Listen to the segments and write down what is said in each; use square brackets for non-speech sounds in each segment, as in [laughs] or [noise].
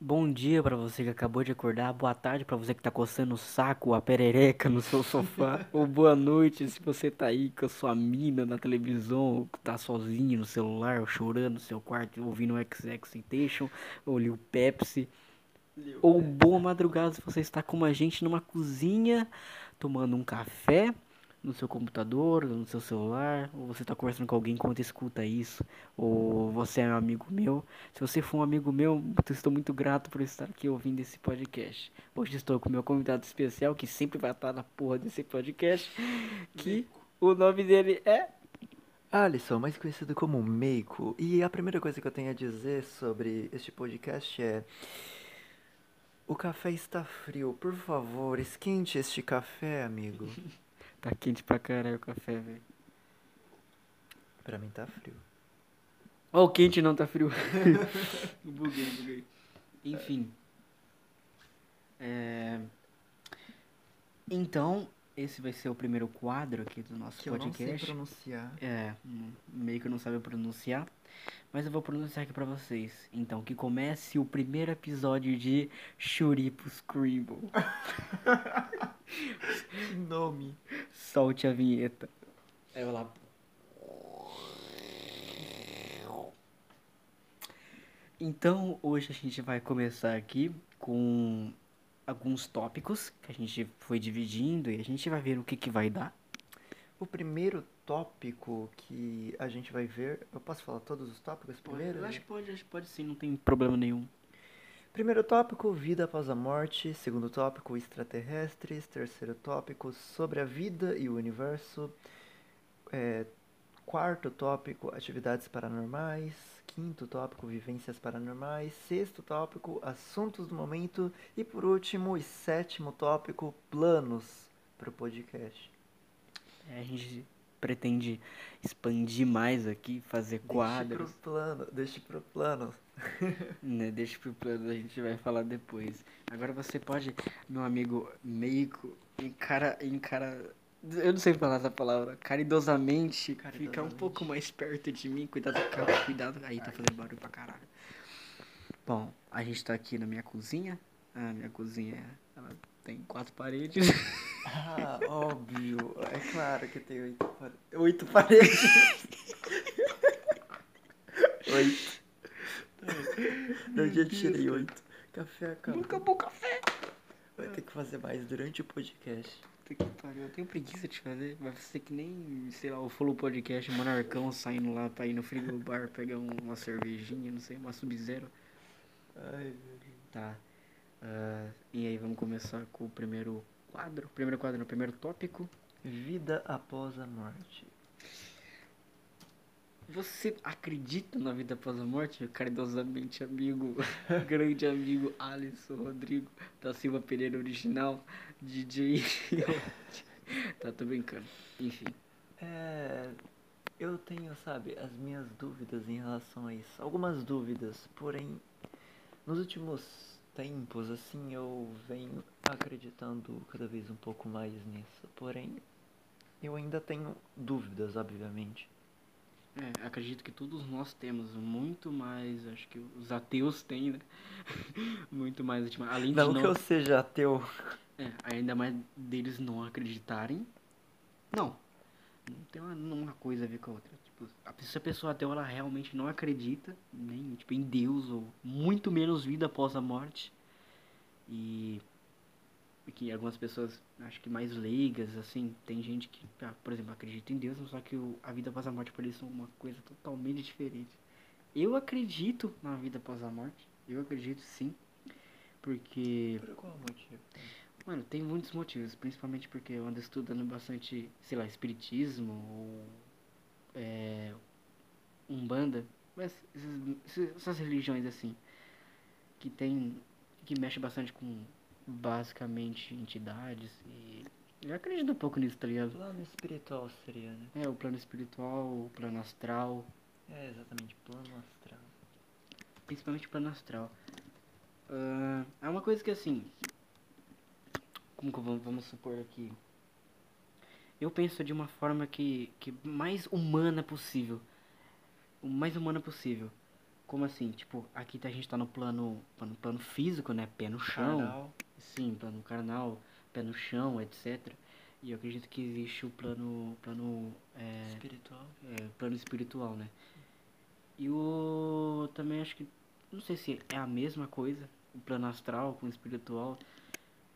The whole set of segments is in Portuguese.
Bom dia pra você que acabou de acordar, boa tarde pra você que tá coçando o saco, a perereca no seu sofá, [laughs] ou boa noite se você tá aí com a sua mina na televisão, ou tá sozinho no celular, ou chorando no seu quarto, ouvindo o XXXTentation, ou Lil Pepsi, ou boa madrugada se você está como a gente numa cozinha, tomando um café, no seu computador, no seu celular, ou você está conversando com alguém enquanto escuta isso, ou você é um amigo meu. Se você for um amigo meu, eu estou muito grato por estar aqui ouvindo esse podcast. Hoje estou com meu convidado especial, que sempre vai estar na porra desse podcast, que o nome dele é... Alisson, mais conhecido como Meiko. E a primeira coisa que eu tenho a dizer sobre este podcast é... O café está frio, por favor, esquente este café, amigo. [laughs] Tá quente pra caralho o café, velho. Pra mim tá frio. Ó, o quente não tá frio. [laughs] [laughs] buguei, buguei. Enfim. É... Então, esse vai ser o primeiro quadro aqui do nosso Que eu não podcast. sei pronunciar. É, meio que não sabe pronunciar. Mas eu vou pronunciar aqui pra vocês. Então, que comece o primeiro episódio de Churipos Screamble. [laughs] Que nome. Solte a vinheta. Aí eu lá. Então, hoje a gente vai começar aqui com alguns tópicos que a gente foi dividindo e a gente vai ver o que que vai dar. O primeiro tópico que a gente vai ver... Eu posso falar todos os tópicos primeiro? Eu acho que pode, acho que pode sim, não tem problema nenhum. Primeiro tópico, vida após a morte. Segundo tópico, extraterrestres. Terceiro tópico, sobre a vida e o universo. É, quarto tópico, atividades paranormais. Quinto tópico, vivências paranormais. Sexto tópico, assuntos do momento. E por último e sétimo tópico, planos para o podcast. É, a gente pretende expandir mais aqui, fazer quadros. Deixe pro plano, deixe pro plano. Né, deixa pro plano, a gente vai falar depois. Agora você pode, meu amigo Meiko, encara, encara, eu não sei falar essa palavra, caridosamente, ficar um Caridosamente. pouco mais perto de mim, cuidado cuidado, aí tá fazendo barulho pra caralho. Bom, a gente tá aqui na minha cozinha, a minha cozinha, ela tem quatro paredes. [laughs] Ah, óbvio. É claro que tem oito, pare... oito paredes. [laughs] oito. Onde eu tirei oito? Café acabou. acabou o café. Vai ter que fazer mais durante o podcast. Eu tenho preguiça de fazer. Vai ser que nem, sei lá, o Flow Podcast, o Monarcão saindo lá pra ir no frigobar pegar um- uma cervejinha, não sei, uma Sub-Zero. Ai, meu Deus. Tá. Ah, e aí, vamos começar com o primeiro quadro. Primeiro quadro, no primeiro tópico. Vida após a morte. Você acredita na vida após a morte? Caridosamente, amigo, [laughs] grande amigo Alisson Rodrigo da Silva Pereira Original, DJ. [laughs] tá, tô brincando. Enfim. É. Eu tenho, sabe, as minhas dúvidas em relação a isso. Algumas dúvidas, porém, nos últimos tempos, assim, eu venho acreditando cada vez um pouco mais nisso. Porém, eu ainda tenho dúvidas, obviamente. É, acredito que todos nós temos muito mais, acho que os ateus têm, né? [laughs] muito mais, tipo, além de Não não, que eu seja ateu. é, ainda mais deles não acreditarem. Não, não tem uma, uma coisa a ver com a outra. Tipo, a pessoa, se a pessoa ateu, ela realmente não acredita nem tipo, em Deus ou muito menos vida após a morte. E que algumas pessoas, acho que mais leigas, assim, tem gente que, ah, por exemplo, acredita em Deus, mas só que o- a vida após a morte para eles são uma coisa totalmente diferente. Eu acredito na vida após a morte, eu acredito sim, porque, Por qual motivo? mano, tem muitos motivos, principalmente porque eu ando estudando bastante, sei lá, espiritismo ou é, umbanda, mas esses- essas religiões assim, que tem, que mexe bastante com basicamente entidades e eu acredito um pouco nisso, tá ligado? Plano espiritual seria, né? É, o plano espiritual, o plano astral, É, exatamente, plano astral. principalmente o plano astral. Ah, é uma coisa que assim, como que vou- vamos supor aqui, eu penso de uma forma que, que mais humana possível, o mais humana possível. Como assim? Tipo, aqui a gente tá no plano, no plano físico, né? Pé no chão. Sim, plano carnal, pé no chão, etc. E eu acredito que existe o plano, plano, é, Espiritual. é, plano espiritual, né? E o também acho que não sei se é a mesma coisa, o plano astral com o espiritual,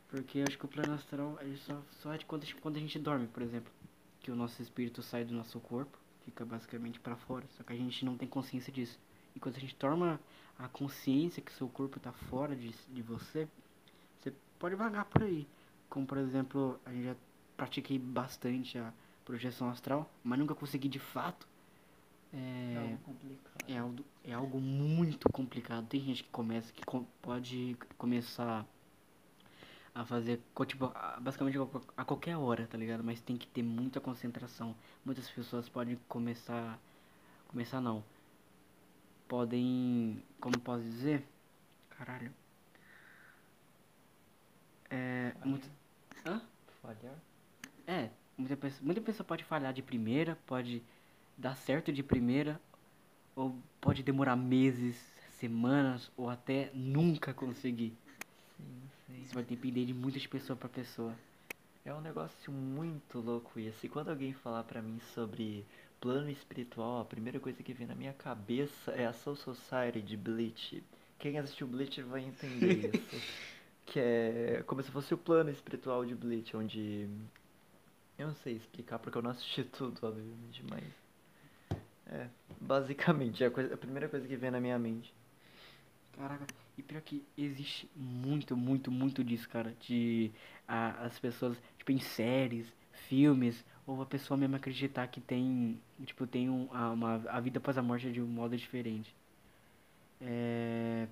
porque eu acho que o plano astral ele só, só é de quando a, gente, quando a gente dorme, por exemplo, que o nosso espírito sai do nosso corpo, fica basicamente para fora, só que a gente não tem consciência disso. E quando a gente toma a consciência que seu corpo tá fora de, de você pode vagar por aí. Como por exemplo, a gente já pratiquei bastante a projeção astral, mas nunca consegui de fato. É, algo complicado. é algo, é algo muito complicado. Tem gente que começa, que com- pode começar a fazer, tipo, a- basicamente a qualquer hora, tá ligado? Mas tem que ter muita concentração. Muitas pessoas podem começar, começar não, podem, como posso dizer? Caralho. Muito, hã? Falhar? É, muita pessoa, muita pessoa pode falhar de primeira, pode dar certo de primeira, ou pode demorar meses, semanas, ou até nunca conseguir. Sim, sim. Isso vai depender de muitas pessoas pra pessoa. É um negócio muito louco isso. E quando alguém falar pra mim sobre plano espiritual, a primeira coisa que vem na minha cabeça é a Soul Society de Bleach. Quem assistiu Bleach vai entender [laughs] isso. Que é como se fosse o plano espiritual de Bleach, onde. Eu não sei explicar porque eu não assisti [laughs] tudo, obviamente, mas. É, basicamente, é a, coisa- a primeira coisa que vem na minha mente. Caraca, e pior que existe muito, muito, muito disso, cara. De a- as pessoas, tipo, em séries, filmes, ou a pessoa mesmo acreditar que tem, tipo, tem um, a, uma, a vida após a morte de um modo diferente. É,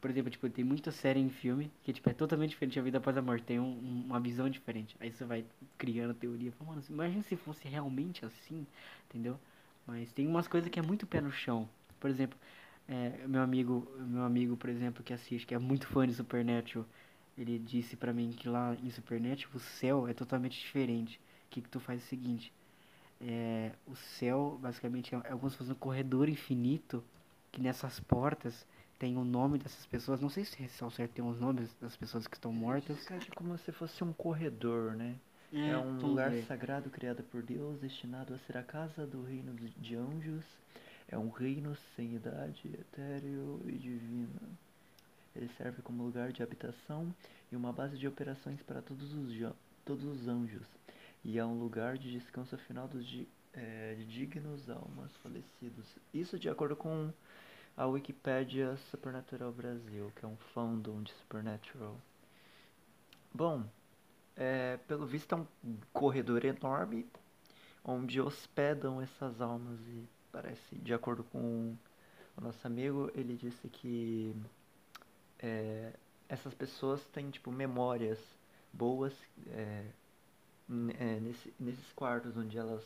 por exemplo, tipo, tem muita série em filme que, tipo, é totalmente diferente da vida após a morte. Tem um- um- uma visão diferente. Aí você vai criando teoria. Fala, Mano, imagina se fosse realmente assim, entendeu? Mas tem umas coisas que é muito pé no chão. Por exemplo, é, meu amigo, meu amigo, por exemplo, que assiste, que é muito fã de Supernatural, ele disse pra mim que lá em Supernatural o céu é totalmente diferente. O que que tu faz é o seguinte, é, o céu basicamente é, é como se fosse um corredor infinito, que nessas portas tem o nome dessas pessoas, não sei se ao certo tem os nomes das pessoas que estão mortas. De como se fosse um corredor, né? É, um vamos lugar ver. sagrado criado por Deus, destinado a ser a casa do reino de- anjos. É um reino sem idade, etéreo e divino. Ele serve como lugar de habitação e uma base de operações para todos os, todos os anjos. E é um lugar de descanso final dos di- de dignos almas falecidos. Isso de acordo com a Wikipédia Supernatural Brasil, que é um fandom de Supernatural. Bom, é, pelo visto é um corredor enorme onde hospedam essas almas e parece, de acordo com o nosso amigo, ele disse que é, essas pessoas têm tipo memórias boas é, é, nesse- nesses quartos onde elas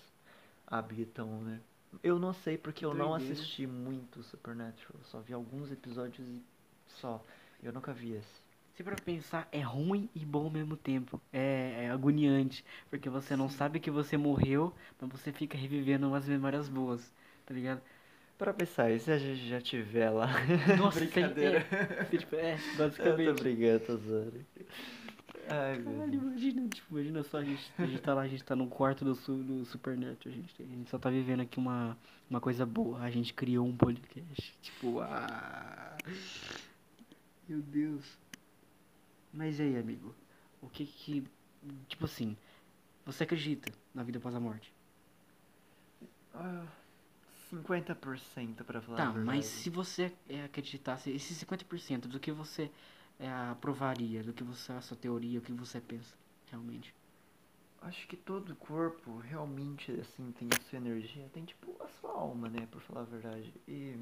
habitam, né? Eu não sei porque eu não assisti muito Supernatural, só vi alguns episódios e só. Eu nunca vi esse. Se pra pensar, é ruim e bom ao mesmo tempo. É, é agoniante. Porque você não sabe que você morreu, mas você fica revivendo umas memórias boas. Tá ligado? Pra pensar, e se a gente já tiver lá? Nossa, [laughs] Brincadeira. É, é, tipo, é, Eu tô basicamente. brincando, tô zoando. Ai, Caralho, imagina, tipo, imagina só, a gente, a gente tá lá, a gente tá no quarto do, su, do Supernet, a gente, a gente só tá vivendo aqui uma, uma coisa boa, a gente criou um podcast, tipo, ah, meu Deus. Mas e aí, amigo, o que que, tipo assim, você acredita na vida após a morte? Ah, 50% pra falar Tá, mas se você é, acreditasse, esses 50% do que você aprovaria, do que você, a sua teoria, o que você pensa, realmente? Acho que todo corpo realmente, assim, tem a sua energia, tem tipo a sua alma, né, por falar a verdade. E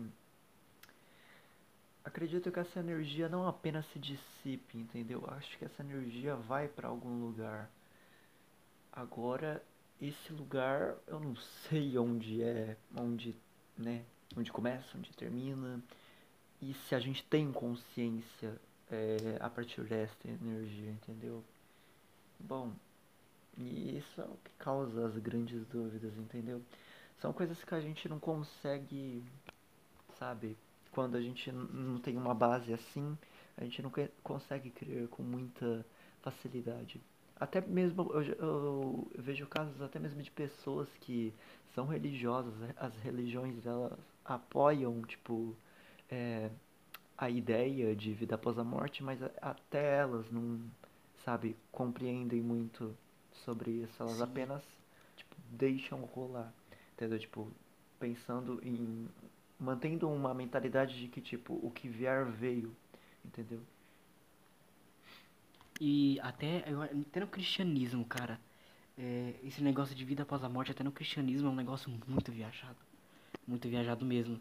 acredito que essa energia não apenas se dissipe, entendeu? Acho que essa energia vai pra algum lugar. Agora, esse lugar, eu não sei onde é, onde, né, onde começa, onde termina. E se a gente tem consciência é, a partir dessa energia, entendeu? Bom, e isso é o que causa as grandes dúvidas, entendeu? São coisas que a gente não consegue, sabe, quando a gente não tem uma base assim, a gente não consegue crer com muita facilidade. Até mesmo, eu, já- eu vejo casos até mesmo de pessoas que são religiosas, as religiões elas apoiam, tipo, é, a ideia de vida após a morte, mas até elas não, sabe, compreendem muito sobre isso. Elas Sim. apenas, tipo, deixam rolar, entendeu? Tipo, pensando em... mantendo uma mentalidade de que, tipo, o que vier veio, entendeu? E até, até no cristianismo, cara, é, esse negócio de vida após a morte, até no cristianismo, é um negócio muito viajado. Muito viajado mesmo.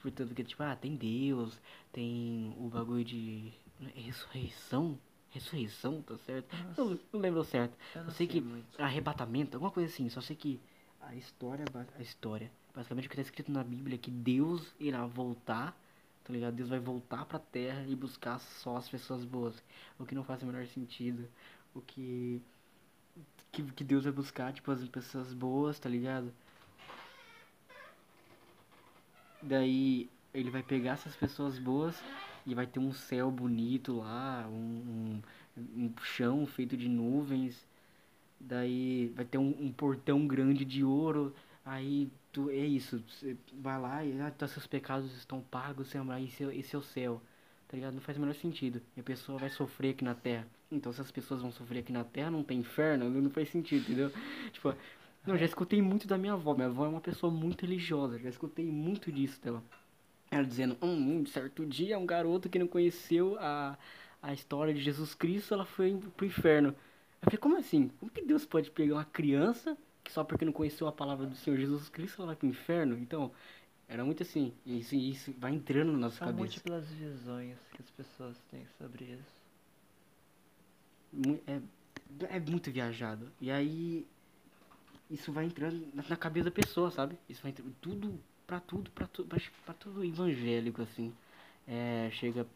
Portanto, que tipo, ah, tem Deus, tem o bagulho de ressurreição. Ressurreição, tá certo? Nossa. Eu não lembro certo. Eu Eu não sei sei que muito. arrebatamento, alguma coisa assim, só sei que a história, a história, basicamente o que está escrito na Bíblia é que Deus irá voltar, tá ligado? Deus vai voltar pra terra e buscar só as pessoas boas. O que não faz o menor sentido. O que que, que Deus vai buscar, tipo, as pessoas boas, tá ligado? Daí ele vai pegar essas pessoas boas e vai ter um céu bonito lá, um, um, um chão feito de nuvens. Daí vai ter um, um portão grande de ouro. Aí tu, é isso, vai lá e ah, tá, seus pecados estão pagos, vai, esse, é- esse é o céu. Tá ligado? Não faz o menor sentido. E a pessoa vai sofrer aqui na terra. Então se as pessoas vão sofrer aqui na terra, não tem inferno, não faz sentido, entendeu? Tipo, não, já escutei muito da minha avó. Minha avó é uma pessoa muito religiosa. Já escutei muito disso dela. Ela dizendo, um, um certo dia, um garoto que não conheceu a, a história de Jesus Cristo, ela foi pro inferno. Eu falei, como assim? Como que Deus pode pegar uma criança que só porque não conheceu a palavra do Senhor Jesus Cristo, ela vai pro inferno? Então, era muito assim. E isso, isso vai entrando na nossa São cabeça. múltiplas visões que as pessoas têm sobre isso. É, é muito viajado. E aí, isso vai entrando na, cabeça da pessoa, sabe? Isso vai entrando tudo, pra tudo, pra tudo, pra, pra tudo evangélico, assim. É, chega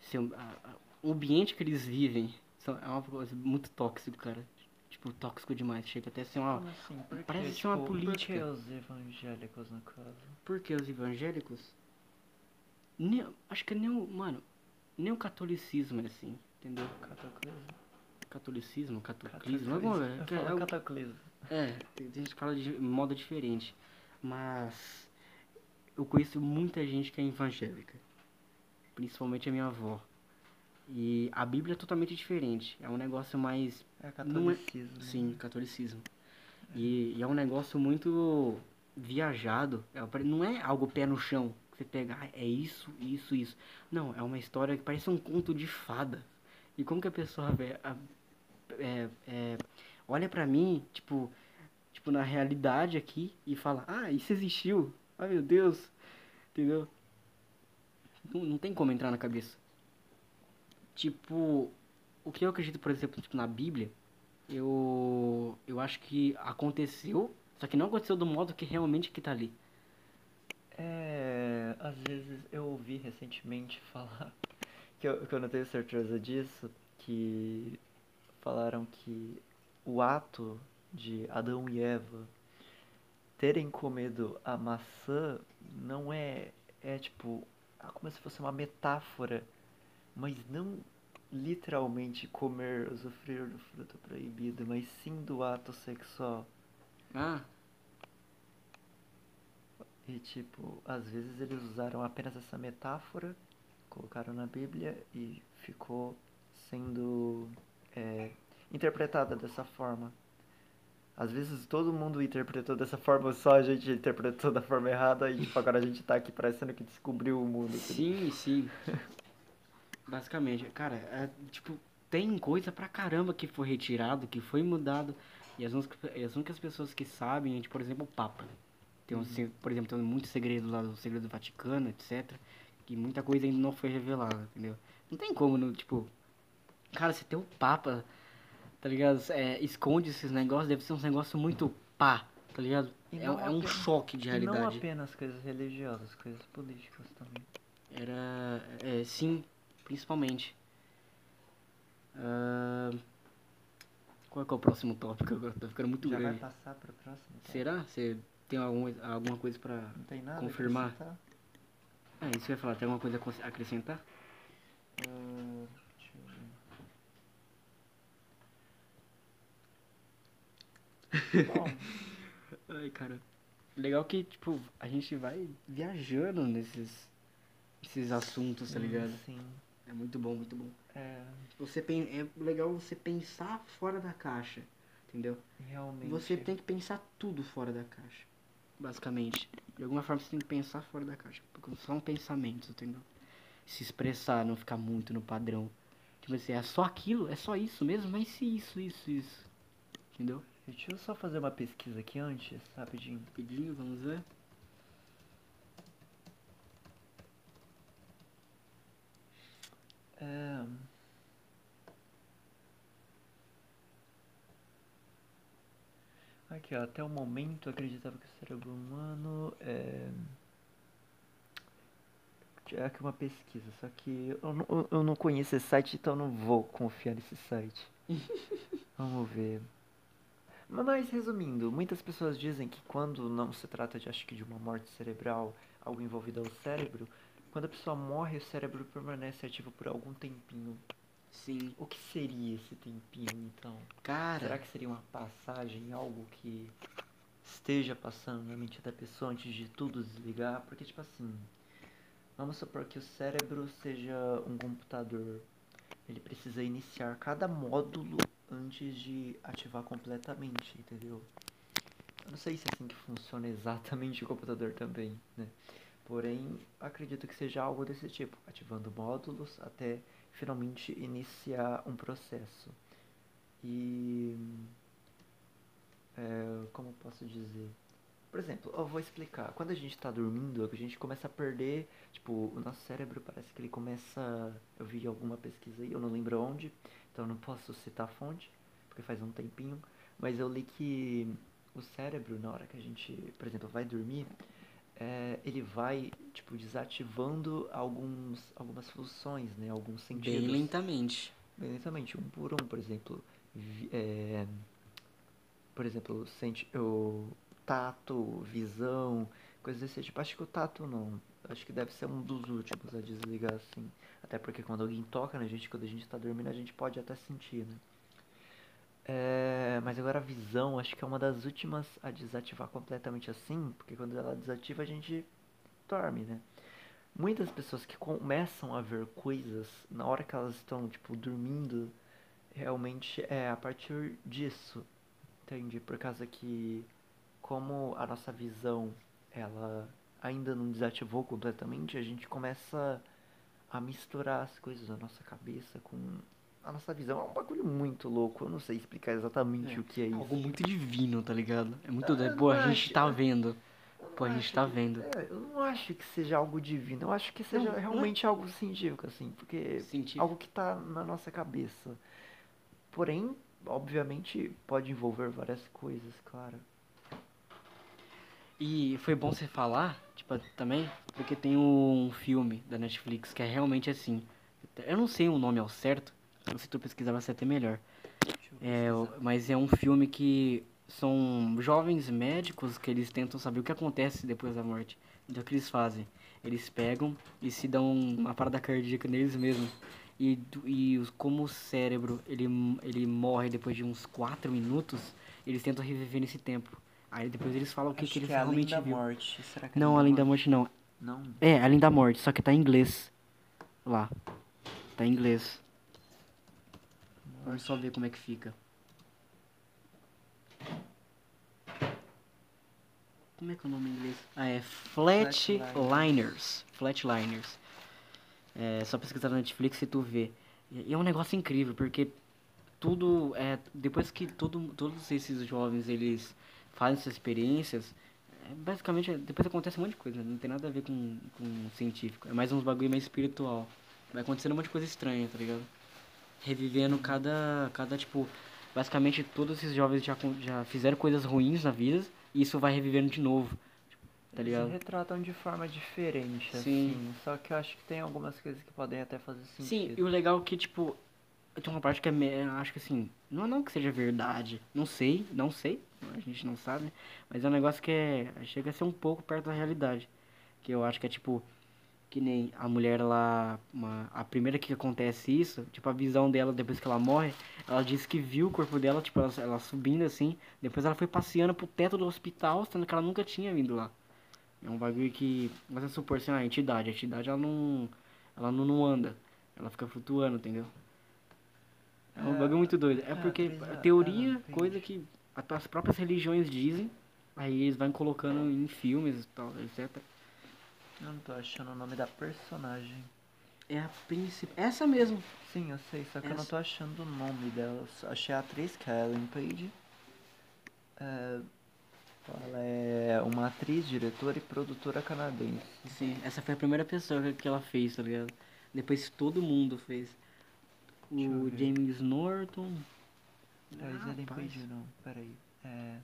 ser a- a- o ambiente que eles vivem são- é uma coisa muito tóxico, cara. Tipo, tóxico demais. Chega até a ser uma... Assim? Por parece que, ser uma tipo, Por que política. os evangélicos, no caso? Porque os evangélicos. Nem, acho que nem o. Mano, nem o catolicismo é assim, entendeu? Catolicismo, catolicismo, Cataclismo. alguma Eu que é, o- cataclismo. é, tem gente que fala de modo diferente. Mas eu conheço muita gente que é evangélica. Principalmente a minha avó. E a Bíblia é totalmente diferente. É um negócio mais É é- catolicismo. Sim, catolicismo. E, e é um negócio muito viajado. É, não é algo pé no chão. que Você pega, ah, é isso, isso, isso. Não, é uma história que parece um conto de fada. E como que a pessoa vê, a- é, é, olha pra mim, tipo, tipo, na realidade aqui, e fala, ah, isso existiu. Ai meu Deus. Entendeu? Não, não tem como entrar na cabeça. Tipo, o que eu acredito, por exemplo, tipo, na Bíblia, eu, eu acho que aconteceu, só que não aconteceu do modo que realmente que tá ali. É, às vezes eu ouvi recentemente [laughs] falar, que eu, que eu não tenho certeza disso, que falaram que o ato de Adão e Eva terem comido a maçã não é, é tipo, ah, como se fosse uma metáfora, mas não literalmente comer, usufruir do fruto proibido, mas sim do ato sexual. Ah, E tipo, às vezes eles usaram apenas essa metáfora, colocaram na Bíblia e ficou sendo é, interpretada dessa forma. Às vezes todo mundo interpretou dessa forma, só a gente interpretou da forma errada e tipo, agora a gente tá aqui parecendo que descobriu o mundo. sim, sim. Basicamente, cara, é, tipo, tem coisa pra caramba que foi retirado, que foi mudado. E as únicas, as únicas pessoas que sabem, é, tipo, por exemplo, o Papa. Tem um, se- por exemplo, tem muitos segredos lá do segredo do Vaticano, etc. Que muita coisa ainda não foi revelada, entendeu? Não tem como, no, tipo. Cara, se tem o Papa, tá ligado? É, esconde esses negócios, deve ser um negócio muito pá, tá ligado? É, é um apenas- choque de E não realidade. apenas coisas religiosas, coisas políticas também. Era. É, sim, principalmente. Ah, qual é, que é o próximo tópico agora? Tá ficando muito Já vai grande. passar pro próximo? tá? Será? Você tem algum, alguma coisa pra. Não tem nada confirmar? É, isso que eu ia falar, tem alguma coisa a acrescentar? Ah, deixa eu ver. Bom, [laughs] Ai, cara. Legal que, tipo, a gente vai viajando nesses, nesses assuntos, tá ligado? Sim. É muito bom, muito bom. É, Você pen... É legal você pensar fora da caixa, entendeu? realmente. Você tem que pensar tudo fora da caixa, basicamente. De alguma forma você tem que pensar fora da caixa, porque são pensamentos, entendeu? Se expressar, não ficar muito no padrão. Tipo assim, é só aquilo, é só isso mesmo, mas se isso, isso, isso. Entendeu? Deixa eu só fazer uma pesquisa aqui antes, rapidinho. Rapidinho, vamos ver. É... Aqui, ó, até o momento eu acreditava que o cérebro humano é. É aqui uma pesquisa, só que eu não, eu- eu não conheço esse site, então eu não vou confiar nesse site. [laughs] Vamos ver. Mas resumindo, muitas pessoas dizem que quando não se trata de, acho que de uma morte cerebral, algo envolvido ao cérebro, quando a pessoa morre, o cérebro permanece ativo por algum tempinho. Sim. O que seria esse tempinho, então? Cara, Será que seria uma passagem, algo que esteja passando na mente da pessoa antes de tudo desligar? Porque, tipo assim, vamos supor que o cérebro seja um computador. Ele precisa iniciar cada módulo antes de ativar completamente, entendeu? Eu não sei se é assim que funciona exatamente [laughs] o computador também, né? Porém, acredito que seja algo desse tipo, ativando módulos até finalmente iniciar um processo. E. é, como posso dizer? Por exemplo, eu vou explicar. Quando a gente está dormindo, a gente começa a perder. Tipo, o nosso cérebro parece que ele começa. Eu vi alguma pesquisa aí, eu não lembro onde, então eu não posso citar a fonte, porque faz um tempinho. Mas eu li que o cérebro, na hora que a gente, por exemplo, vai dormir, é, ele vai, tipo, desativando alguns, algumas funções, né? Alguns sentidos. bem lentamente. Bem lentamente, um por um, por exemplo. vi- é, por exemplo, sente, o tato, visão, coisas desse tipo. Acho que o tato não. Acho que deve ser um dos últimos a desligar assim. Até porque quando alguém toca na gente, quando a gente tá dormindo, a gente pode até sentir, né? É, mas agora a visão, acho que é uma das últimas a desativar completamente assim, porque quando ela desativa a gente dorme, né? Muitas pessoas que começam a ver coisas na hora que elas estão, tipo, dormindo, realmente é a partir disso, entende? Por causa que, como a nossa visão, ela ainda não desativou completamente, a gente começa a misturar as coisas da nossa cabeça com a nossa visão. É um bagulho muito louco, eu não sei explicar exatamente É, o que é isso. Algo muito divino, tá ligado? É muito Ah, Pô, não a gente acho, tá eu- vendo. Pô, a não gente tá que- vendo. é, eu não acho que seja algo divino, eu acho que seja Não, não é- realmente algo científico, assim, porque Científico. algo que tá na nossa cabeça. Porém, obviamente, pode envolver várias coisas, claro. E foi bom você falar, tipo, também, porque tem um filme da Netflix que é realmente assim. Eu não sei o nome ao certo, se tu pesquisar vai ser até melhor. É, mas é um filme que são jovens médicos que eles tentam saber o que acontece depois da morte. Então o que eles fazem? Eles pegam e se dão uma parada cardíaca neles mesmos. E, e como o cérebro ele, ele morre depois de uns 4 minutos, eles tentam reviver nesse tempo. Aí depois eles falam o que, que eles é Além realmente da viu. morte. Será que é Não, além da morte não. Não. É, além da morte, só que tá em inglês. Lá. Tá em inglês. Vamos só ver como é que fica. Como é que é o nome em inglês? Ah, é Flatliners. Flatliners. É só pesquisar na Netflix e tu vê. E e é um negócio incrível, porque tudo é depois que todo, todos esses jovens eles fazem essas experiências, é, basicamente depois acontece um monte de coisa, não tem nada a ver com, com científico, é mais uns bagulho mais espiritual. Vai acontecendo um monte de coisa estranha, tá ligado? Revivendo cada cada tipo, basicamente todos esses jovens já já fizeram coisas ruins na vida e isso vai revivendo de novo, tá Eles ligado? retratam de forma diferente, Sim. assim. Só que eu acho que tem algumas coisas que podem até fazer Sim, sentido. e o legal é que, tipo, tem uma parte que é, acho que assim, não é não que seja verdade, não sei, não sei, a gente não sabe, mas é um negócio que é, chega a ser um pouco perto da realidade, que eu acho que é tipo, Que nem a mulher lá, uma, a primeira que acontece isso, tipo, a visão dela depois que ela morre, ela disse que viu o corpo dela, tipo, ela, ela subindo assim, depois ela foi passeando pro teto do hospital, sendo que ela nunca tinha vindo lá. É um bagulho que, você supor assim, a entidade, a entidade ela não, ela não, não anda, ela fica flutuando, entendeu? É um É, bagulho muito doido. É é, porque a teoria, é, não, coisa que as próprias religiões dizem, aí eles vão colocando em filmes e tal, etc. Eu não tô achando o nome da personagem. É a principal. Essa mesmo. Sim, eu sei, só que eu não Essa- tô achando o nome dela. Eu achei a atriz, que é a Ellen Page. É, ela é uma atriz, diretora e produtora canadense. Sim, essa foi a primeira pessoa que- que ela fez, tá ligado? Depois todo mundo fez. O. James Norton. Ah, Ellen rapaz. Page não, peraí. É.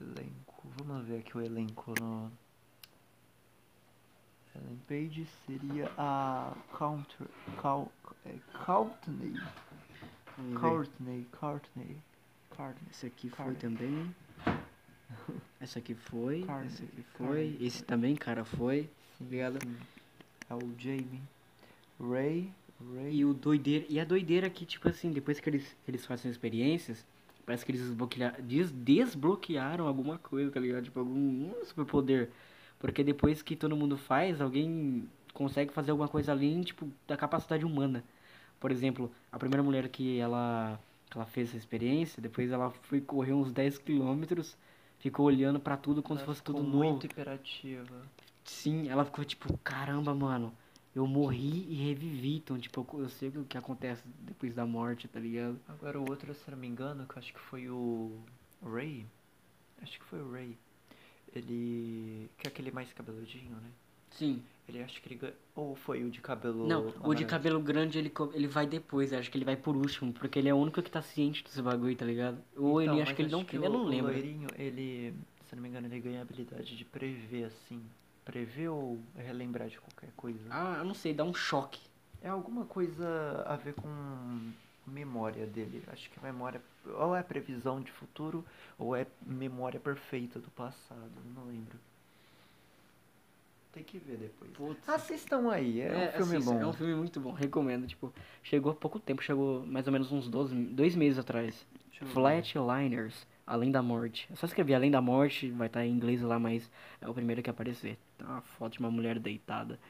Elenco. Vamos ver aqui o elenco no. Ellen Page seria a Counter. Cal, é, Courtney. Courtney. Courtney. Courtney. Esse aqui foi também. [laughs] Essa aqui foi. Esse aqui foi. Esse também, cara, foi. Sim, Obrigado. sim. É o Jamie. Ray. Ray. E o doideira. E a doideira que, tipo assim, depois que eles, eles fazem experiências, parece que eles des- desbloquearam alguma coisa, tá ligado? Tipo, algum um superpoder. Porque depois que todo mundo faz, alguém consegue fazer alguma coisa além, tipo, da capacidade humana. Por exemplo, a primeira mulher que ela, que ela fez essa experiência, depois ela foi correr uns 10 quilômetros, ficou olhando pra tudo como Ela se fosse ficou tudo novo. muito hiperativa. Sim, ela ficou tipo, caramba, mano, eu morri e revivi, então, tipo, eu, eu sei o que acontece depois da morte, tá ligado? Agora o outro, se eu não me engano, que eu acho que foi o Ray. Acho que foi o Ray. Ele. Que é aquele mais cabeludinho, né? Sim. Ele acho que ele. Ou foi o de cabelo. Não, o de amarelo? cabelo grande ele, ele vai depois, acho que ele vai por último, porque ele é o único que tá ciente desse bagulho, tá ligado? Ou Então, ele acha mas que ele não quer, eu o- não o loirinho, ele. Se não me engano, ele ganha a habilidade de prever, assim. Prever ou relembrar de qualquer coisa. Ah, eu não sei, dá um choque. É alguma coisa a ver com memória dele. Acho que memória. Ou é previsão de futuro, ou é memória perfeita do passado. Não lembro. Tem que ver depois. Putz. Assistam aí, é, um filme assista, bom. É um filme muito bom, recomendo. Tipo, chegou há pouco tempo, chegou mais ou menos uns 12, dois meses atrás. Flatliners, Além da Morte. É só escrever Além da Morte, vai estar em inglês lá, mas é o primeiro que aparecer. Tá uma foto de uma mulher deitada.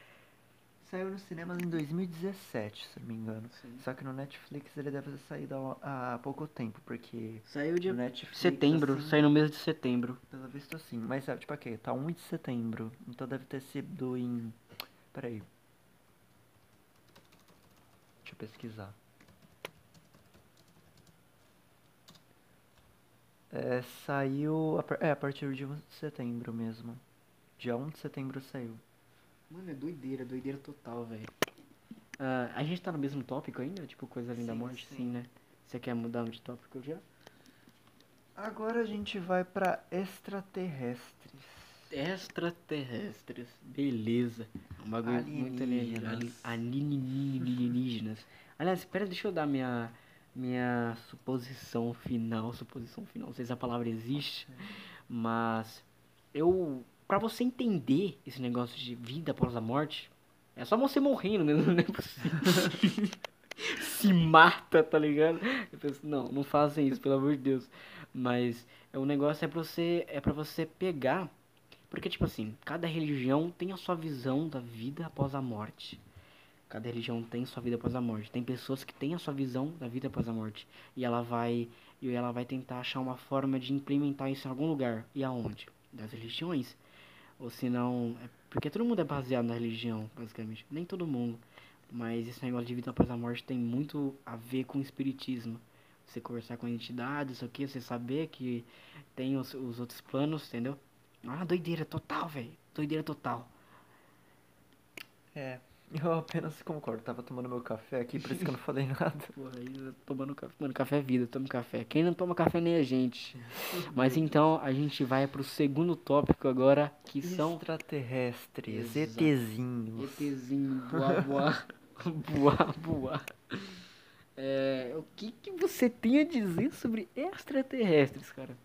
Saiu no cinema em 2017, se não me engano. Sim. Só que no Netflix ele deve ter saído há, pouco tempo, porque Saiu de Netflix, setembro, assim, saiu no mês de setembro. Pelo visto sim, mas tipo aqui, tá 1 de setembro, então deve ter sido em... Peraí. Deixa eu pesquisar. É, saiu, a é, a partir de 1 de setembro mesmo. Dia 1 de setembro saiu. Mano, é doideira, doideira total, velho. Ah, a gente tá no mesmo tópico ainda? Tipo, coisa além da Sim, morte? sim. Sim, né? Você quer mudar de tópico já? Agora a gente vai pra extraterrestres. Extraterrestres, beleza. Um bagulho muito alienígena. Alienígenas. Alienígenas. Aliás, espera, deixa eu dar minha minha suposição final, suposição final, não sei se a palavra existe, mas eu para você entender esse negócio de vida após a morte, é só você morrendo mesmo, [laughs] não é. Se mata, tá ligado? Eu penso, não, não fazem isso, pelo amor de Deus. Mas é um negócio é para você é para você pegar porque, tipo assim, cada religião tem a sua visão da vida após a morte. Cada religião tem sua vida após a morte. Tem pessoas que têm a sua visão da vida após a morte. E ela vai. E ela vai tentar achar uma forma de implementar isso em algum lugar. E aonde? Das religiões. Ou se não. É porque todo mundo é baseado na religião, basicamente. Nem todo mundo. Mas esse negócio de vida após a morte tem muito a ver com o espiritismo. Você conversar com entidades, isso aqui, você saber que tem os, os outros planos, entendeu? Ah, doideira total, velho. Doideira total. É, eu apenas concordo. Tava tomando meu café aqui, por isso que eu não falei nada. [laughs] Porra, eu tomando café. Mano, café é vida, toma café. Quem não toma café nem a gente. [laughs] Mas então a gente vai pro segundo tópico agora, que são Extraterrestres, Exato. ETzinhos. ETzinho, voar, [laughs] voar, voar, voar. É, o que, que você tem a dizer sobre extraterrestres, cara?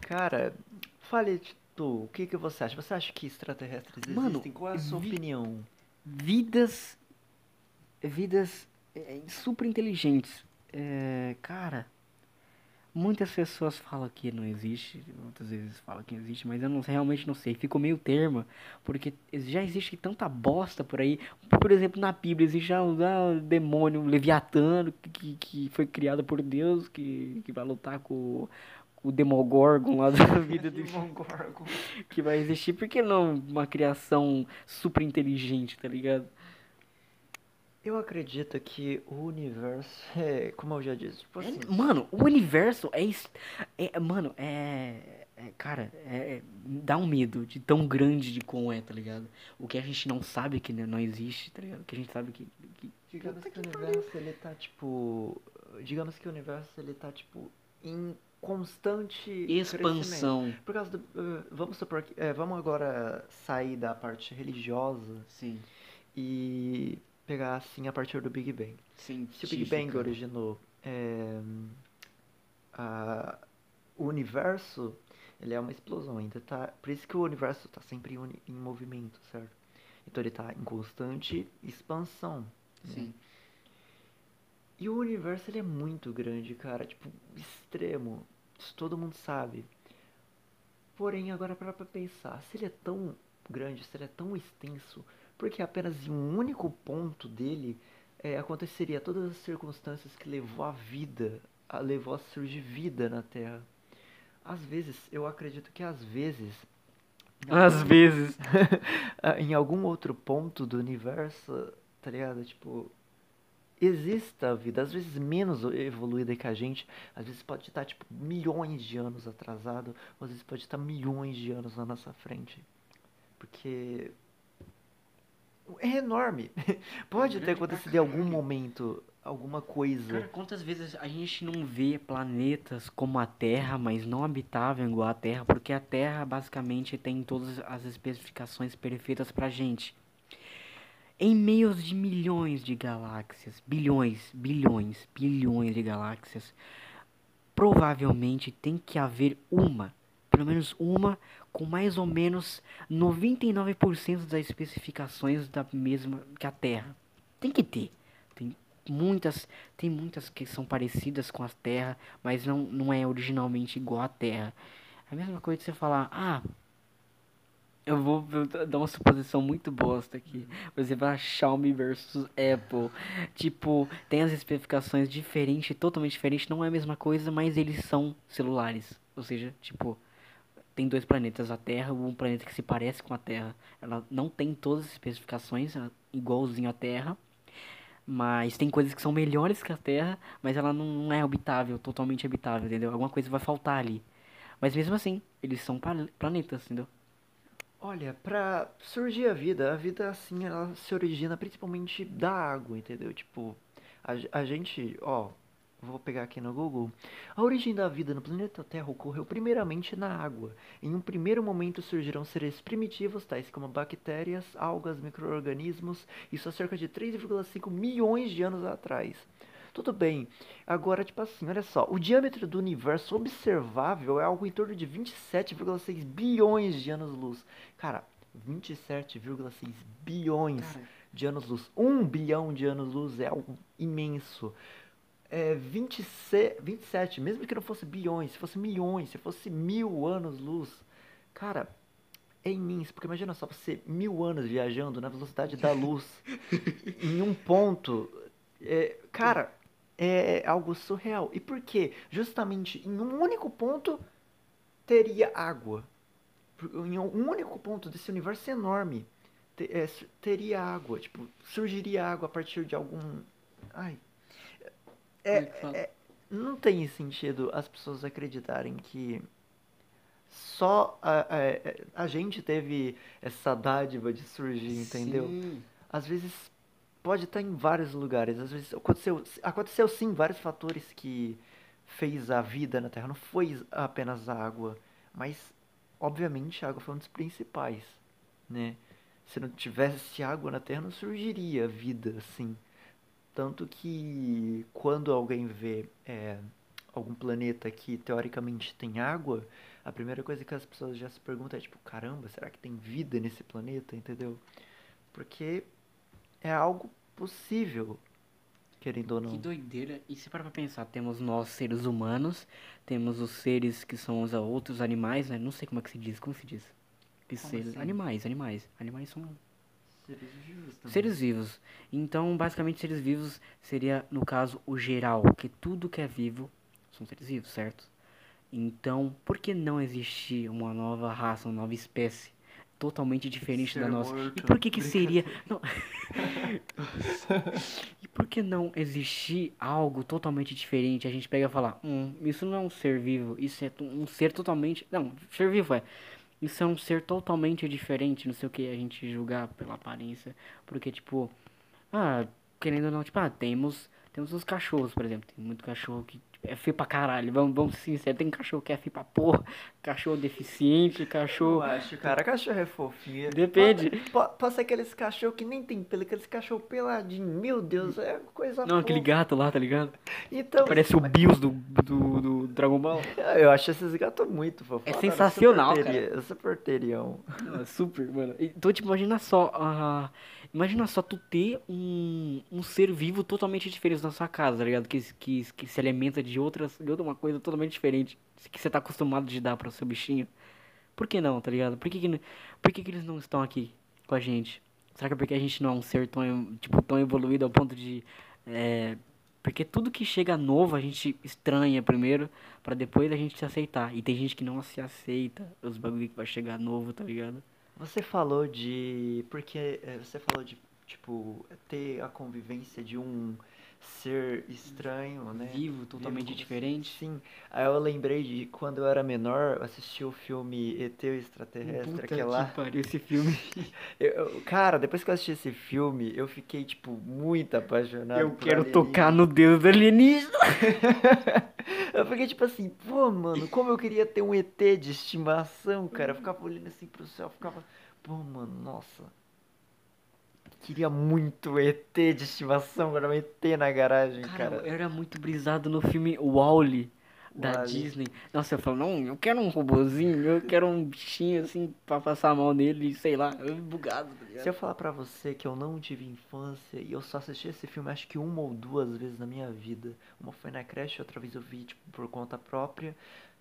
Cara, fale, Tu, o que, que você acha? Você acha que extraterrestres Mano, existem? Qual é a sua vi- opinião? Vidas. Vidas é, super inteligentes. É, cara. Muitas pessoas falam que não existe, outras vezes falam que existe, mas eu não, realmente não sei. Fico meio termo, porque já existe tanta bosta por aí. Por exemplo, na Bíblia existe já um ah, demônio, um leviatano, que, que foi criado por Deus, que, que vai lutar com o Demogorgon lá da [laughs] vida do Demogorgon. que vai existir, por que não uma criação super inteligente, tá ligado? Eu acredito que o universo é, como eu já disse, tipo assim, É, mano, o universo é, é mano, é, é- cara, é, é- dá um medo de tão grande de como é, tá ligado? O que a gente não sabe que não existe, tá ligado? O que a gente sabe que, que- digamos Puta que o que universo ele tá tipo, digamos que o universo ele tá tipo em constante expansão. Por causa do, eh, vamos supor que, eh, vamos agora sair da parte religiosa Sim. e pegar assim a partir do Big Bang. Sim. Se o Big Bang originou é, a- o universo, ele é uma explosão ainda, tá? Por isso que o universo tá sempre em, movimento, certo? Então ele tá em constante expansão. né? E o universo ele é muito grande, cara, tipo, extremo. Isso todo mundo sabe. Porém, agora para pra pensar, se ele é tão grande, se ele é tão extenso, porque apenas em um único ponto dele é, aconteceria todas as circunstâncias que levou a vida, a, levou a surgir vida na Terra. Às vezes, eu acredito que às vezes, Às vezes. [laughs] em algum outro ponto do universo, tá ligado? Tipo, exista a vida, às vezes menos evoluída que a gente, às vezes pode estar tipo milhões de anos atrasado, ou às vezes pode estar milhões de anos na nossa frente. Porque é enorme. [laughs] Pode ter acontecido em algum caralho. momento alguma coisa. Cara, quantas vezes a gente não vê planetas como a Terra, mas não habitável igual a Terra, porque a Terra basicamente tem todas as especificações perfeitas pra gente. Em meio de milhões de galáxias, bilhões, bilhões, bilhões de galáxias, provavelmente tem que haver uma, pelo menos uma, com mais ou menos 99% das especificações da mesma que a Terra. Tem que ter. Tem muitas, tem muitas que são parecidas com a Terra, mas não, não é originalmente igual à Terra. É a mesma coisa de você falar, ah, eu vou dar uma suposição muito bosta aqui. Por exemplo, a Xiaomi versus Apple. Tipo, tem as especificações diferentes, totalmente diferentes, não é a mesma coisa, mas eles são celulares. Ou seja, tipo, tem dois planetas, a Terra, um planeta que se parece com a Terra. Ela não tem todas as especificações, ela- igualzinho à Terra. Mas tem coisas que são melhores que a Terra, mas ela não é habitável, totalmente habitável, entendeu? Alguma coisa vai faltar ali. Mas mesmo assim, eles são pla- planetas, entendeu? Olha, pra surgir a vida, a vida assim, ela se origina principalmente da água, entendeu? Tipo, a, a gente, ó, vou pegar aqui no Google. A origem da vida no planeta Terra ocorreu primeiramente na água. Em um primeiro momento surgiram seres primitivos, tais como bactérias, algas, micro-organismos, isso há cerca de 3,5 milhões de anos atrás. Tudo bem. Agora, tipo assim, olha só. O diâmetro do universo observável é algo em torno de 27,6 bilhões de anos-luz. Cara, 27,6 bilhões de anos-luz. 1 bilhão de anos-luz é algo imenso. É 26, 27, mesmo que não fosse bilhões, se fosse milhões, se fosse mil anos-luz. Cara, é imenso, porque imagina só você mil anos viajando na velocidade da luz [laughs] em um ponto. É, cara, é algo surreal. E por quê? Justamente em um único ponto teria água. Em um único ponto desse universo enorme te- é, teria água. Tipo, surgiria água a partir de algum. Ai. É, é- não tem sentido as pessoas acreditarem que só a, a, a gente teve essa dádiva de surgir, entendeu? Sim. às vezes pode estar em vários lugares. Às vezes aconteceu, aconteceu sim vários fatores que fez a vida na Terra. Não foi apenas a água, mas obviamente a água foi um dos principais, né? Se não tivesse água na Terra, não surgiria vida assim. Tanto que quando alguém vê é, algum planeta que teoricamente tem água, a primeira coisa que as pessoas já se perguntam é tipo, caramba, será que tem vida nesse planeta, entendeu? Porque é algo possível, querendo ou não. Que doideira. E se para pra pensar, temos nós, seres humanos, temos os seres que são os outros animais, né? Não sei como é que se diz, como se diz? Que Como seres... assim? Animais, animais. Animais são Seres vivos também. seres vivos. Então, basicamente, seres vivos seria, no caso, o geral, que tudo que é vivo são seres vivos, certo? Então, por que não existir uma nova raça, uma nova espécie totalmente diferente da nossa? E morto. por que que seria... Não. [laughs] e por que não existir algo totalmente diferente? A gente pega e fala, hum, isso não é um ser vivo, isso é um ser totalmente... Não, ser vivo é... Isso é um ser totalmente diferente, não sei o que, a gente julgar pela aparência. Porque, tipo, ah, querendo ou não, tipo, ah, temos, temos os cachorros, por exemplo. Tem muito cachorro que é feio pra caralho, vamos, vamos ser sinceros. Tem cachorro que é feio pra porra, cachorro deficiente, Eu cachorro... acho, cara, cachorro é fofinho. Depende. Pode, pode, ser aqueles cachorro que nem tem pelo, aqueles cachorro peladinho. Meu Deus, é coisa Não, aquele fofa. gato lá, tá ligado? Então, Parece o Bills do, do, do Dragon Ball. [laughs] eu acho esses gatos muito fofos. É sensacional, teria- Eu super teriam. Não, é super, mano. Então, tipo, imagina só, ah, imagina só tu ter um, um ser vivo totalmente diferente na sua casa, tá ligado? Que, que, que se alimenta de outras, de outra coisa totalmente diferente que você tá acostumado de dar para o seu bichinho. Por que não, tá ligado? Por que, que, por que, que eles não estão aqui com a gente? Será que é porque a gente não é um ser tão, tipo, tão evoluído ao ponto de. É, porque tudo que chega novo a gente estranha primeiro, pra depois a gente se aceitar. E tem gente que não se aceita os bagulho que vai chegar novo, tá ligado? Você falou de. Porque é, você falou de, tipo, ter a convivência de um ser estranho, né? Vivo, totalmente você. diferente. Sim. Aí eu lembrei de quando eu era menor, eu assisti o filme ET o Extraterrestre, Puta que lá. pariu esse filme. [laughs] Eu- cara, depois que eu assisti esse filme, eu fiquei, tipo, muito apaixonado Eu quero alienígena. tocar no dedo do alienígena. [laughs] Eu fiquei tipo assim, pô, mano, como eu queria ter um ET de estimação, cara. Eu ficava olhando assim pro céu, ficava, pô, mano, nossa. Queria muito ET de estimação, agora um ET na garagem, Cara, cara. eu era muito brisado no filme Wall-E da. Disney. Nossa, eu falo, não, eu quero um robozinho, eu quero um bichinho assim pra passar a mão nele, sei lá, eu bugado, tá ligado? Se eu falar pra você que eu não tive infância e eu só assisti esse filme acho que uma ou duas vezes na minha vida. Uma foi na creche, outra vez eu vi, tipo, por conta própria.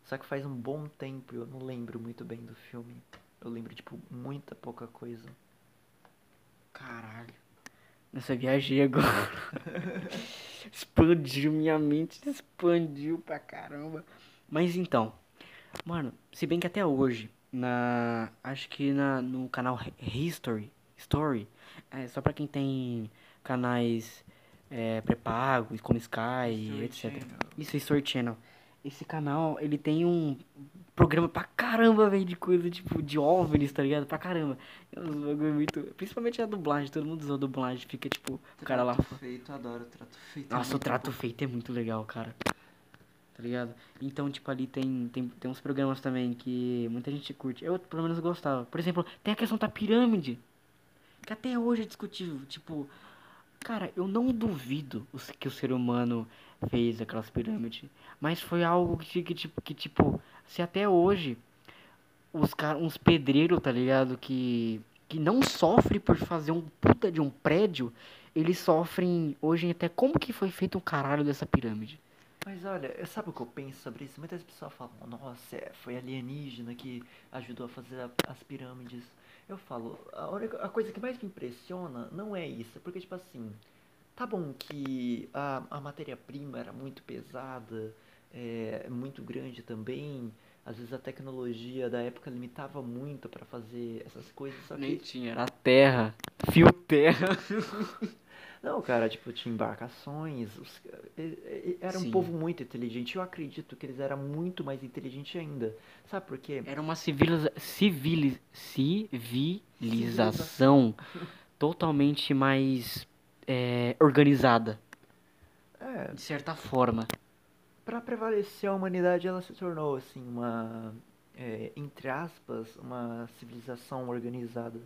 Só que faz um bom tempo e eu não lembro muito bem do filme. Eu lembro, tipo, muita pouca coisa. Caralho. Nossa, viajei agora. [laughs] expandiu minha mente, expandiu pra caramba. Mas então, mano, se bem que até hoje, na. Acho que na, no canal Hi- History, Story, é só pra quem tem canais é, pré-pagos, como Sky, History etc. Channel. Isso, History Channel. Esse canal, ele tem um programa pra caramba, velho, de coisa, tipo, de OVNIs, tá ligado? Pra caramba. É uns bagulho muito... Principalmente a dublagem, todo mundo usa a dublagem, fica, tipo, o cara lá... feito, adoro trato feito. Nossa, o trato feito é muito legal, cara. Tá ligado? Então, tipo, ali tem, tem, tem uns programas também que muita gente curte. Eu, pelo menos, gostava. Por exemplo, tem a questão da pirâmide. Que até hoje é discutível. Tipo, cara, eu não duvido o que o ser humano fez aquelas pirâmides. Mas foi algo que, que tipo, que, tipo, se até hoje os caras, uns pedreiros, tá ligado? Que, que não sofrem por fazer um puta de um prédio, eles sofrem hoje até como que foi feito um caralho dessa pirâmide. Mas olha, sabe o que eu penso sobre isso? Muitas pessoas falam, nossa, é, foi alienígena que ajudou a fazer a- as pirâmides. Eu falo, a, única, a coisa que mais me impressiona não é isso, porque tipo assim, tá bom que a, a matéria-prima era muito pesada, é, muito grande também, às vezes a tecnologia da época limitava muito pra fazer essas coisas, só Nem que tinha, era terra, fio terra. [laughs] Não, cara, tipo, tinha embarcações. os- e- e- Era um Sim. povo muito inteligente. Eu acredito que eles eram muito mais inteligentes ainda. Sabe por quê? Era uma civiliza civili civilização totalmente mais é, organizada, É, de certa forma. pra prevalecer a humanidade, ela se tornou, assim, uma. é, entre aspas, uma civilização organizada.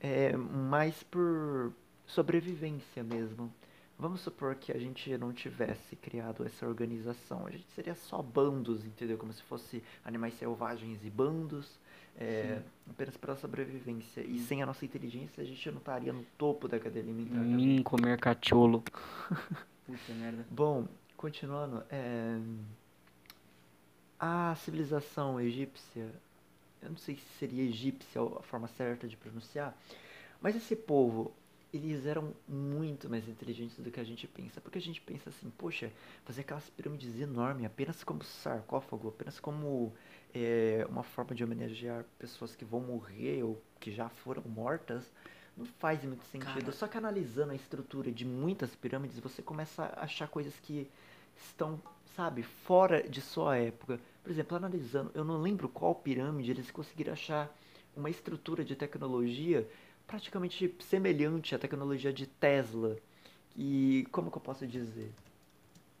É, mais por sobrevivência mesmo. Vamos supor que a gente não tivesse criado essa organização. A gente seria só bandos, entendeu? Como se fosse animais selvagens e bandos, é, apenas pela sobrevivência. E sem a nossa inteligência, a gente não estaria no topo da cadeia alimentar. Mim comer cacholo. [laughs] Puta merda. Bom, continuando, é, a civilização egípcia, eu não sei se seria egípcia a forma certa de pronunciar, mas esse povo, eles eram muito mais inteligentes do que a gente pensa, porque a gente pensa assim, poxa, fazer aquelas pirâmides enormes apenas como sarcófago, apenas como é, uma forma de homenagear pessoas que vão morrer ou que já foram mortas, não faz muito sentido. Cara. Só que analisando a estrutura de muitas pirâmides, você começa a achar coisas que estão, sabe, fora de sua época. Por exemplo, analisando, eu não lembro qual pirâmide eles conseguiram achar uma estrutura de tecnologia praticamente semelhante à tecnologia de Tesla. E como que eu posso dizer?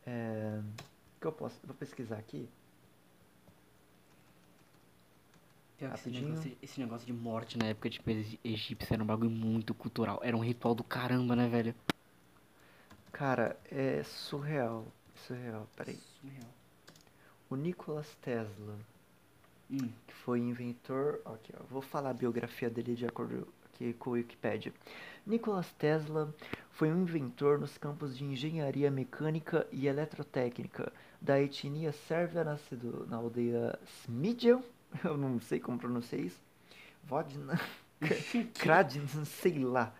É, que eu posso, vou pesquisar aqui. Pior que Esse negócio, esse negócio de morte na época tipo, egípcia era um bagulho muito cultural. Era um ritual do caramba, né, velho? Cara, é surreal, surreal. Peraí. Surreal. O Nikola Tesla, Hum. que foi inventor. Aqui, ó, vou falar a biografia dele de acordo aqui com o Wikipedia. Nikola Tesla foi um inventor nos campos de engenharia mecânica e eletrotécnica da etnia sérvia, nascido na aldeia Smidjel, [laughs] eu não sei como pronunciar isso, Vodna, Kradin, sei lá,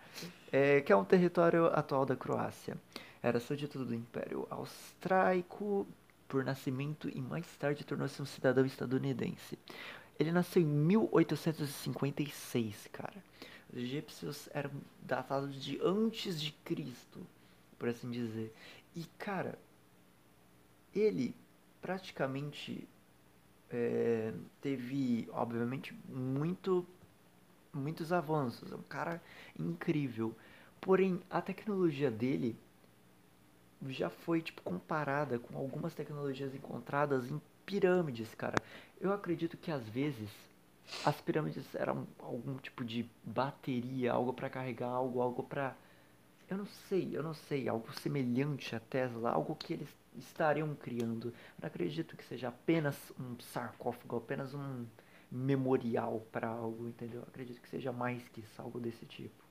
é, que é um território atual da Croácia. Era súdito do Império Austríaco por nascimento e mais tarde tornou-se um cidadão estadunidense. Ele nasceu em 1856, cara. Os egípcios eram datados de antes de Cristo, por assim dizer. E, cara, ele praticamente é, teve, obviamente, muito, muitos avanços. É um cara incrível. Porém, a tecnologia dele já foi tipo comparada com algumas tecnologias encontradas em pirâmides, cara. Eu acredito que às vezes as pirâmides eram algum tipo de bateria, algo para carregar algo, algo para eu não sei, eu não sei, algo semelhante a Tesla, algo que eles estariam criando. Não acredito que seja apenas um sarcófago, apenas um memorial para algo, entendeu? Eu acredito que seja mais que isso, algo desse tipo.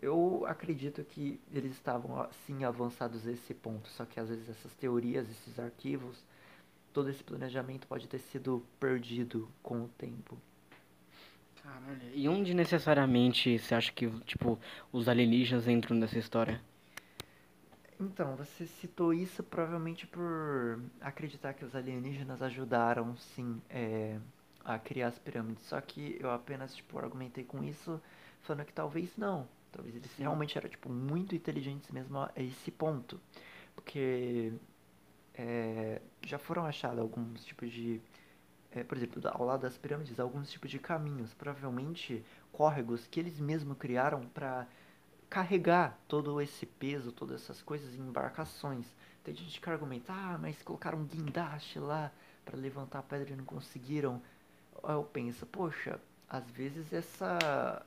Eu acredito que eles estavam assim avançados a esse ponto, só que às vezes essas teorias, esses arquivos, todo esse planejamento pode ter sido perdido com o tempo. Caralho. E onde necessariamente você acha que, tipo, os alienígenas entram nessa história? Então, você citou isso provavelmente por acreditar que os alienígenas ajudaram, sim, é, a criar as pirâmides. Só que eu apenas, tipo, argumentei com isso, falando que talvez não. Talvez eles Sim. realmente eram, tipo, muito inteligentes mesmo a esse ponto. Porque é, já foram achados alguns tipos de... é, por exemplo, ao lado das pirâmides, alguns tipos de caminhos. Provavelmente córregos que eles mesmos criaram para carregar todo esse peso, todas essas coisas em embarcações. Tem gente que argumenta, ah, mas colocaram um guindaste lá para levantar a pedra e não conseguiram. Eu penso, poxa, às vezes essa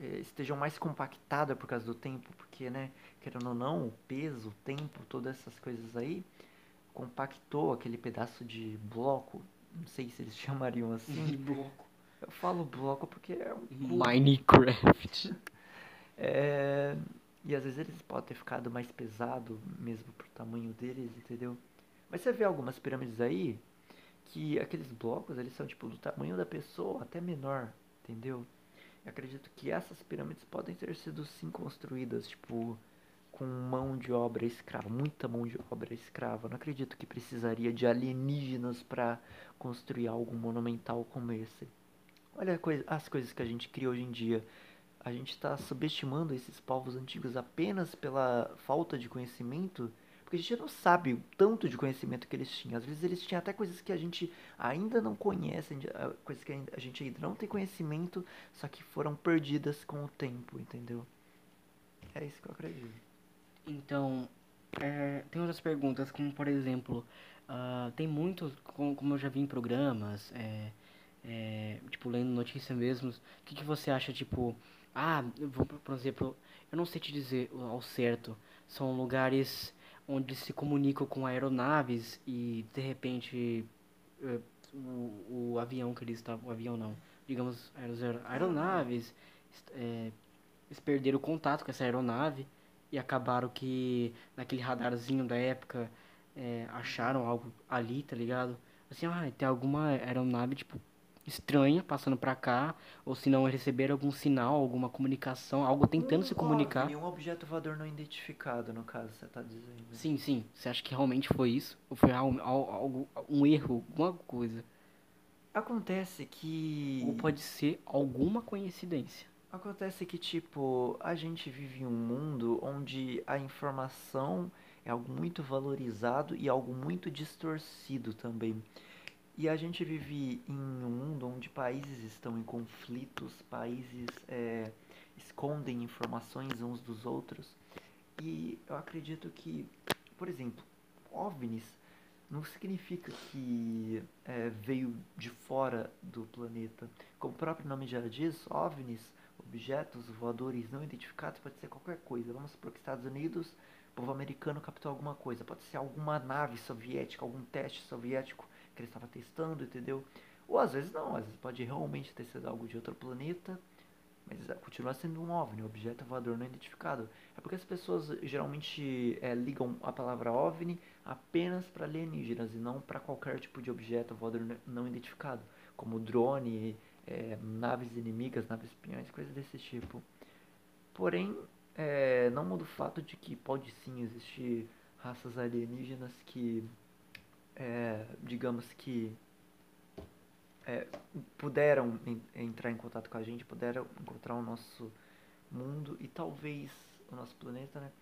eh, estejam mais compactada por causa do tempo, porque, né, querendo ou não, o peso, o tempo, todas essas coisas aí, compactou aquele pedaço de bloco, não sei se eles [laughs] chamariam assim. bloco. Eu falo bloco porque é um. Minecraft. É, e às vezes eles podem ter ficado mais pesado mesmo pro tamanho deles, entendeu? Mas você vê algumas pirâmides aí que aqueles blocos eles são tipo do tamanho da pessoa, até menor, entendeu? Eu acredito que essas pirâmides podem ter sido sim construídas, tipo, com mão de obra escrava, muita mão de obra escrava. Não acredito que precisaria de alienígenas para construir algo monumental como esse. Olha as coisas que a gente cria hoje em dia. A gente está subestimando esses povos antigos apenas pela falta de conhecimento, porque a gente não sabe o tanto de conhecimento que eles tinham. Às vezes eles tinham até coisas que a gente ainda não conhece, coisas que a gente ainda não tem conhecimento, só que foram perdidas com o tempo, entendeu? É isso que eu acredito. Então, é, tem outras perguntas, como por exemplo, ah, tem muitos, como, como eu já vi em programas, é, é, tipo, lendo notícia mesmo, o que, que você acha, tipo, Ah, vou, por exemplo, eu não sei te dizer ao certo. São lugares onde se comunicam com aeronaves e de repente eh, o, o avião que eles estavam. O avião não. Digamos, aeronaves. eh, eles perderam contato com essa aeronave e acabaram que naquele radarzinho da época eh, acharam algo ali, tá ligado? Assim, ah, tem alguma aeronave, tipo, estranha passando pra cá, ou se não receberam algum sinal, alguma comunicação, algo tentando se comunicar. OVNI, um objeto voador não identificado, no caso, você tá dizendo. Sim, sim. Você acha que realmente foi isso? Ou foi algo- um erro, alguma coisa? Acontece que. Ou pode ser alguma coincidência? Acontece que, tipo, a gente vive em um mundo onde a informação é algo muito valorizado e algo muito distorcido também. E a gente vive em um mundo onde países estão em conflitos, países é, escondem informações uns dos outros. E eu acredito que, por exemplo, OVNIs não significa que é, veio de fora do planeta. Como o próprio nome já diz, OVNIs, objetos voadores não identificados, pode ser qualquer coisa. Vamos supor que Estados Unidos, povo americano captou alguma coisa. Pode ser alguma nave soviética, algum teste soviético que ele estava testando, entendeu? Ou às vezes não, às vezes pode realmente ter sido algo de outro planeta, mas é, continua sendo um OVNI, um objeto voador não identificado. É porque as pessoas geralmente é, ligam a palavra OVNI apenas para alienígenas e não para qualquer tipo de objeto voador não identificado, como drone, é, naves inimigas, naves espiões, coisas desse tipo. Porém, é, não muda o fato de que pode sim existir raças alienígenas que, é, digamos que, é, puderam en- entrar em contato com a gente, puderam encontrar o nosso mundo e talvez o nosso planeta, né?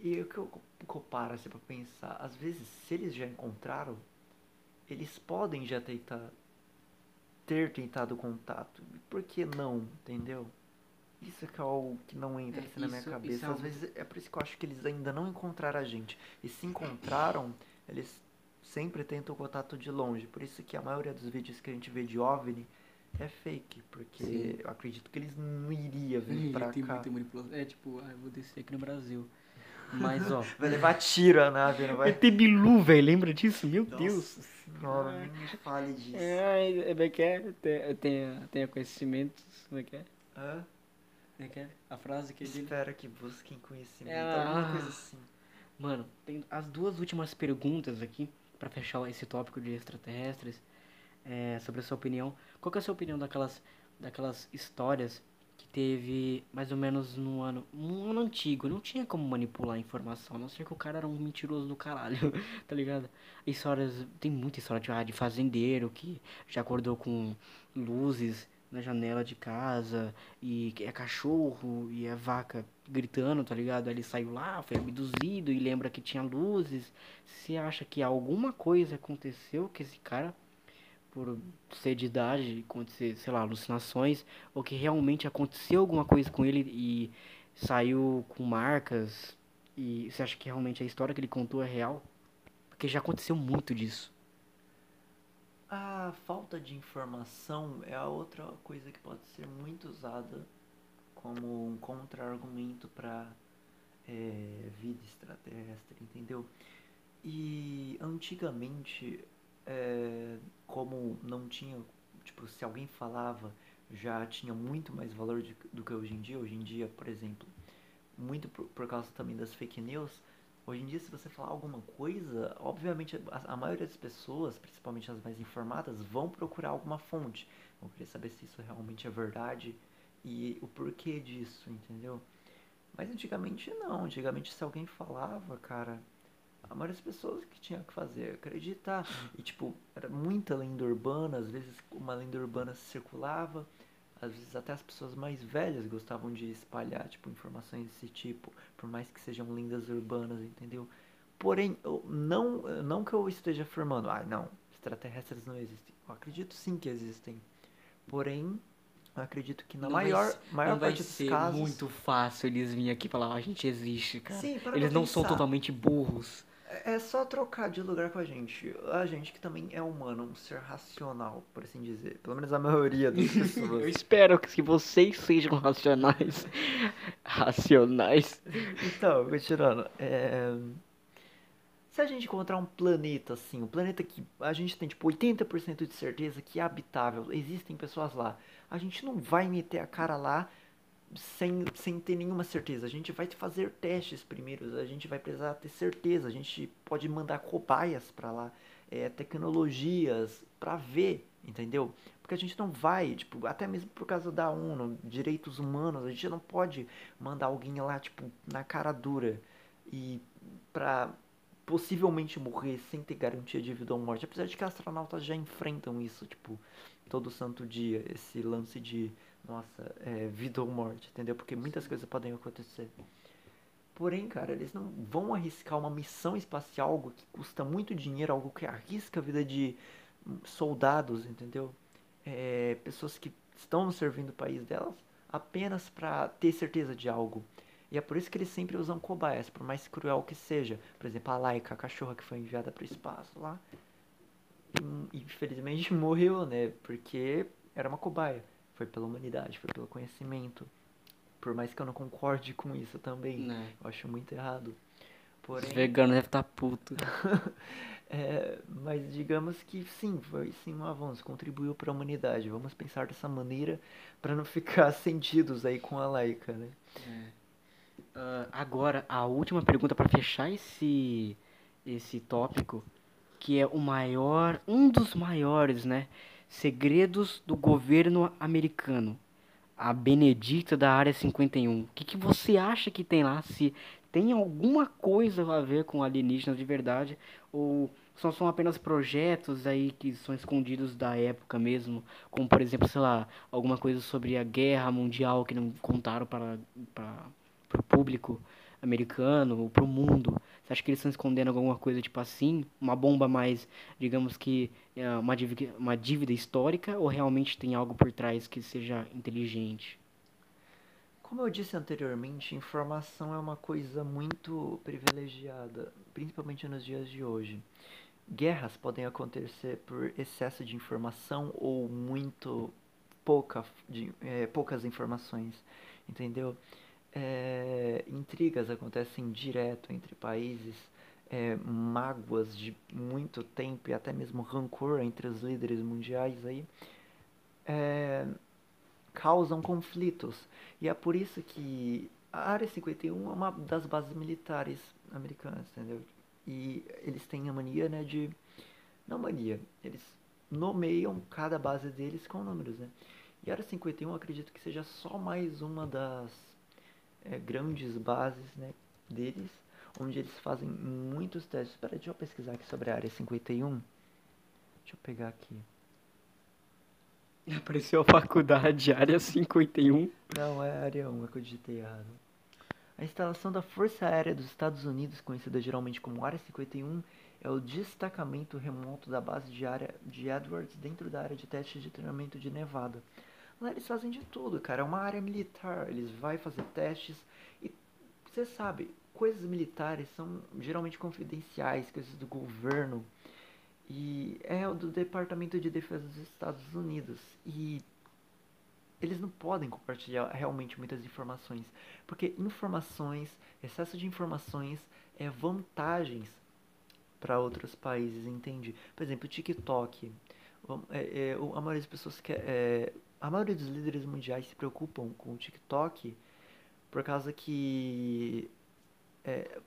E o que eu co- paro assim pra pensar, às vezes se eles já encontraram, eles podem já tentar ter tentado contato. Por que não, entendeu? Isso é que é algo que não entra É, assim na minha isso- isso cabeça. é Às algo- vezes é por isso que eu acho que eles ainda não encontraram a gente. E se encontraram, eles sempre tentam contato de longe. Por isso que a maioria dos vídeos que a gente vê de OVNI é fake. Porque Sim. eu acredito que eles não iriam vir pra tem cá. muita manipulação. É tipo, ah, eu vou descer aqui no Brasil. Mas, ó. [laughs] Vai levar tiro a nave, não vai? ET Bilu, velho, lembra disso? Meu Nossa Deus. senhora, nem me fale disso. É, como é que é? Tenha, tenha conhecimentos, como é que é? Hã? Como é que é? A frase que ele... Espero que busquem conhecimento, É, alguma coisa assim. Mano, tem as duas últimas perguntas aqui, pra fechar esse tópico de extraterrestres, é, sobre a sua opinião. Qual é a sua opinião daquelas, daquelas histórias que teve mais ou menos no ano, um ano antigo? Não tinha como manipular a informação, a não ser que o cara era um mentiroso do caralho, [laughs] tá ligado? Histórias, tem muita história de, ah, de fazendeiro que já acordou com luzes na janela de casa e que é cachorro e é vaca gritando, tá ligado? Ele saiu lá, foi abduzido e lembra que tinha luzes. Você acha que alguma coisa aconteceu com esse cara por ser de idade, acontecer, sei lá, alucinações, ou que realmente aconteceu alguma coisa com ele e saiu com marcas? E você acha que realmente a história que ele contou é real? Porque já aconteceu muito disso. A falta de informação é a outra coisa que pode ser muito usada como um contra-argumento para vida extraterrestre, entendeu? E antigamente, é, como não tinha, tipo, se alguém falava, já tinha muito mais valor de- do que hoje em dia. Hoje em dia, por exemplo, muito por, por causa também das fake news, Hoje em dia, se você falar alguma coisa, obviamente a, a maioria das pessoas, principalmente as mais informadas, vão procurar alguma fonte. Vão querer saber se isso realmente é verdade e o porquê disso, entendeu? Mas antigamente não. Antigamente, se alguém falava, cara, a maioria das pessoas que tinha que fazer acreditar. E, tipo, era muita lenda urbana. Às vezes, uma lenda urbana circulava. Às vezes, até as pessoas mais velhas gostavam de espalhar, tipo, informações desse tipo. Por mais que sejam lendas urbanas, entendeu? Porém, eu não, não que eu esteja afirmando, ah, não, extraterrestres não existem. Eu acredito sim que existem. Porém, eu acredito que na Não vai maior, s- maior vai parte dos ser casos. muito fácil eles virem aqui falar, "Ah, a gente existe, cara. Sim, para Eles não são pensar. totalmente burros. É só trocar de lugar com a gente. A gente que também é humano, um ser racional, por assim dizer. Pelo menos a maioria das [laughs] Eu pessoas. espero que vocês sejam racionais. Racionais. Então, continuando. É... Se a gente encontrar um planeta assim, um planeta que a gente tem tipo 80% de certeza que é habitável, existem pessoas lá, a gente não vai meter a cara lá sem, sem ter nenhuma certeza. A gente vai fazer testes primeiro, a gente vai precisar ter certeza, a gente pode mandar cobaias para lá, é, tecnologias para ver, entendeu? Porque a gente não vai, tipo, até mesmo por causa da ONU, direitos humanos, a gente não pode mandar alguém lá, tipo, na cara dura e pra possivelmente morrer sem ter garantia de vida ou morte. Apesar de que astronautas já enfrentam isso, tipo, todo santo dia, esse lance de, nossa, é, vida ou morte, entendeu? Porque muitas coisas podem acontecer. Porém, cara, eles não vão arriscar uma missão espacial, algo que custa muito dinheiro, algo que arrisca a vida de soldados, entendeu? É, pessoas que estão servindo o país delas apenas para ter certeza de algo. E é por isso que eles sempre usam cobaias, por mais cruel que seja. Por exemplo, a Laika, a cachorra que foi enviada para o espaço lá, infelizmente [laughs] morreu, né? Porque era uma cobaia. Foi pela humanidade, foi pelo conhecimento. Por mais que eu não concorde com isso também. Né. Eu acho muito errado. Porém, Os veganos devem estar putos. [laughs] é, mas digamos que sim, foi sim um avanço, contribuiu para a humanidade. Vamos pensar dessa maneira para não [laughs] ficar sentidos aí com a Laika, né? Ah, agora, a última pergunta para fechar esse, esse tópico, que é o maior, um dos maiores, né? Segredos do governo americano. A Benedita da Área 51. O que, que você acha que tem lá? Se tem alguma coisa a ver com alienígenas de verdade? Ou só são apenas projetos aí que são escondidos da época mesmo? Como, por exemplo, sei lá, alguma coisa sobre a guerra mundial que não contaram para, para pro público americano ou pro mundo? Você acha que eles estão escondendo alguma coisa tipo assim? Uma bomba mais, digamos que, é, uma dívida, uma dívida histórica ou realmente tem algo por trás que seja inteligente? Como eu disse anteriormente, informação é uma coisa muito privilegiada, principalmente nos dias de hoje. Guerras podem acontecer por excesso de informação ou muito pouca, de, é, poucas informações, entendeu? É, intrigas acontecem direto entre países, é, mágoas de muito tempo e até mesmo rancor entre os líderes mundiais aí. É, causam conflitos. E é por isso que a Área 51 é uma das bases militares americanas, entendeu? E eles têm a mania, né, de... Não mania, eles nomeiam cada base deles com números, né? E a Área 51 eu acredito que seja só mais uma das é, grandes bases, né, deles, onde eles fazem muitos testes. Espera, deixa eu pesquisar aqui sobre a Área 51. Deixa eu pegar aqui. [laughs] Apareceu a faculdade, área 51. Não, é área 1, é que eu digitei errado. A instalação da Força Aérea dos Estados Unidos, conhecida geralmente como Área 51, é o destacamento remoto da base de, área de Edwards dentro da área de testes de treinamento de Nevada. Lá eles fazem de tudo, cara. É uma área militar. Eles vão fazer testes e você sabe, coisas militares são geralmente confidenciais, coisas do governo. E é do Departamento de Defesa dos Estados Unidos. E eles não podem compartilhar realmente muitas informações, porque informações, excesso de informações é vantagens para outros países, entende? Por exemplo, o TikTok. É, é, a maioria das pessoas quer, é, a maioria dos líderes mundiais se preocupam com o TikTok por causa que é,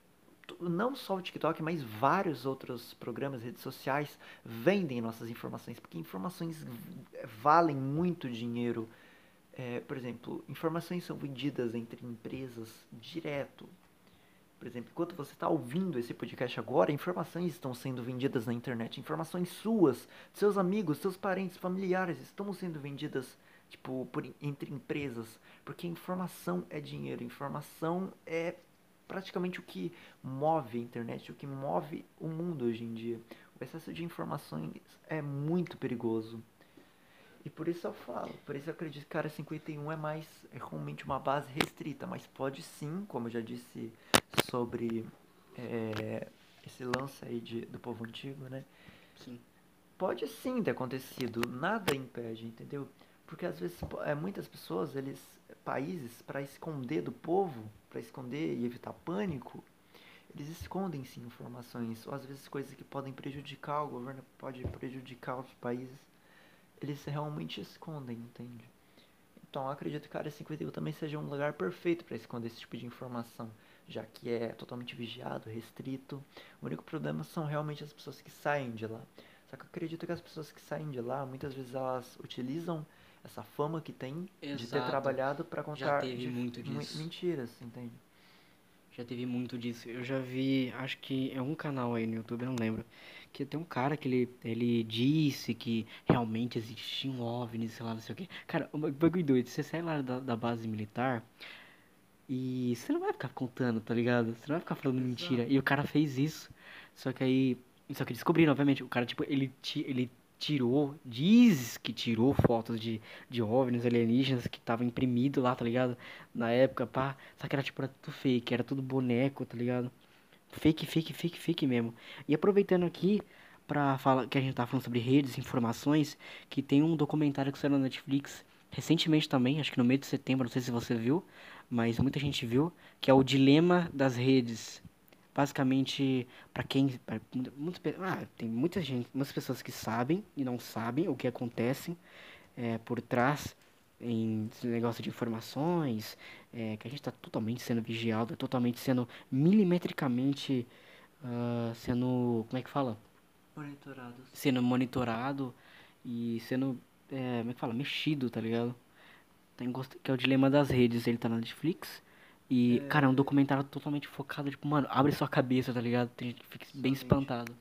não só o TikTok, mas vários outros programas, redes sociais vendem nossas informações, porque informações valem muito dinheiro. É, por exemplo, informações são vendidas entre empresas direto. Por exemplo, enquanto você está ouvindo esse podcast agora, informações estão sendo vendidas na internet. Informações suas, seus amigos, seus parentes, familiares estão sendo vendidas tipo, por, entre empresas, porque informação é dinheiro, informação é praticamente o que move a internet, o que move o mundo hoje em dia. O excesso de informações é muito perigoso. E por isso eu falo, por isso eu acredito que a área 51 é mais é realmente uma base restrita, mas pode sim, como eu já disse sobre é, esse lance aí de, do povo antigo, né? Sim. Pode sim ter acontecido, nada impede, entendeu? Porque às vezes é, muitas pessoas, eles países para esconder do povo, para esconder e evitar pânico, eles escondem sim informações, ou às vezes coisas que podem prejudicar o governo, pode prejudicar os países, eles realmente escondem, entende? Então acredito que a área 51 também seja um lugar perfeito para esconder esse tipo de informação, já que é totalmente vigiado, restrito. O único problema são realmente as pessoas que saem de lá. Só que eu acredito que as pessoas que saem de lá, muitas vezes elas utilizam essa fama que tem de ter Exato. trabalhado para contar teve de- muito mu- disso. mentiras, entende? Já teve muito disso. Eu já vi, acho que é um canal aí no YouTube, eu não lembro. Que tem um cara que ele, ele disse que realmente existiam OVNIs, sei lá, não sei o quê. Cara, o bagulho doido, você sai lá da, da base militar e você não vai ficar contando, tá ligado? Você não vai ficar falando mentira. E o cara fez isso. Só que aí. Só que descobriram, obviamente. O cara, tipo, ele, ele tirou, diz que tirou fotos de, de OVNIs alienígenas que tava imprimido lá, tá ligado? Na época, pá. Só que era tipo, era tudo fake, era tudo boneco, tá ligado? Fake, fake, fake, fake mesmo. E aproveitando aqui pra falar que a gente tá falando sobre redes, informações, que tem um documentário que saiu na Netflix recentemente também, acho que no mês de setembro, não sei se você viu, mas muita gente viu, que é o Dilema das Redes. Basicamente, pra quem, pra pe- ah, tem muita gente, muitas pessoas que sabem e não sabem o que acontece é, por trás em negócio de informações, é, que a gente está totalmente sendo vigiado, totalmente sendo milimetricamente ah, sendo, como é que fala? Monitorados. Sendo monitorado e sendo, é, como é que fala? Mexido, tá ligado? Tem que é o Dilema das Redes, ele tá na Netflix. E, cara, é um documentário totalmente focado, tipo, mano, abre sua cabeça, tá ligado? Tem gente que fica bem espantado.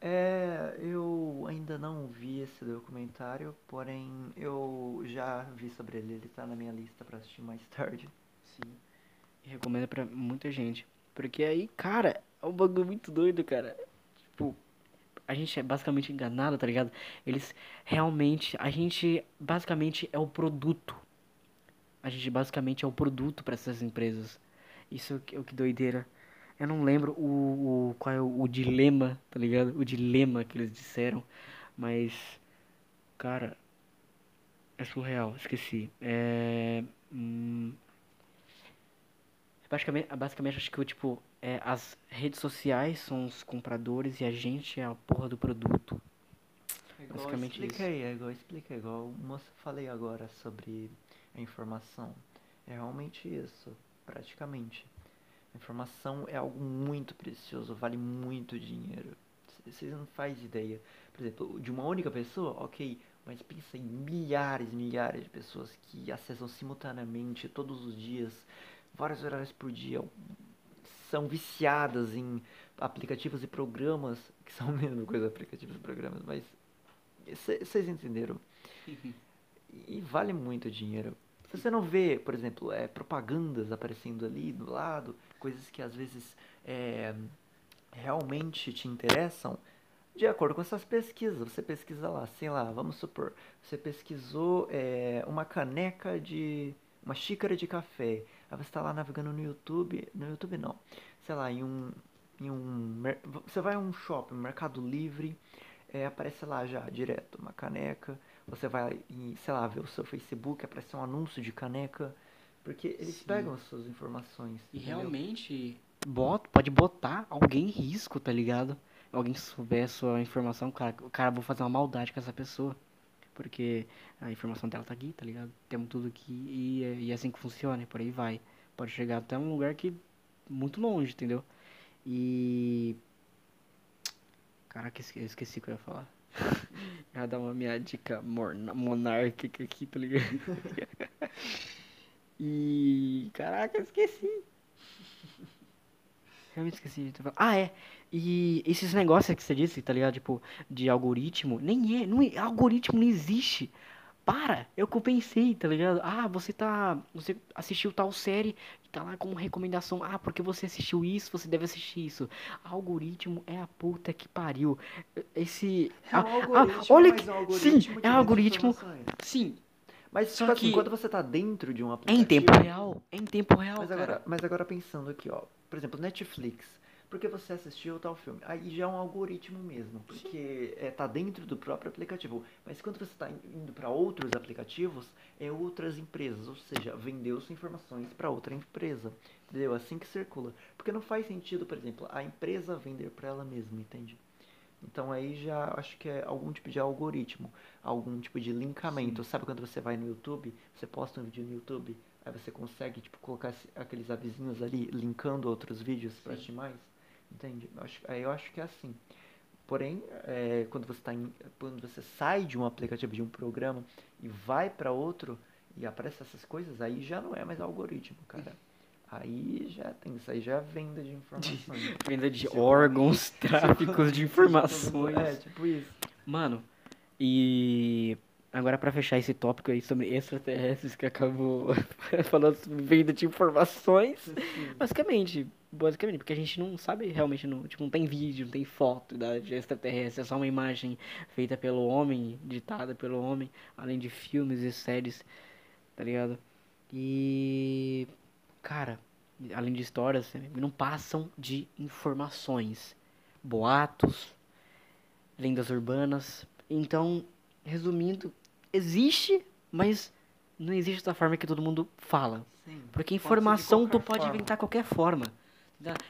É, eu ainda não vi esse documentário, porém eu já vi sobre ele, ele tá na minha lista pra assistir mais tarde. Sim. E recomendo pra muita gente. Porque aí, cara, é um bagulho muito doido, cara. Tipo, a gente é basicamente enganado, tá ligado? Eles realmente. A gente basicamente é o produto. A gente basicamente é o produto pra essas empresas. Isso é o que- o que doideira. Eu não lembro o, o qual é o, o dilema, tá ligado? O dilema que eles disseram. Mas, cara, é surreal, esqueci. É. hum, Basicamente, basicamente acho que tipo, é, as redes sociais são os compradores e a gente é a porra do produto. É igual Basicamente explica isso. aí, é igual explica, é igual o moço falei agora sobre a informação. É realmente isso, praticamente. A informação é algo muito precioso, vale muito dinheiro. Vocês não fazem ideia. Por exemplo, de uma única pessoa, ok, mas pensa em milhares, milhares de pessoas que acessam simultaneamente todos os dias, vários horários por dia, são viciadas em aplicativos e programas, que são mesma coisa, aplicativos e programas, mas vocês entenderam. E vale muito dinheiro. Você não vê, por exemplo, é, propagandas aparecendo ali do lado, coisas que às vezes é, realmente te interessam, de acordo com essas pesquisas, você pesquisa lá, sei lá, vamos supor, você pesquisou é, uma caneca de. uma xícara de café. Aí você está lá navegando no YouTube. No YouTube não. Sei lá, em um. Em um você vai a um shopping, Mercado Livre, é, aparece lá já direto uma caneca. Você vai, em, sei lá, ver o seu Facebook, aparece um anúncio de caneca. Porque eles Sim. pegam as suas informações. E entendeu? realmente bota, pode botar alguém em risco, tá ligado? Alguém que souber a sua informação, cara, o cara vou fazer uma maldade com essa pessoa. Porque a informação dela tá aqui, tá ligado? Temos tudo aqui e, é- e é assim que funciona, e por aí vai. Pode chegar até um lugar que. muito longe, entendeu? E. Caraca, eu esqueci o que eu ia falar. Ia dar uma minha dica monárquica aqui, tá ligado? [laughs] E. Caraca, esqueci. Realmente esqueci. de falado. Ah, é. E esses negócios que você disse, tá ligado? Tipo, de algoritmo. Nem é. Não é algoritmo não existe. Para! É eu pensei, tá ligado? Ah, você tá. Você assistiu tal série e tá lá como recomendação. Ah, porque você assistiu isso, você deve assistir isso. Algoritmo é a puta que pariu. Esse. É um ah, ah, algoritmo, olha que. é Sim, é um algoritmo. Sim, Mas, Só tipo assim, que- quando você tá dentro de um é aplicativo... em tempo real. É em tempo real, Mas agora, mas agora pensando aqui, ó. Por exemplo, Netflix. Porque você assistiu tal filme. Aí já é um algoritmo mesmo, porque é, tá dentro do próprio aplicativo. Mas quando você está indo para outros aplicativos, é outras empresas, ou seja, vendeu suas informações para outra empresa. Entendeu? Assim que circula. Porque não faz sentido, por exemplo, a empresa vender para ela mesma, entende? Então aí já acho que é algum tipo de algoritmo, algum tipo de linkamento. Sim. Sabe quando você vai no YouTube, você posta um vídeo no YouTube, aí você consegue tipo colocar aqueles avisinhos ali linkando outros vídeos para ti mais, entende? Eu acho, aí eu acho que é assim. Porém, é, quando você tá em, quando você sai de um aplicativo de um programa e vai para outro e aparece essas coisas, aí já não é mais algoritmo, cara. Aí já tem isso aí já é venda de informações. [laughs] venda de [laughs] órgãos, [laughs] tráficos de informações. É, tipo isso. Mano, e agora para fechar esse tópico aí sobre extraterrestres que acabou falando sobre venda de informações, Sim. basicamente, basicamente, porque a gente não sabe realmente, não, tipo, não tem vídeo, não tem foto da, de extraterrestre, é só uma imagem feita pelo homem, ditada pelo homem, além de filmes e séries, tá ligado? E cara, além de histórias, não passam de informações, boatos, lendas urbanas. Então, resumindo, existe, mas não existe da forma que todo mundo fala. Sim, Porque informação tu pode forma. inventar qualquer forma.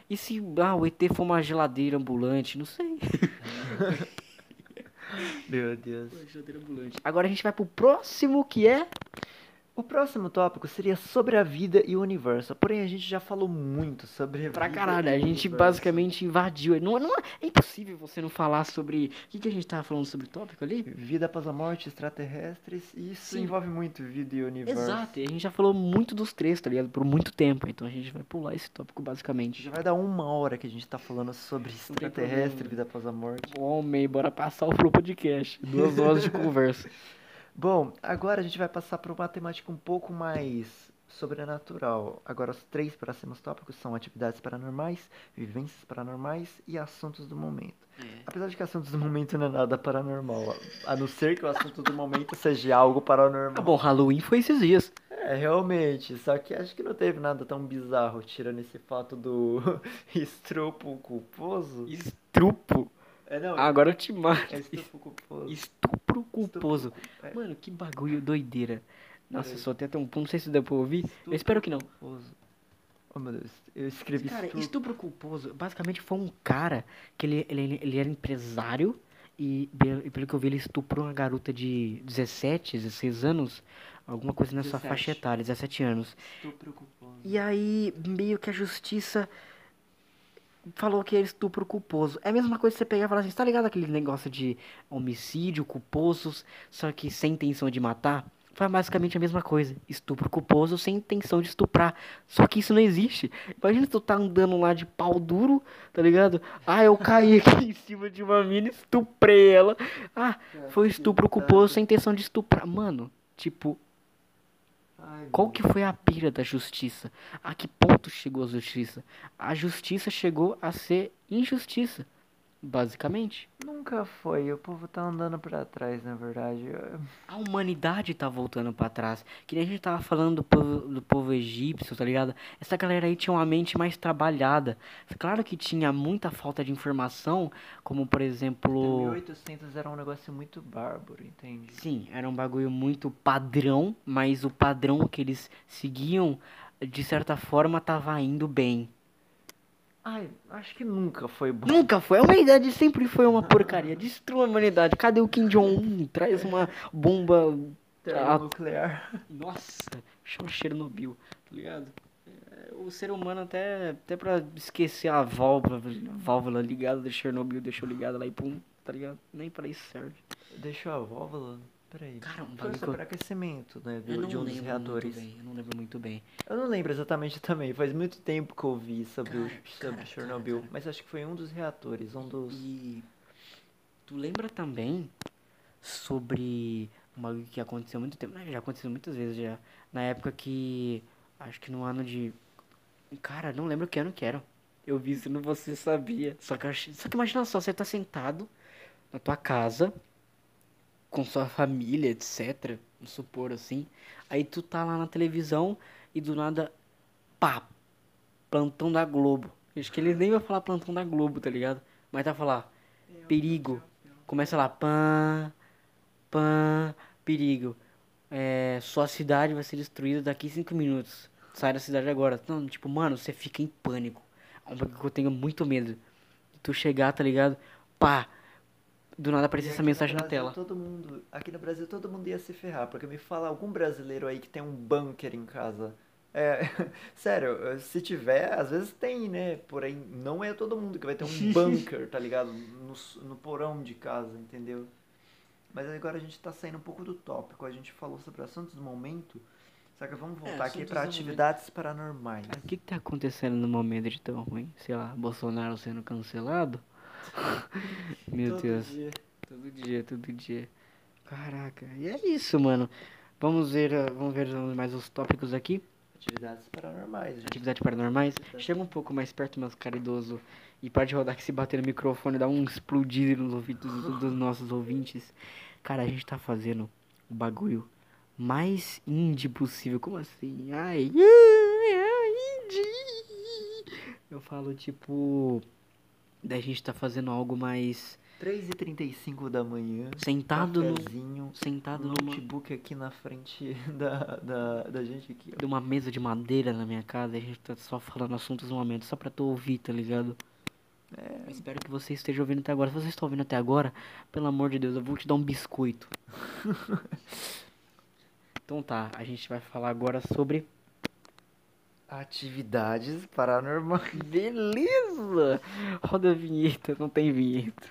E se ah, o ET for uma geladeira ambulante? Não sei. [laughs] Meu Deus. Agora a gente vai pro próximo que é o próximo tópico seria sobre a vida e o universo. Porém, a gente já falou muito sobre a pra caralho, a gente universo. basicamente invadiu. Não, não, é impossível você não falar sobre. O que, que a gente tava falando sobre o tópico ali? Vida após a morte, extraterrestres. Isso Sim. envolve muito vida e universo. Exato, e a gente já falou muito dos três, tá ligado? Por muito tempo. Então a gente vai pular esse tópico basicamente. Já vai dar uma hora que a gente tá falando sobre extraterrestre, vida após a morte. Homem, bora passar o flow podcast. Duas horas de [laughs] conversa. Bom, agora a gente vai passar para uma temática um pouco mais sobrenatural. Agora, os três próximos tópicos são atividades paranormais, vivências paranormais e assuntos do momento. É. Apesar de que assuntos do momento não é nada paranormal, a não ser que o assunto do momento seja algo paranormal. Ah, bom, Halloween foi esses dias. É, realmente, só que acho que não teve nada tão bizarro, tirando esse fato do [laughs] estrupo culposo. Estrupo? É, não, Agora eu te mato. É estupro culposo. Estupro culposo. É. Mano, que bagulho doideira. Nossa, só tem até um ponto, não sei se deu pra ouvir. Estupro eu espero que não. Culposo. Oh meu Deus, eu escrevi Cara, estupro. estupro culposo, basicamente foi um cara que ele, ele, ele era empresário e, pelo que eu vi, ele estuprou uma garota de 17, 16 anos, alguma coisa nessa 17. faixa etária, 17 anos. Estupro culposo. E aí, meio que a justiça falou que é estupro culposo. É a mesma coisa que você pegar e falar assim, tá ligado aquele negócio de homicídio, culposos, só que sem intenção de matar? Foi basicamente a mesma coisa. Estupro culposo sem intenção de estuprar. Só que isso não existe. Imagina tu tá andando lá de pau duro, tá ligado? Ah, eu caí aqui em cima de uma mina, estuprei ela. Ah, foi estupro culposo sem intenção de estuprar. Mano, tipo, Qual que foi a pira da justiça? A que ponto chegou a justiça? A justiça chegou a ser injustiça. Basicamente. Nunca foi. O povo tá andando para trás, na verdade. A humanidade tá voltando para trás. Que nem a gente tava falando do povo, do povo egípcio, tá ligado? Essa galera aí tinha uma mente mais trabalhada. Claro que tinha muita falta de informação, como por exemplo. 1800 era um negócio muito bárbaro, entende? Sim, era um bagulho muito padrão, mas o padrão que eles seguiam, de certa forma, tava indo bem. Ai, acho que nunca foi bom. Nunca foi. A humanidade sempre foi uma porcaria. Destrua a humanidade. Cadê o Kim Jong-un? Traz uma bomba a... nuclear. Nossa, show Chernobyl, tá ligado? É, o ser humano até, até pra esquecer a válvula, válvula ligada de Chernobyl, deixou ligada lá e pum, tá ligado? Nem pra isso serve. Deixou a válvula? Peraí. Cara, um bagulho... Foi aquecimento, né? Do, de um dos reatores. Bem, eu não lembro muito bem. Eu não lembro exatamente [laughs] também. Faz muito tempo que eu vi sobre, cara, o, sobre cara, Chernobyl. Cara, mas acho que foi um dos reatores. Um dos... E tu lembra também sobre um bagulho que aconteceu muito tempo. Já aconteceu muitas vezes já. Na época que... Acho que no ano de... Cara, não lembro que ano que era. Eu vi isso não você sabia. Só que. Só que imagina só, você tá sentado na tua casa com sua família, etc. Vamos supor assim. Aí tu tá lá na televisão e do nada, pá, plantão da Globo. Acho que eles nem vão falar plantão da Globo, tá ligado? Mas tá falar perigo. Começa lá, pã, pã, perigo. É, sua cidade vai ser destruída daqui cinco minutos. Sai da cidade agora. Não, tipo, mano, você fica em pânico. É um bagulho que eu tenho muito medo. Tu chegar, tá ligado? Pá! Do nada aparece E essa aqui mensagem na Brasil, tela. Todo mundo, aqui no Brasil todo mundo ia se ferrar, porque me fala algum brasileiro aí que tem um bunker em casa. É, [laughs] sério, se tiver, às vezes tem, né? Porém, não é todo mundo que vai ter um [laughs] bunker, tá ligado? No, no porão de casa, entendeu? Mas agora a gente tá saindo um pouco do tópico. A gente falou sobre assuntos do momento. Só que vamos voltar aqui É, pra do atividades paranormais. O que, que tá acontecendo no momento de tão ruim? Sei lá, Bolsonaro sendo cancelado? [laughs] Meu Todo Deus. dia. Todo dia, todo dia. Caraca, e é isso, mano. Vamos ver, ah, vamos ver mais os tópicos aqui. Atividades paranormais, gente. Atividades paranormais. Chega um pouco mais perto, meus caridoso. E para de rodar que se bater no microfone dá um explodir nos ouvidos dos, dos nossos ouvintes. Cara, a gente tá fazendo o bagulho mais indie possível. Como assim? Ai, ai, ai, indie. Eu falo tipo. Da gente tá fazendo algo mais 3h35 da manhã. sentado no. Sentado numa, notebook aqui na frente [laughs] da, da, da gente aqui, ó. de uma mesa de madeira na minha casa. E a gente tá só falando assuntos no momento, só pra tu ouvir, tá ligado? É, Eu espero que você esteja ouvindo até agora. Se você está ouvindo até agora, pelo amor de Deus, eu vou te dar um biscoito. [laughs] então tá, a gente vai falar agora sobre. Atividades paranormais. [laughs] Beleza! Roda a vinheta, não tem vinheta.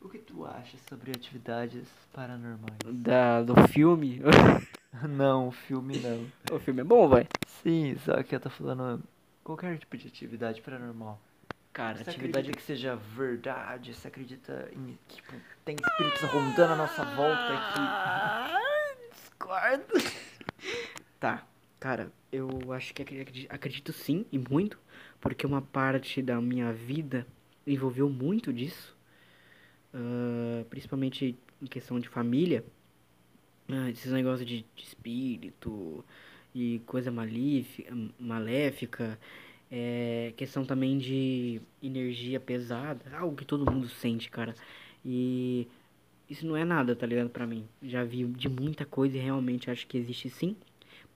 O que tu acha sobre atividades paranormais? Da, do filme. [laughs] Não, filme não. o filme é bom, vai. Sim, só que eu tô falando qualquer tipo de atividade paranormal. Cara, Você atividade. que seja verdade? Você acredita em, tipo, tem espíritos rondando a nossa volta aqui? Ah, discordo. Tá, cara, eu acho que acre- acredito, acredito sim, e muito, porque uma parte da minha vida envolveu muito disso, ah, principalmente em questão de família, ah, esses negócios de, de espírito e coisa malífica, maléfica, é, questão também de energia pesada, algo que todo mundo sente, cara, e isso não é nada, tá ligado, pra mim. Já vi de muita coisa e realmente acho que existe sim.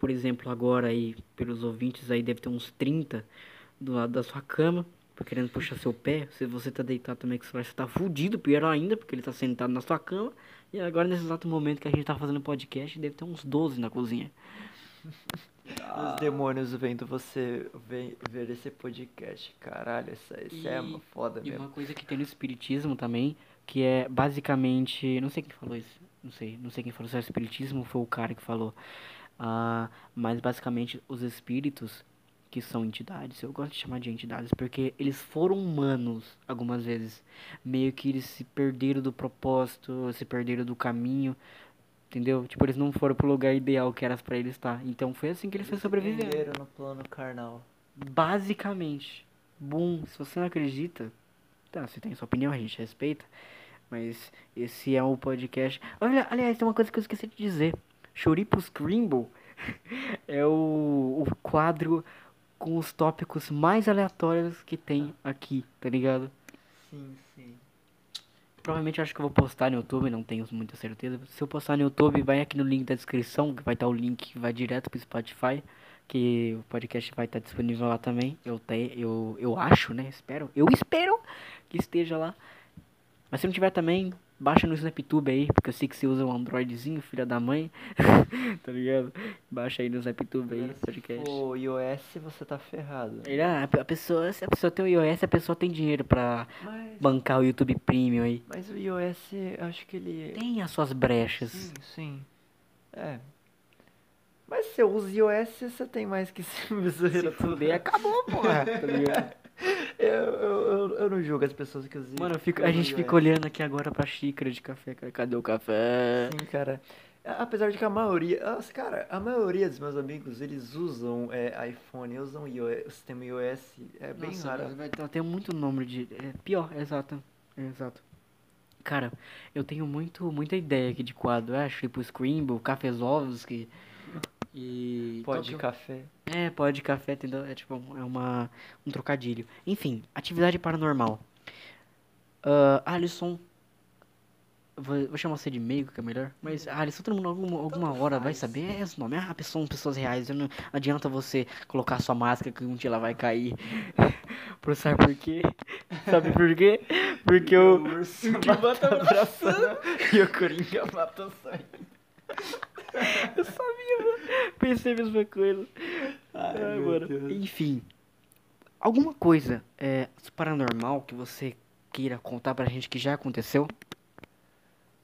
Por exemplo, agora aí, pelos ouvintes aí, deve ter uns 30 do lado da sua cama, querendo puxar seu pé. Se você tá deitado também com o celular, você tá fudido, pior ainda, porque ele tá sentado na sua cama. E agora, nesse exato momento que a gente tá fazendo podcast, deve ter uns 12 na cozinha. Os demônios vendo você ver, ver esse podcast. Caralho, essa, essa é E- uma foda E mesmo. uma coisa que tem no espiritismo também, que é basicamente, não sei quem falou isso, não sei, não sei quem falou se é o espiritismo ou foi o cara que falou. Ah, mas basicamente os espíritos, que são entidades, eu gosto de chamar de entidades porque eles foram humanos algumas vezes, meio que eles se perderam do propósito, se perderam do caminho, entendeu? Tipo, eles não foram pro lugar ideal que era pra eles estar. Então foi assim que eles sobrevivendo. Prenderam no plano carnal. Basicamente. Boom, se você não acredita, tá, você tem sua opinião, a gente respeita. Mas esse é o podcast. Olha, aliás, tem uma coisa que eu esqueci de dizer. Choripos Scrimble [laughs] é o, o quadro com os tópicos mais aleatórios que tem aqui, tá ligado? Sim, sim. Provavelmente acho que eu vou postar no YouTube, não tenho muita certeza. Se eu postar no YouTube, vai aqui no link da descrição, que vai estar o link que vai direto pro Spotify, que o podcast vai estar disponível lá também. Eu te, eu, eu acho, né? Espero. Eu espero que esteja lá. Mas se não tiver também, baixa no SnapTube aí, porque eu sei que você usa um Androidzinho, filha da mãe. [laughs] tá ligado? Baixa aí no SnapTube aí, podcast. for iOS, você tá ferrado. Ah, a pessoa, se a pessoa tem o iOS, a pessoa tem dinheiro pra Mas, bancar o YouTube Premium aí. mas o iOS, acho que ele... Tem as suas brechas. Sim, sim. É. Mas se eu uso iOS, você tem mais que [laughs] se Se fuder, acabou, porra. [laughs] Tá ligado? [laughs] eu, eu, eu, não julgo as pessoas que usam Mano, eu fico- a gente fica olhando aqui agora pra xícara de café, cara. Cadê o café? Sim, cara. Apesar de que a maioria, cara, a maioria dos meus amigos, eles usam é, iPhone, usam iOS, o sistema iOS, é bem Nossa, raro. mas tá- tem muito nome de. É pior, exato. Exato. Cara, eu tenho muito, muita ideia aqui de quadro. É, tipo Scrimble, Cafezovski. E. Pó de é café. É, pó de café, entendeu? É tipo, é uma, um trocadilho. Enfim, atividade paranormal. Ah, Alisson. Vou, vou chamar você de meio, que é melhor. Mas, Alisson, todo mundo alguma, alguma hora vai faz. saber é esse nome. Ah, pessoas, são pessoas reais. Não adianta você colocar sua máscara que um dia ela vai cair. [laughs] Por, sabe por quê? Sabe por quê? Porque o. urso [laughs] o Gilmar mata abraçando e o Coringa mata o sonho. [laughs] [laughs] Eu sabia, mano. Pensei a mesma coisa. Ai, Ai, mano. Deus. Enfim. Alguma coisa é, paranormal que você queira contar pra gente que já aconteceu?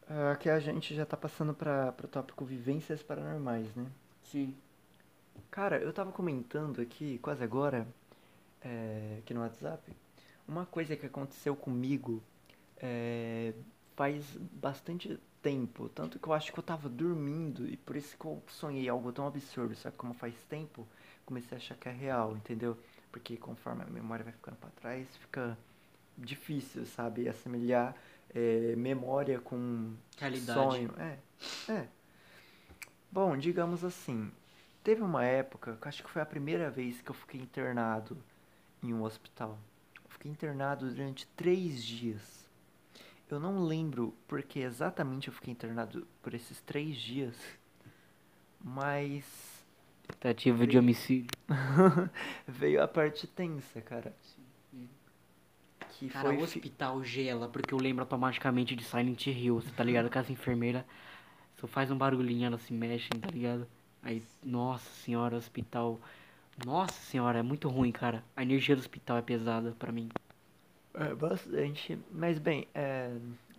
Ah, Aqui a gente já tá passando para o tópico vivências paranormais, né? Sim. Cara, eu tava comentando aqui, quase agora, é, aqui no WhatsApp, uma coisa que aconteceu comigo é, faz bastante tempo. Tanto que eu acho que eu tava dormindo e por isso que eu sonhei algo tão absurdo. Só que como faz tempo, comecei a achar que é real, entendeu? Porque conforme a memória vai ficando pra trás, fica difícil, sabe? Assimilar é, memória com Realidade. sonho. É, é. Bom, digamos assim, teve uma época que eu acho que foi a primeira vez que eu fiquei internado em um hospital. Eu fiquei internado durante três dias. Eu não lembro porque exatamente eu fiquei internado por esses três dias, mas Tentativa de homicídio. [laughs] veio a parte tensa, cara. Que Cara, foi o hospital gela, porque eu lembro automaticamente de Silent Hill, você tá ligado? Que as enfermeiras só faz um barulhinho, elas se mexem, tá ligado? Aí, nossa senhora, o hospital. Nossa senhora, é muito ruim, cara. A energia do hospital é pesada pra mim. É, bastante. Mas bem, é...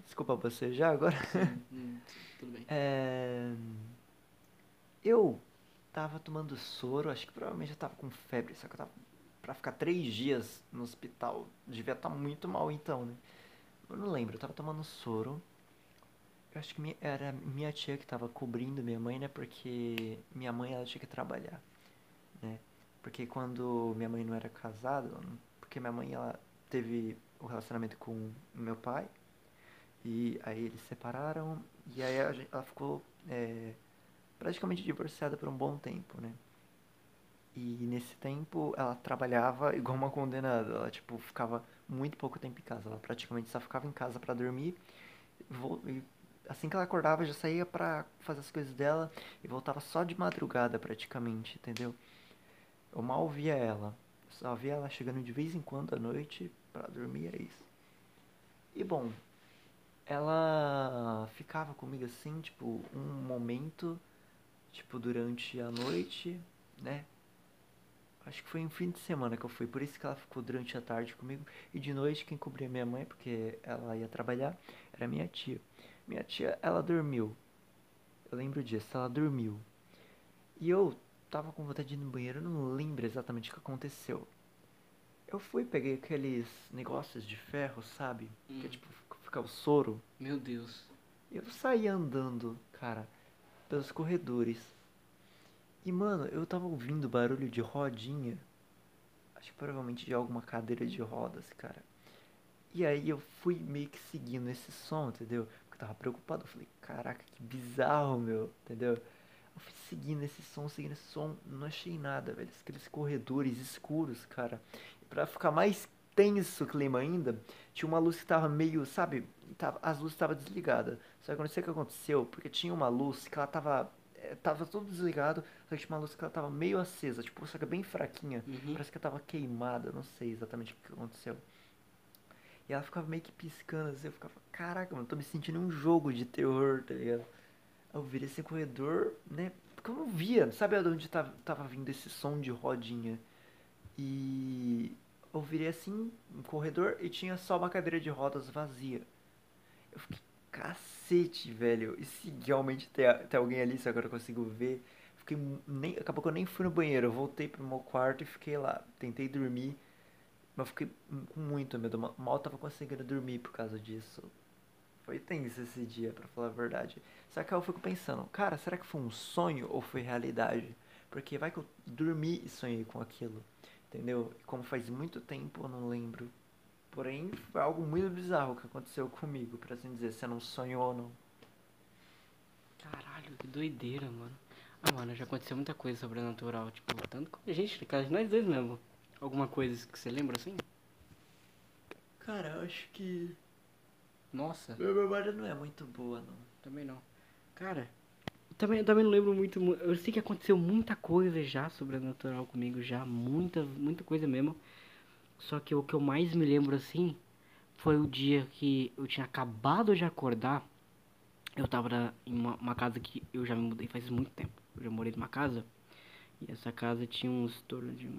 desculpa você já agora. [laughs] tudo bem. É... Eu tava tomando soro, acho que provavelmente eu tava com febre, só que eu tava pra ficar três dias no hospital. Devia estar muito mal então, né? Eu não lembro, eu tava tomando soro. Eu acho que minha- era minha tia que tava cobrindo minha mãe, né? Porque minha mãe ela tinha que trabalhar, né? Porque quando minha mãe não era casada, porque minha mãe ela teve o relacionamento com meu pai e aí eles separaram e aí a gen- ela ficou é, praticamente divorciada por um bom tempo, né? E nesse tempo ela trabalhava [laughs] igual uma condenada, ela tipo ficava muito pouco tempo em casa, ela praticamente só ficava em casa pra dormir. e assim que ela acordava já saía pra fazer as coisas dela e voltava só de madrugada praticamente, entendeu? Eu mal via ela, só via ela chegando de vez em quando à noite pra dormir, é isso. E bom, ela ficava comigo assim, tipo, um momento, tipo, durante a noite, né? Acho que foi um fim de semana que eu fui, por isso que ela ficou durante a tarde comigo. E de noite quem cobria minha mãe, porque ela ia trabalhar, era minha tia. Minha tia, ela dormiu. Eu lembro disso, ela dormiu. E eu tava com vontade de ir no banheiro, não lembro exatamente o que aconteceu. Eu fui, peguei aqueles negócios de ferro, sabe? Que é Hum. tipo, fica o soro. Meu Deus. Eu saí andando, cara, pelos corredores. E, mano, eu tava ouvindo barulho de rodinha. Acho que provavelmente de alguma cadeira de rodas, cara. E aí eu fui meio que seguindo esse som, entendeu? Porque eu tava preocupado. Eu falei, caraca, que bizarro, meu, entendeu? Eu fui seguindo esse som, seguindo esse som. Não achei nada, velho. Aqueles corredores escuros, cara. Pra ficar mais tenso o clima ainda, tinha uma luz que tava meio, sabe? Tava, as luzes estavam desligadas. Só que eu não sei o que aconteceu, porque tinha uma luz que ela tava. eh, Tava tudo desligado, só que tinha uma luz que ela tava meio acesa, tipo, só que bem fraquinha. Uhum. Parece que ela tava queimada, não sei exatamente o que aconteceu. E ela ficava meio que piscando assim, eu ficava, caraca, mano, tô me sentindo um jogo de terror, tá ligado? Eu virei esse corredor, né? Porque eu não via, sabe de onde tava, tava vindo esse som de rodinha? E eu virei assim, um corredor, e tinha só uma cadeira de rodas vazia. Eu fiquei, cacete, velho. E se realmente tem, tem alguém ali, se agora eu consigo ver. Fiquei nem, acabou que eu nem fui no banheiro. Eu voltei pro meu quarto e fiquei lá. Tentei dormir. Mas fiquei com muito medo. ma- Mal tava conseguindo dormir por causa disso. Foi tenso esse dia, pra falar a verdade. Só que eu fico pensando, cara, será que foi um sonho ou foi realidade? Porque vai que eu dormi e sonhei com aquilo. Entendeu? E como faz muito tempo, eu não lembro. Porém, foi algo muito bizarro que aconteceu comigo, pra assim dizer, se eu não sonhou ou não. Caralho, que doideira, mano. Ah, mano, já aconteceu muita coisa sobrenatural. Tipo, tanto com a gente, cara, nós dois mesmo. Alguma coisa que você lembra assim? Cara, eu acho que. Nossa, Minha memória não é muito boa, não. também não. Cara, também, eu também não lembro muito. mu- Eu sei que aconteceu muita coisa já sobrenatural comigo, já. Muita, muita coisa mesmo. Só que o que eu mais me lembro assim foi o dia que eu tinha acabado de acordar. Eu tava em uma, uma casa que eu já me mudei faz muito tempo. Eu já morei numa casa. E essa casa tinha uns torno de.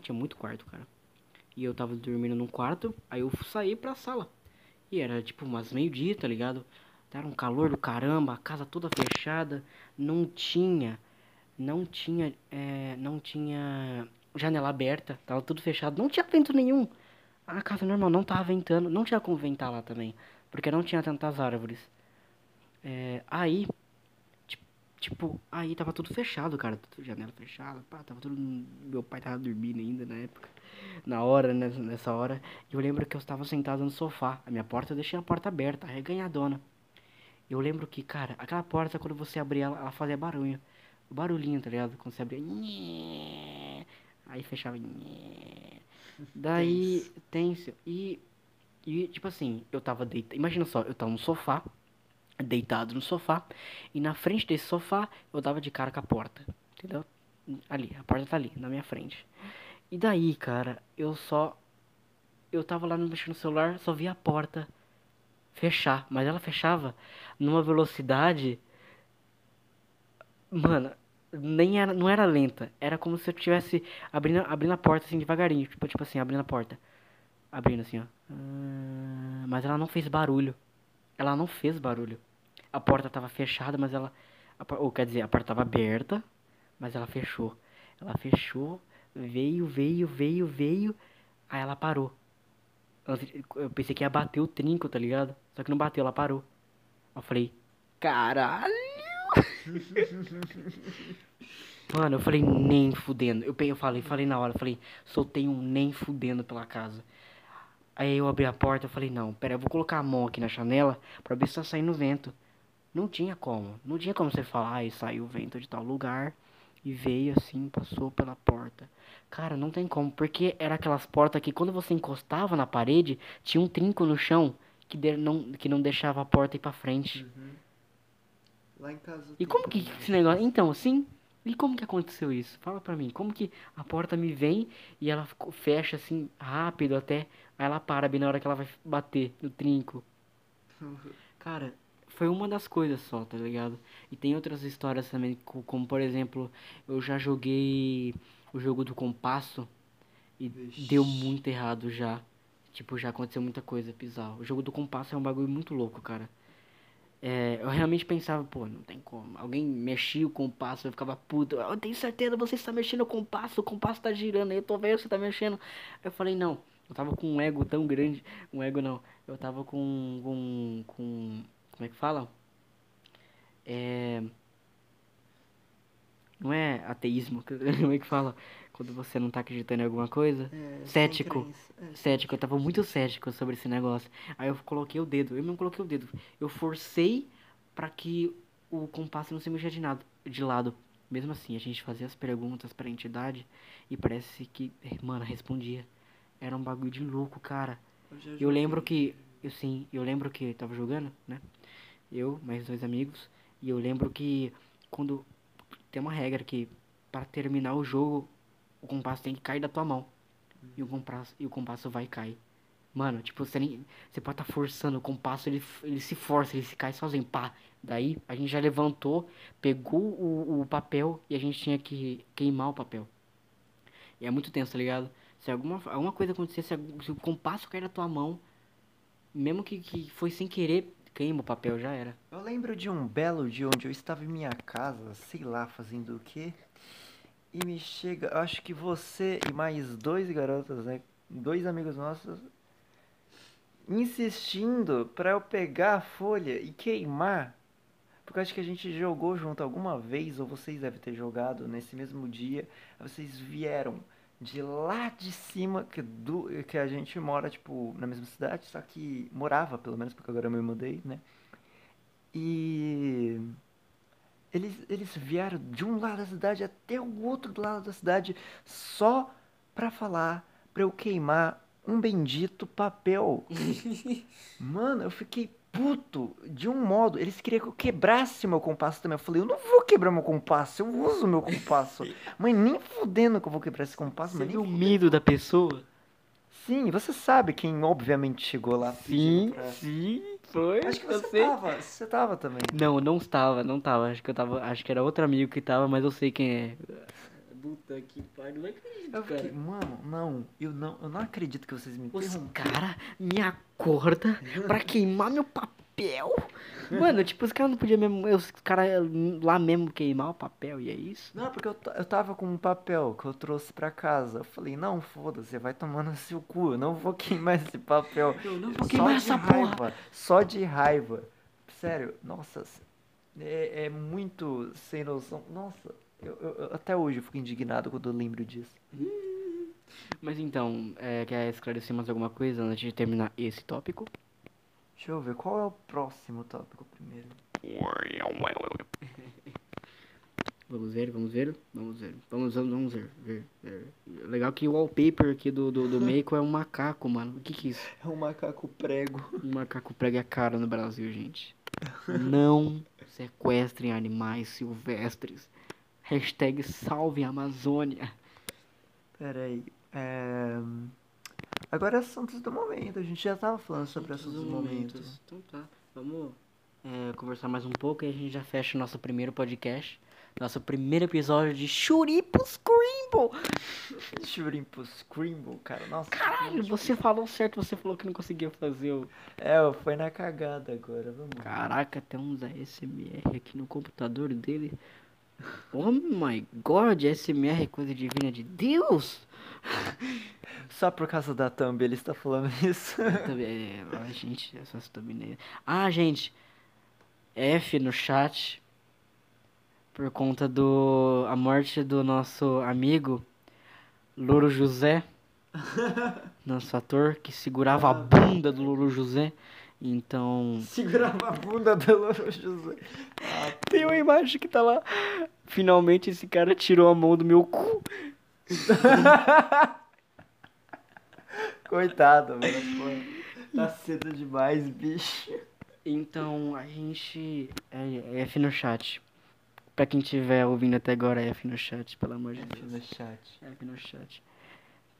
tinha muito quarto, cara. E eu tava dormindo num quarto, aí eu saí pra sala. E era tipo umas meio-dia, tá ligado? Era um calor do caramba, a casa toda fechada, não tinha, não tinha, é, não tinha janela aberta, tava tudo fechado, não tinha vento nenhum. A casa normal não tava ventando, não tinha como ventar lá também, porque não tinha tantas árvores. É, aí, ti- tipo, aí tava tudo fechado, cara, janela fechada, pá, tava tudo, meu pai tava dormindo ainda na época, na hora, nessa, nessa hora. E eu lembro que eu estava sentado no sofá, a minha porta, eu deixei a porta aberta, arreganhadona. Eu lembro que, cara, aquela porta, quando você abria ela, ela fazia barulho. Barulhinho, tá ligado? Quando você abria. Aí fechava. Daí, tenso. E, e, tipo assim, eu tava deitado. Imagina só, eu tava no sofá, deitado no sofá. E na frente desse sofá, eu tava de cara com a porta. Entendeu? Ali, a porta tá ali, na minha frente. E daí, cara, eu só. Eu tava lá mexendo no celular, só vi a porta fechar, mas ela fechava numa velocidade, mano, nem era, não era lenta, era como se eu tivesse abrindo, abrindo a porta assim devagarinho, tipo, tipo assim, abrindo a porta, abrindo assim, ó, Ah, mas ela não fez barulho, ela não fez barulho, a porta tava fechada, mas ela, a ou quer dizer, a porta tava aberta, mas ela fechou, ela fechou, veio, veio, veio, veio, aí ela parou. Eu pensei que ia bater o trinco, tá ligado? Só que não bateu, ela parou. Eu falei, caralho! [laughs] Mano, eu falei, nem fudendo. Eu, eu falei, falei na hora, eu falei, soltei um nem fudendo pela casa. Aí eu abri a porta, eu falei, não, pera, eu vou colocar a mão aqui na janela pra ver se tá saindo vento. Não tinha como. Não tinha como você falar, ai, saiu vento de tal lugar e veio assim, passou pela porta. Cara, não tem como, porque era aquelas portas que quando você encostava na parede, tinha um trinco no chão que, de- não, que não deixava a porta ir pra frente. Lá em casa. E como que esse negócio. Então, assim. E como que aconteceu isso? Fala pra mim. Como que a porta me vem e ela fecha assim, rápido até. Aí ela para bem na hora que ela vai bater no trinco. [laughs] Cara, foi uma das coisas só, tá ligado? E tem outras histórias também, co- como por exemplo, eu já joguei o jogo do compasso e Vixe. deu muito errado já. Tipo, já aconteceu muita coisa bizarra. O jogo do compasso é um bagulho muito louco, cara. É, eu realmente pensava, pô, não tem como. Alguém mexia o compasso, eu ficava puto. Eu tenho certeza, você está mexendo o compasso, o compasso tá girando aí, eu tô vendo você tá mexendo. Eu falei, não, eu tava com um ego tão grande. Um ego não, eu tava com. com. com como é que fala? É. Não é ateísmo, [laughs] como é que fala? Quando você não tá acreditando em alguma coisa? É, Cético. crença. É, cético, eu tava muito cético sobre esse negócio. Aí eu coloquei o dedo, eu mesmo coloquei o dedo. Eu forcei pra que o compasso não se mexia de, nada, de lado. Mesmo assim, a gente fazia as perguntas pra entidade e parece que, mano, respondia. Era um bagulho de louco, cara. eu Eu lembro que, eu sim, eu lembro que eu tava jogando, né? Eu, mais dois amigos, e eu lembro que quando tem uma regra que para terminar o jogo, o compasso tem que cair da tua mão. E o compasso, e o compasso vai e cai. Mano, tipo, você, nem, você pode estar forçando, o compasso ele, ele se força, ele se cai sozinho, pá. Daí a gente já levantou, pegou o, o papel e a gente tinha que queimar o papel. E é muito tenso, tá ligado? Se alguma, alguma coisa acontecer, se, se o compasso cair na tua mão, mesmo que, que foi sem querer, queima o papel, já era. Eu lembro de um belo dia onde eu estava em minha casa, sei lá, fazendo o quê? E me chega, acho que você e mais dois garotos, né? Dois amigos nossos, insistindo pra eu pegar a folha e queimar. Porque acho que a gente jogou junto alguma vez, ou vocês devem ter jogado nesse mesmo dia. Vocês vieram de lá de cima, que, do, que a gente mora, tipo, na mesma cidade, só que morava, pelo menos, porque agora eu me mudei, né? E Eles, eles vieram de um lado da cidade até o outro lado da cidade só pra falar pra eu queimar um bendito papel. [laughs] Mano, eu fiquei puto de um modo. Eles queriam que eu quebrasse meu compasso também. Eu falei, eu não vou quebrar meu compasso, eu uso meu compasso. [laughs] Mas nem fudendo que eu vou quebrar esse compasso, Você mas nem viu o medo da pessoa? Sim, você sabe quem obviamente chegou lá. Sim, pra- sim, foi. Acho que você sei. tava, você tava também. Não, não estava, não estava. Acho que eu tava. Acho que era outro amigo que tava, mas eu sei quem é. Puta que pariu, não acredito, Eu fiquei, cara. mano, não, eu não, eu não acredito que vocês me Os interromperam. cara me acorda pra queimar meu papel. Mano, tipo, os caras não podiam mesmo. Os caras lá mesmo queimar o papel e é isso? Não, porque eu, eu tava com um papel que eu trouxe pra casa. Eu falei, não, foda-se, vai tomar no seu cu. Eu não vou queimar esse papel. [laughs] Eu não vou Só queimar de essa porra. raiva. Só de raiva. Sério, nossa. É, é muito sem noção. Nossa, eu- eu- até hoje eu fico indignado quando eu lembro disso. Mas então, é, quer esclarecer mais alguma coisa antes de terminar esse tópico? Deixa eu ver, qual é o próximo tópico primeiro? [laughs] Vamos ver, vamos ver, vamos ver, vamos, vamos, vamos ver, ver, ver. Legal que o wallpaper aqui do, do, do [laughs] Meiko é um macaco, mano. O que que é isso? É um macaco prego. Um macaco prega a cara no Brasil, gente. [laughs] Não sequestrem animais silvestres. Hashtag salve Amazônia. Pera aí. É... Agora é assuntos do momento. A gente já tava falando sobre assuntos do momento. Então tá, vamos é, conversar mais um pouco e a gente já fecha o nosso primeiro podcast. Nosso primeiro episódio de Churipos Scrimble. [laughs] Shrimpo Scrimble, cara. Nossa. Caralho, você falou certo, você falou que não conseguia fazer o... É, foi na cagada agora. Vamos. Caraca, tem uns ASMR aqui no computador dele. Oh my god, ASMR é coisa divina de Deus! [laughs] Só por causa da thumb ele está falando [laughs] isso. Também, é, gente, essas thumbnails. Ah, gente, F no chat por conta do a morte do nosso amigo Louro José, [laughs] nosso ator que segurava a bunda do Louro José. Então, Segurava a bunda do Louro José. Ah, tem uma imagem que tá lá. Finalmente esse cara tirou a mão do meu cu. [laughs] coitado, mano. Tá cedo demais, bicho. Então, a gente é, é F no chat. Pra quem estiver ouvindo até agora, é F no chat, pelo amor de F Deus. no chat. F no chat.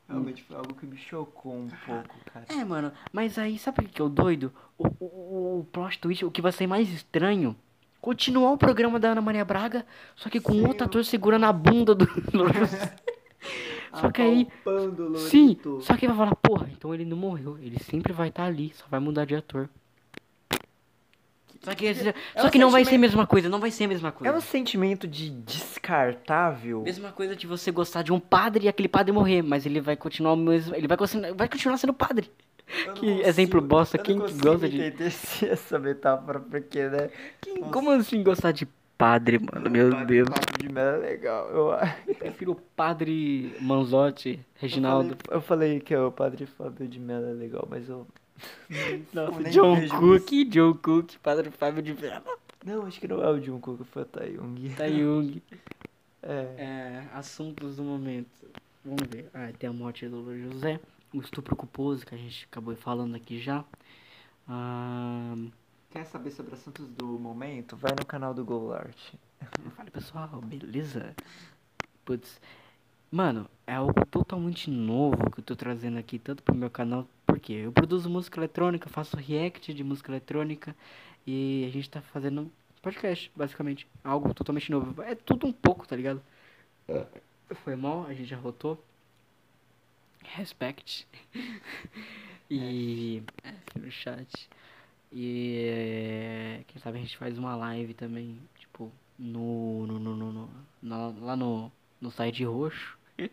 Realmente foi algo que me chocou um pouco, cara. É, mano, mas aí sabe o que é o doido? O, o, o plot twist, o que vai ser mais estranho, continuar o programa da Ana Maria Braga, só que com Sim, outro ator segurando a bunda do. [laughs] Só que aí, Apalpando, sim, só que vai falar, porra, então ele não morreu, ele sempre vai estar ali, só vai mudar de ator. Só que, esse- só um que não vai ser a mesma coisa, não vai ser a mesma É coisa. um sentimento de descartável. Mesma coisa de você gostar de um padre e aquele padre morrer, mas ele vai continuar o mesmo, ele vai continuar, vai continuar sendo padre. Eu que exemplo bosta, quem que gosta de- [laughs] essa metáfora, porque, né? Nossa. Como assim gostar de padre, mano? Meu Padre Deus. Fábio de Mello é legal. Eu, Eu prefiro o padre Manzotti, Reginaldo. Eu falei, eu falei que o padre Fábio de Mello é legal, mas eu. [laughs] Nossa, John Cook, John Cook, padre Fábio de Mello. Não, acho que não é o John Cook, foi o Taeyong. Tá Jung. [laughs] É. É, assuntos do momento. Vamos ver. Ah, tem a morte do José. O estupro culposo, que a gente acabou falando aqui já. Ah, Quer saber sobre assuntos do momento? Vai no canal do Golart. [laughs] Fala pessoal, beleza? Putz, mano, é algo totalmente novo que eu tô trazendo aqui, tanto pro meu canal, porque eu produzo música eletrônica, faço react de música eletrônica e a gente tá fazendo podcast, basicamente. Algo totalmente novo. É tudo um pouco, tá ligado? Foi mal, a gente já rotou. Respect. [laughs] e. É, no chat. E quem sabe a gente faz uma live também, tipo, no. no, no, no, no- lá no, no site roxo. Sim.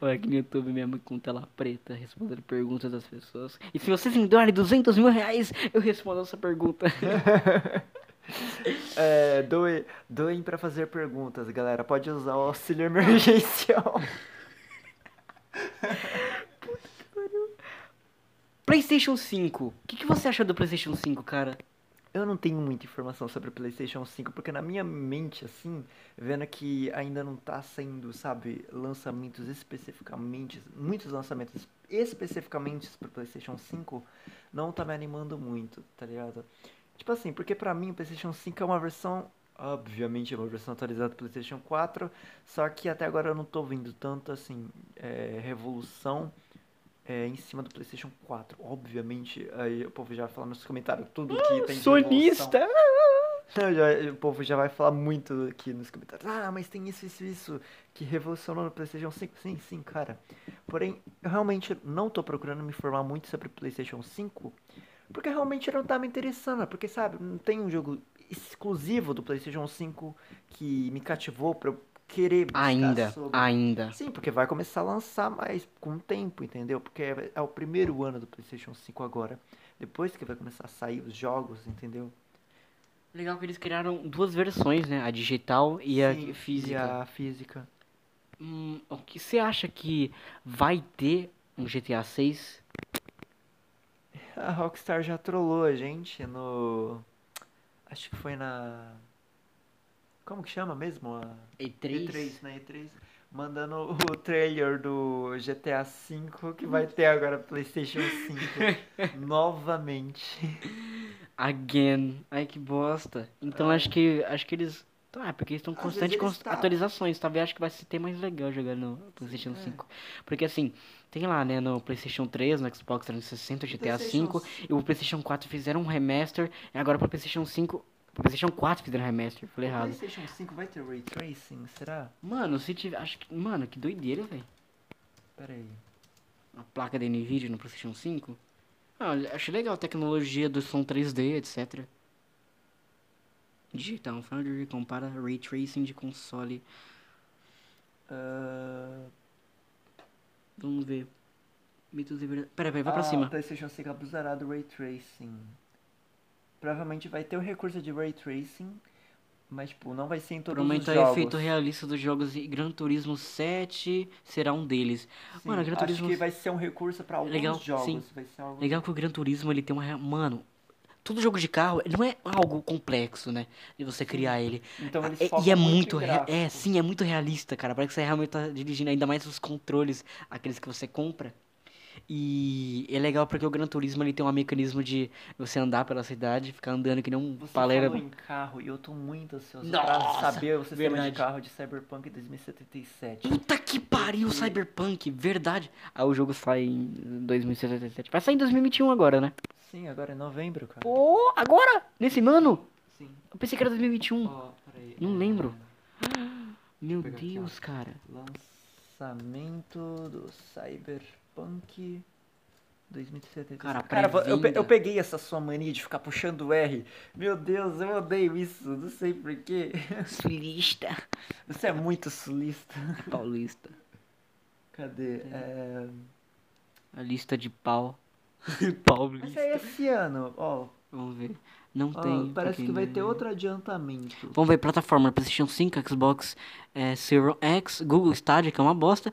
Ou aqui no YouTube mesmo com tela preta, respondendo perguntas das pessoas. E se vocês me doarem 200 mil reais, eu respondo essa pergunta. [laughs] É, doe, doem pra fazer perguntas, galera. Pode usar o auxílio emergencial. [laughs] PlayStation 5. O que, que você acha do PlayStation 5, cara? eu não tenho muita informação sobre o PlayStation 5, porque na minha mente, assim, vendo que ainda não tá saindo, sabe, lançamentos especificamente, muitos lançamentos especificamente pro PlayStation 5, não tá me animando muito, tá ligado? Tipo assim, porque pra mim o PlayStation 5 é uma versão, obviamente é uma versão atualizada do PlayStation 4, só que até agora eu não tô vendo tanto, assim, é, revolução é, em cima do PlayStation 4. Obviamente, aí o povo já vai falar nos comentários tudo que tem de Sonista! Já- o povo já vai falar muito aqui nos comentários. Ah, mas tem isso, isso, isso que revolucionou no PlayStation 5. Sim, sim, cara. Porém, eu realmente não tô procurando me informar muito sobre o PlayStation 5, porque realmente não tá me interessando. Porque, sabe, não tem um jogo exclusivo do PlayStation 5 que me cativou pra eu querer Ainda, sobre. ainda. Sim, porque vai começar a lançar mais com o tempo, entendeu? Porque é, é o primeiro ano do PlayStation 5 agora. Depois que vai começar a sair os jogos, entendeu? Legal que eles criaram duas versões, né? A digital e a Sim, física. E a física. Hum, o que você acha que vai ter um GTA 6? [laughs] A Rockstar já trollou a gente no. Acho que foi na. Como que chama mesmo? A E3? E3, na E3. Mandando o trailer do GTA V que vai ter agora PlayStation 5. [laughs] novamente. Again. Ai, que bosta. Então acho que acho que eles. Ah, é porque eles estão constantes com tá- atualizações. Talvez acho que vai ser mais legal jogar no PlayStation é. 5. Porque assim, tem lá, né, no PlayStation 3, no Xbox 360, o GTA 5 e o PlayStation 4 fizeram um remaster. E agora pro PlayStation 5. Pro PlayStation 4 fizeram remaster. Falei O errado. PlayStation 5 vai ter Ray Tracing? Será? Mano, se tiver. Acho que. Mano, que doideira, velho. Pera aí. A placa da Nvidia no PlayStation 5. Ah, acho legal a tecnologia do som 3D, etc. Digital Foundry compara Ray Tracing de console. Ah, Vamos ver. Mitos e verdade. Pera, pera, vai pra ah, cima. O PlayStation 5 abusará do Ray Tracing. Provavelmente vai ter o recurso de Ray Tracing, mas tipo, não vai ser em todos os Provavelmente o jogos. efeito realista dos jogos e Gran Turismo 7 será um deles. Sim, Mano, Gran acho Turismo- que vai ser um recurso pra alguns Legal, jogos. sim. Algo... Legal que o Gran Turismo ele tem uma. Mano, todo jogo de carro ele não é algo complexo, né? De você criar ele. Então eles É- e é muito é, sim, é muito realista, cara. Parece que você realmente tá dirigindo, ainda mais os controles, aqueles que você compra. E é legal porque o Gran Turismo ele tem um mecanismo de você andar pela cidade, ficar andando que nem um Você paleira. falou em carro e eu tô muito ansioso Nossa, pra saber o sistema verdade. de carro de Cyberpunk 2077. Puta que pariu, Cyberpunk, verdade. Aí o jogo sai em 2077. Vai sair em 2021 agora, né? Sim, agora é novembro, cara. Pô, agora? Nesse ano? Sim. Eu pensei que era 2021. Ó, peraí. Não é, lembro. Meu aqui, Deus, ó. cara. Lançamento do Cyberpunk 2077. Cara, Cara, eu, eu peguei essa sua mania de ficar puxando o R. Meu Deus, eu odeio isso. Não sei porquê. Sulista. Você é muito sulista. Paulista. Cadê? É... A lista de pau. [laughs] Mas Paulista. é esse ano, ó. Vamos ver. Não Ó, tem. parece que vai ter viu. outro adiantamento. Vamos ver, plataforma, PlayStation 5, Xbox é, Series X, Google Stadia, que é uma bosta.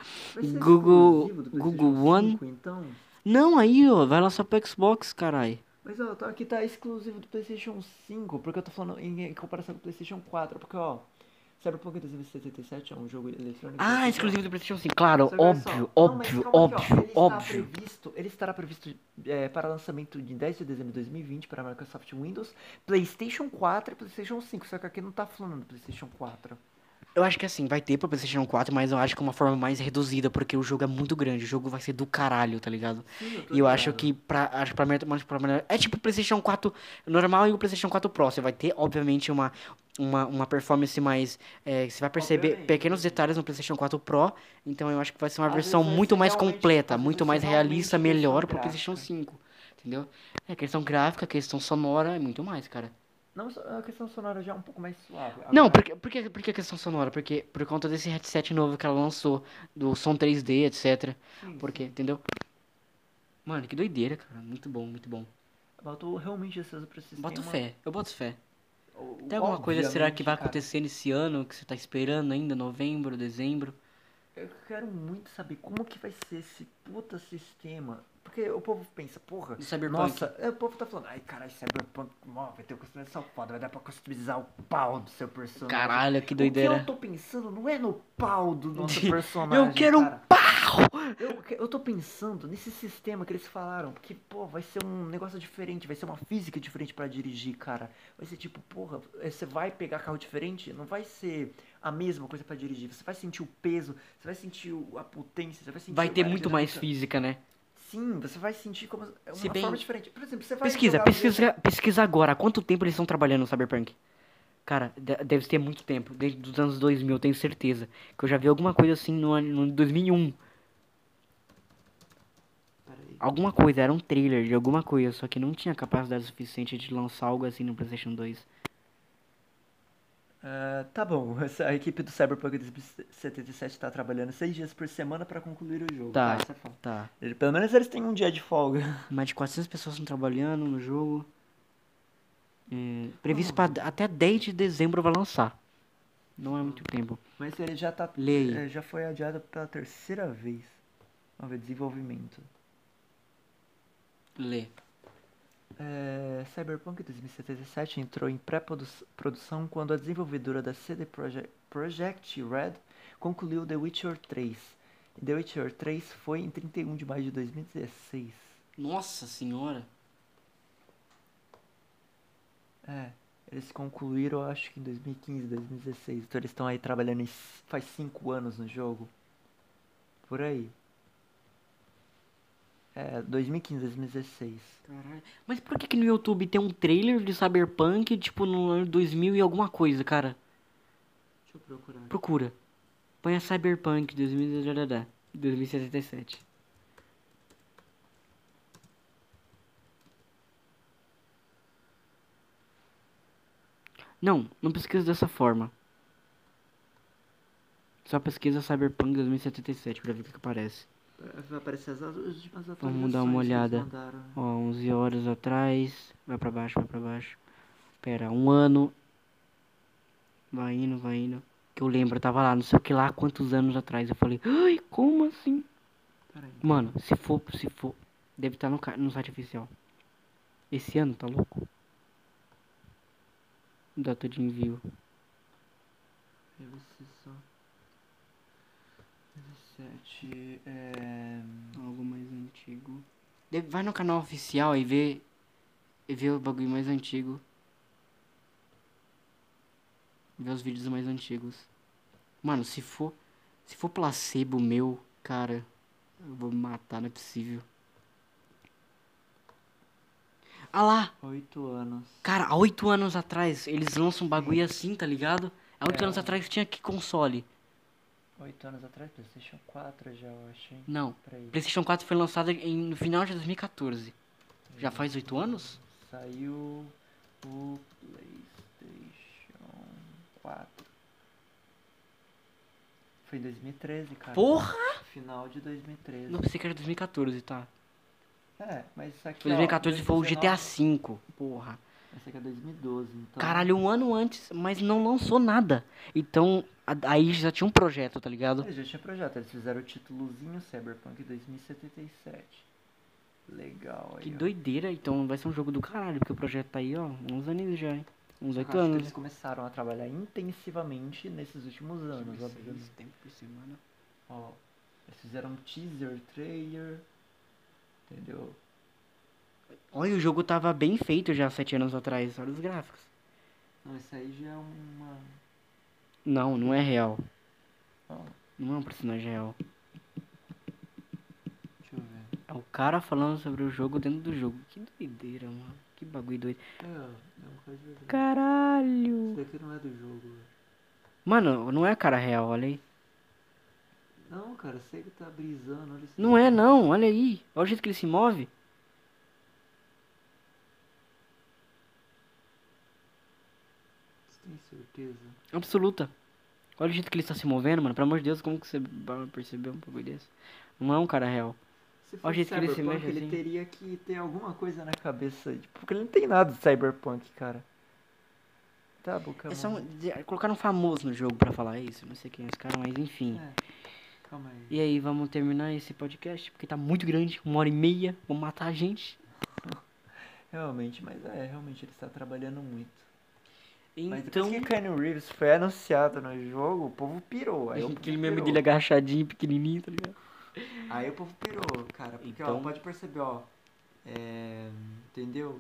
Google- Google One. 5, então? Não, aí, ó, vai lançar pro Xbox, carai. Mas ó, tá- aqui tá exclusivo do PlayStation 5, porque eu tô falando em, em comparação com o PlayStation 4, porque ó, Cyberpunk 2077 é um jogo eletrônico. Ah, exclusivo do PlayStation 5, claro, óbvio, óbvio, óbvio, ele está óbvio. Ele estará previsto é, para lançamento de 10 de dezembro de 2020 para Microsoft Windows, PlayStation 4 e PlayStation 5, só que aqui não tá falando do PlayStation 4. Eu acho que assim, vai ter pro PlayStation 4, mas eu acho que é uma forma mais reduzida, porque o jogo é muito grande, o jogo vai ser do caralho, tá ligado? Sim, tô E eu acho que pra, acho pra, pra melhor- é tipo o PlayStation 4 normal e o PlayStation 4 Pro. Você vai ter, obviamente, uma, uma, uma performance mais. é, você vai perceber Obviamente. pequenos detalhes no PlayStation 4 Pro. Então eu acho que vai ser uma Às versão muito mais completa, muito mais realista, melhor pro PlayStation gráfica. 5. Entendeu? É questão gráfica, questão sonora e muito mais, cara. Não, a questão sonora já é um pouco mais suave. Não, Agora- por que, por, que, por que questão sonora? Porque por conta desse headset novo que ela lançou, do som 3D, etc. Sim, Porque, sim. entendeu? Mano, que doideira, cara. Muito bom, muito bom. Eu tô realmente ansioso pra esse Boto fé, eu boto fé. O- Tem alguma coisa, será que vai cara, acontecer nesse ano que você tá esperando ainda? Novembro, dezembro? Eu quero muito saber como que vai ser esse puta sistema. Porque o povo pensa, porra, Cyberpunk. nossa, é, o povo tá falando, ai caralho, Cyberpunk, ó, vai ter customização foda, vai dar pra customizar o pau do seu personagem. Caralho, que O doideira. que eu tô pensando não é no pau do [laughs] nosso personagem. Eu quero um cara. pau! Eu, eu tô pensando nesse sistema que eles falaram, porque, pô, vai ser um negócio diferente, vai ser uma física diferente pra dirigir, cara. Vai ser tipo, porra, eh, você vai pegar carro diferente, não vai ser a mesma coisa pra dirigir. Você vai sentir o peso, você vai sentir o- a potência, você vai sentir Vai ter muito mais física, né? Sim, você vai sentir como é uma Se bem- forma diferente. Por exemplo, você vai Pesquisa, pesquisa, pesquisa agora. Há quanto tempo eles estão trabalhando no Cyberpunk? Cara, de- deve ter muito tempo. Desde os anos 2000, eu tenho certeza. Que eu já vi alguma coisa assim no ano no 2001. Peraí. Alguma coisa, era um trailer de alguma coisa. Só que não tinha capacidade suficiente de lançar algo assim no PlayStation 2. Ah, tá bom, [laughs] a equipe do Cyberpunk 2077 tá trabalhando seis dias por semana pra concluir o jogo. Tá. é fato. Tá. Ele- Pelo menos eles têm um dia de folga. [laughs] Mais de 400 pessoas estão trabalhando no jogo. É, previsto pra até 10 de dezembro vai lançar. Não é muito tempo. Mas ele já tá. Aí. eh, Já foi adiado pela terceira vez. Vamos ver, desenvolvimento. Lê. É, Cyberpunk 2077 entrou em pré-produção quando a desenvolvedora da CD Projekt, Project Red concluiu The Witcher 3. E The Witcher 3 foi em 31 de maio de 2016. Nossa senhora. É, eles concluíram acho que em 2015, 2016. Então eles estão aí trabalhando faz 5 anos no jogo. Por aí. É, 2015, 2016. Caralho. Mas por que que no YouTube tem um trailer de Cyberpunk, tipo, no ano 2000 e alguma coisa, cara? Deixa eu procurar. Procura. Põe a Cyberpunk 2000, 2077. Não, não pesquisa dessa forma. Só pesquisa Cyberpunk 2077 pra ver o que, que aparece. Vai aparecer as, as Vamos dar uma olhada. Ó, 11 horas atrás. Vai pra baixo, vai pra baixo. Pera, um ano. Vai indo, vai indo. Que eu lembro, eu tava lá, não sei o que lá, quantos anos atrás. Eu falei, ai, como assim? Peraí. Mano, se for, se for. Deve estar no, ca- no site oficial. Esse ano, tá louco? Data de envio. Deve ser só. 17. É... Algo mais antigo. Vai no canal oficial e vê. E vê o bagulho mais antigo. Vê os vídeos mais antigos. Mano, se for. Se for placebo meu, cara. Eu vou me matar, não é possível. Ah lá! 8 anos. Cara, há oito anos atrás, eles lançam um bagulho assim, tá ligado? Há oito É. anos atrás tinha que console? 8 anos atrás, PlayStation 4 já, eu acho, hein? Não. PlayStation 4 foi lançado em, no final de 2014. Já faz oito anos? Saiu o PlayStation 4. Foi em 2013, cara. Porra! Final de 2013. Não pensei que era 2014, tá? É, mas isso aqui. Foi ó, 2014 foi o 2019, GTA V. Porra. Esse aqui é 2012, então. Caralho, um ano antes, mas não lançou nada. Então, a- aí já tinha um projeto, tá ligado? Eles já tinham projeto, eles fizeram o títulozinho Cyberpunk 2077. Legal aí. Que ó. doideira, então vai ser um jogo do caralho, porque o projeto tá aí, ó, uns anos já, hein? Uns oito que anos. eles começaram a trabalhar intensivamente nesses últimos anos, obviamente. tempo por semana. Ó, eles fizeram um teaser, trailer, entendeu? Olha, o jogo tava bem feito já sete anos atrás, olha os gráficos. Não, isso aí já é uma... Não, não é real. Ó, Não é um personagem real. deixa eu ver. É o cara falando sobre o jogo dentro do jogo. Que doideira, mano. Que bagulho doido. É, é uma coisa... Isso Caralho. daqui não é do jogo. velho. Mano, não é cara real, olha aí. Não, cara, sei que tá brisando, olha isso. Não é não, olha aí. Olha o jeito que ele se move. Você tem certeza? Absoluta. Olha o jeito que ele está se movendo, mano. Pelo amor de Deus, como que você vai perceber um bagulho desse? Não é um cara real. Se Olha o jeito que ele se mexe ele assim. teria que ter alguma coisa na cabeça. tipo, Porque ele não tem nada de cyberpunk, cara. Tá, boca. É só um, de- colocar um famoso no jogo pra falar isso. Não sei quem é esse cara, mas enfim. É. Calma aí. E aí, vamos terminar esse podcast? Porque tá muito grande, uma hora e meia, vão matar a gente. [laughs] Realmente, mas é, realmente ele está trabalhando muito. Mas Então, depois que Keanu Reeves foi anunciado no jogo, o povo pirou. Aí o [laughs] povo aquele meme pirou. dele agachadinho, pequenininho, tá ligado? Aí o povo pirou, cara. Porque, Então- ó, pode perceber, ó. É, entendeu?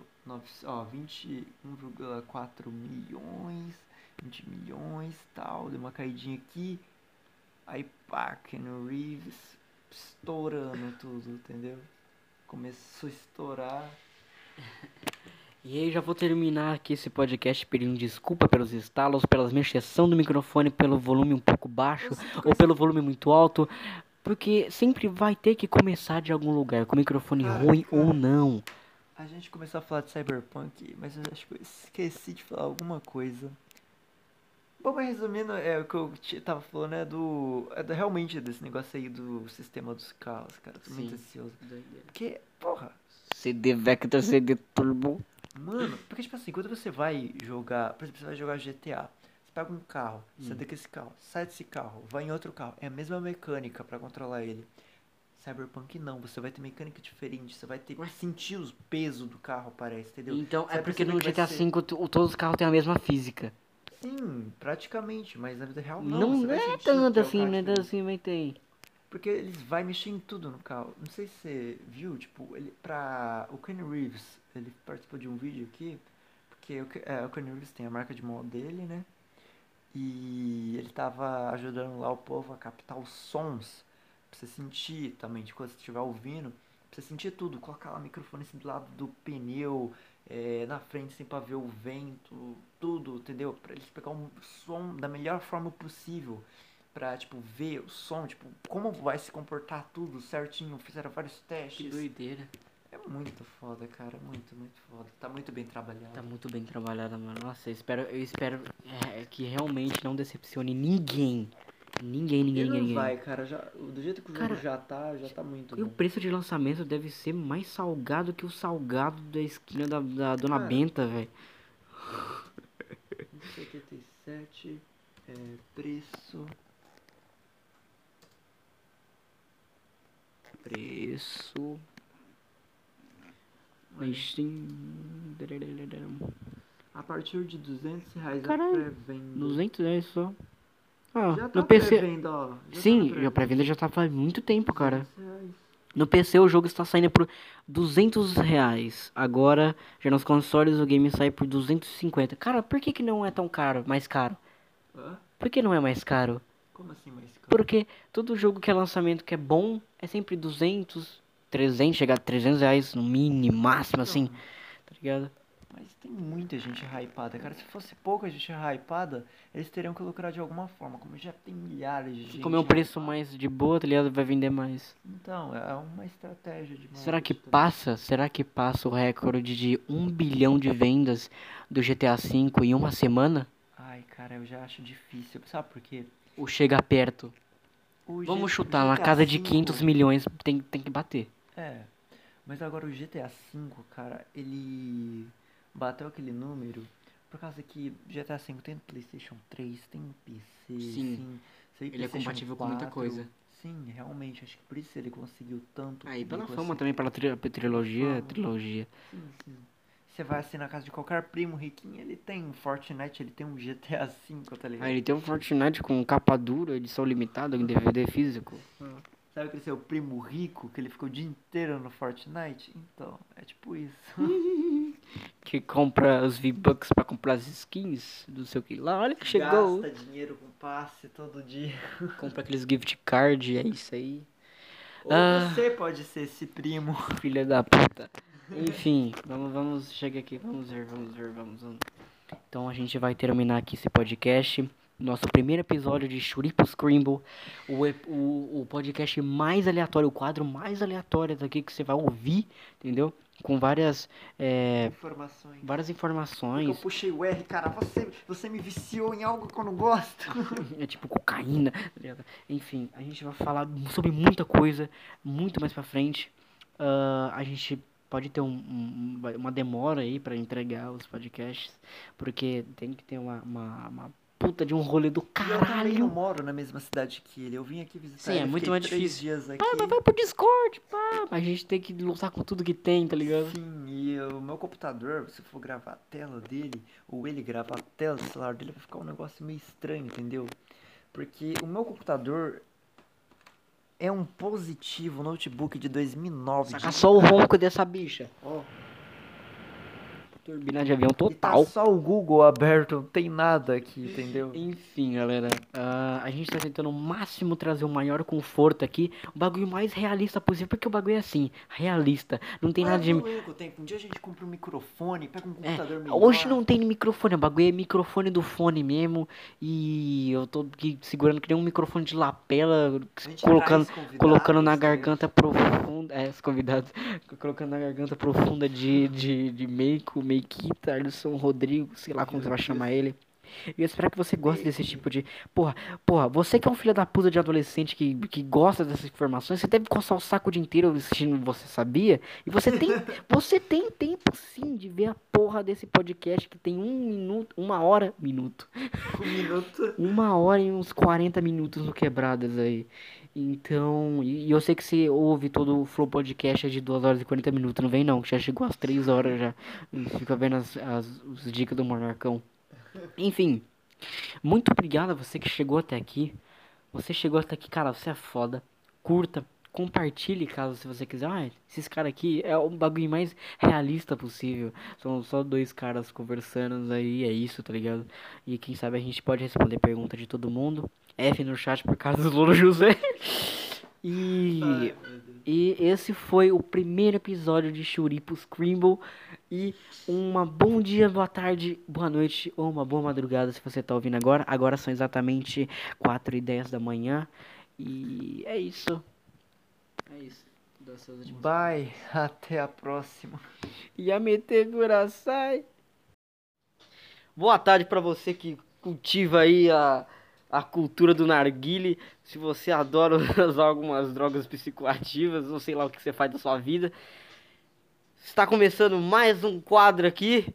Ó, 21,4 milhões, 20 milhões tal. Deu uma caidinha aqui. Aí pá, Keanu Reeves estourando tudo, entendeu? Começou a estourar. [laughs] E aí, já vou terminar aqui esse podcast pedindo desculpa pelos estalos, pelas minhas exceção do microfone, pelo volume um pouco baixo ou pelo volume muito alto. Porque sempre vai ter que começar de algum lugar, com o microfone ruim cara. ou não. A gente começou a falar de Cyberpunk, mas eu acho que eu esqueci de falar alguma coisa. Bom, mas resumindo, é o que eu te- tava falando é do. É do- realmente desse negócio aí do sistema dos carros, cara. Tô muito Sim. ansioso. Porque, porra, CD Vector, CD Turbo. mano, porque tipo assim, quando você vai jogar, por exemplo, você vai jogar GTA, você pega um carro, você Hum. esse carro, sai desse carro, vai em outro carro, é a mesma mecânica pra controlar ele. Cyberpunk não, você vai ter mecânica diferente, você vai ter que sentir os pesos do carro, parece, entendeu? Então, Você é porque no GTA ser- V tu- todos os carros têm a mesma física. Sim, praticamente, mas na vida real não. Não, vai é tanto é assim, né? diferente. Assim, mas tem. Porque eles vai mexer em tudo no carro. Não sei se você viu, tipo, ele pra. O Kenny Reeves, ele participou de um vídeo aqui, porque o, é, o Kenny Reeves tem a marca de moto dele, né? E ele tava ajudando lá o povo a captar os sons. Pra você sentir também, de quando você estiver ouvindo. Pra você sentir tudo, colocar lá o microfone assim do lado do pneu, é, na frente assim pra ver o vento, tudo, entendeu? Pra eles pegar um som da melhor forma possível pra, tipo, ver o som, tipo, como vai se comportar tudo certinho. Fizeram vários testes. doideira. É muito foda, cara, muito, muito foda. Tá muito bem trabalhado. Tá muito bem trabalhada, mano. Nossa, eu espero, eu espero é, que realmente não decepcione ninguém. Ninguém, ninguém, não ninguém. vai, cara, já, do jeito que o Cara, jogo já tá, já tá muito E o bom. preço de lançamento deve ser mais salgado que o salgado da esquina da, da Dona Cara. Benta, velho. 77 é, preço. Preço. Mas tem. A partir de 200 reais Caralho, a pré-venda. 200 reais só. Ah, Já tá no PC. ó. Já Sim, tá a pré-venda já tá faz muito tempo, cara. 200 reais. No PC o jogo está saindo por 200 reais. Agora, já nos consoles o game sai por 250. Cara, por que, que não é tão caro, mais caro? Hã? Por que não é mais caro? Como assim, mais caro? Porque todo jogo que é lançamento que é bom é sempre 200, 300, chegar a 300 reais no mínimo, máximo assim, tá ligado? Mas tem muita gente hypada, cara. Se fosse pouca gente hypada, eles teriam que lucrar de alguma forma. Como já tem milhares de gente. Como é um preço hypada. mais de boa, tá ligado? Vai vender mais. Então, é uma estratégia de Será que passa? Será que passa o recorde de 1 bilhão de vendas do GTA V em uma semana? Ai, cara, eu já acho difícil. Sabe por quê? Ou chega perto? O Vamos G- chutar, o na GTA casa de V 500 milhões tem, tem que bater. É. Mas agora o GTA V, cara, ele bateu aquele número por causa que GTA V tem no PlayStation 3, tem no PC, Sim. sim. sei Ele é compatível com muita 4. coisa. Sim, realmente, acho que por isso ele conseguiu tanto. Aí pela público fama assim. também, pela tri trilogia, Fama. trilogia. Sim, sim. Você vai assim na casa de qualquer primo riquinho, ele tem um Fortnite, ele tem um GTA V, tá ligado? Aí ele tem um Fortnite com capa dura, edição limitada, em DVD físico. Sabe aquele seu primo rico que ele ficou o dia inteiro no Fortnite? Então, é tipo isso. [laughs] Que compra os V-Bucks pra comprar as skins do seu que lá. Olha que chegou. Gasta dinheiro com passe todo dia. [laughs] Compra aqueles gift card, é isso aí. Ou Ah. você pode ser esse primo. Filha da puta. Enfim, vamos, vamos, chega aqui, vamos ver, vamos ver, vamos, vamos. Então a gente vai terminar aqui esse podcast. Nosso primeiro episódio de Churipo Scrimble. O, o, o podcast mais aleatório, o quadro mais aleatório daqui que você vai ouvir, entendeu? Com várias, é, Informações. várias Porque eu informações. puxei o R, cara. Você, você me viciou em algo que eu não gosto. [laughs] É tipo cocaína. tá? Enfim, a gente vai falar sobre muita coisa, muito mais pra frente. Ah, a gente pode ter um- um- uma demora aí pra entregar os podcasts, porque tem que ter uma, uma, uma puta de um rolê do E eu não caralho. moro na mesma cidade que ele. Eu vim aqui visitar Sim, ele, é muito mais três difícil. dias aqui. Ah, mas vai pro Discord, pá. A gente tem que lutar com tudo que tem, tá ligado? Sim, e o meu computador, se for gravar a tela dele, ou ele gravar a tela do celular dele, vai ficar um negócio meio estranho, entendeu? Porque o meu computador é um positivo notebook de 2009. Saca de- só o ronco dessa bicha. Ó. Turbina de avião E tá total. só o Google aberto, não tem nada aqui, entendeu? Enfim, galera, ah, a gente tá tentando o máximo trazer o maior conforto aqui, o bagulho mais realista possível, porque o bagulho é assim, realista, não tem nada de... Um dia a gente compra um microfone, pega um computador É, melhor. hoje não tem microfone, o bagulho é microfone do fone mesmo, e eu tô aqui segurando que nem um microfone de lapela, colocando, colocando na garganta profunda, é, os convidados, [laughs] colocando na garganta profunda de, de, de Meiko, Meikita, Alisson Rodrigo, sei lá como você vai chamar ele. E eu espero que você goste desse tipo de. Porra, porra, você que é um filho da puta de adolescente que, que gosta dessas informações, você deve coçar o saco o dia inteiro assistindo Você Sabia? E você tem. [laughs] você tem tempo sim de ver a porra desse podcast que tem um minuto, uma hora. Minuto. Um minuto. [laughs] Uma hora e uns 40 minutos no quebradas aí. Então, e, eu sei que você ouve todo o Flow Podcast é de 2 horas e 40 minutos, não vem não, que já chegou às 3 horas já. E fica vendo as, as, os dicas do Monarcão. Enfim, muito obrigado a você que chegou até aqui. Você chegou até aqui, cara, você é foda. Curta, compartilhe caso se você quiser. Ah, esses caras aqui é o bagulho mais realista possível. São só dois caras conversando aí, é isso, tá ligado? E quem sabe a gente pode responder pergunta de todo mundo. F no chat por causa do Louro José. E, e esse foi o primeiro episódio de Churipo Scrimble. E uma bom dia, boa tarde, boa noite ou uma boa madrugada se você tá ouvindo agora. Agora são exatamente 4 e 10 da manhã. E é isso. É isso. Dá seus últimos- Bye, até a próxima. E a meter sai. Boa tarde pra você que cultiva aí a, a cultura do narguile. Se você adora [laughs] usar algumas drogas psicoativas, ou sei lá o que você faz da sua vida. Está começando mais um quadro aqui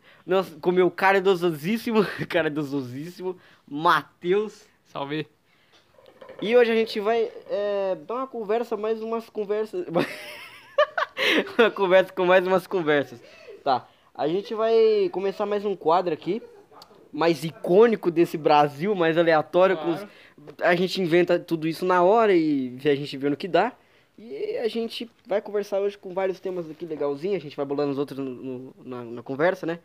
com meu caridosíssimo, [laughs] caridosíssimo, Matheus. Salve. E hoje a gente vai é, dar uma conversa, mais umas conversas. [laughs] uma conversa com mais umas conversas. Tá. A gente vai começar mais um quadro aqui. Mais icônico desse Brasil, mais aleatório. com os- Claro. A gente inventa tudo isso na hora e a gente vê no que dá. E a gente vai conversar hoje com vários temas aqui legalzinhos. A gente vai bolando os outros no- no- na, na conversa, né?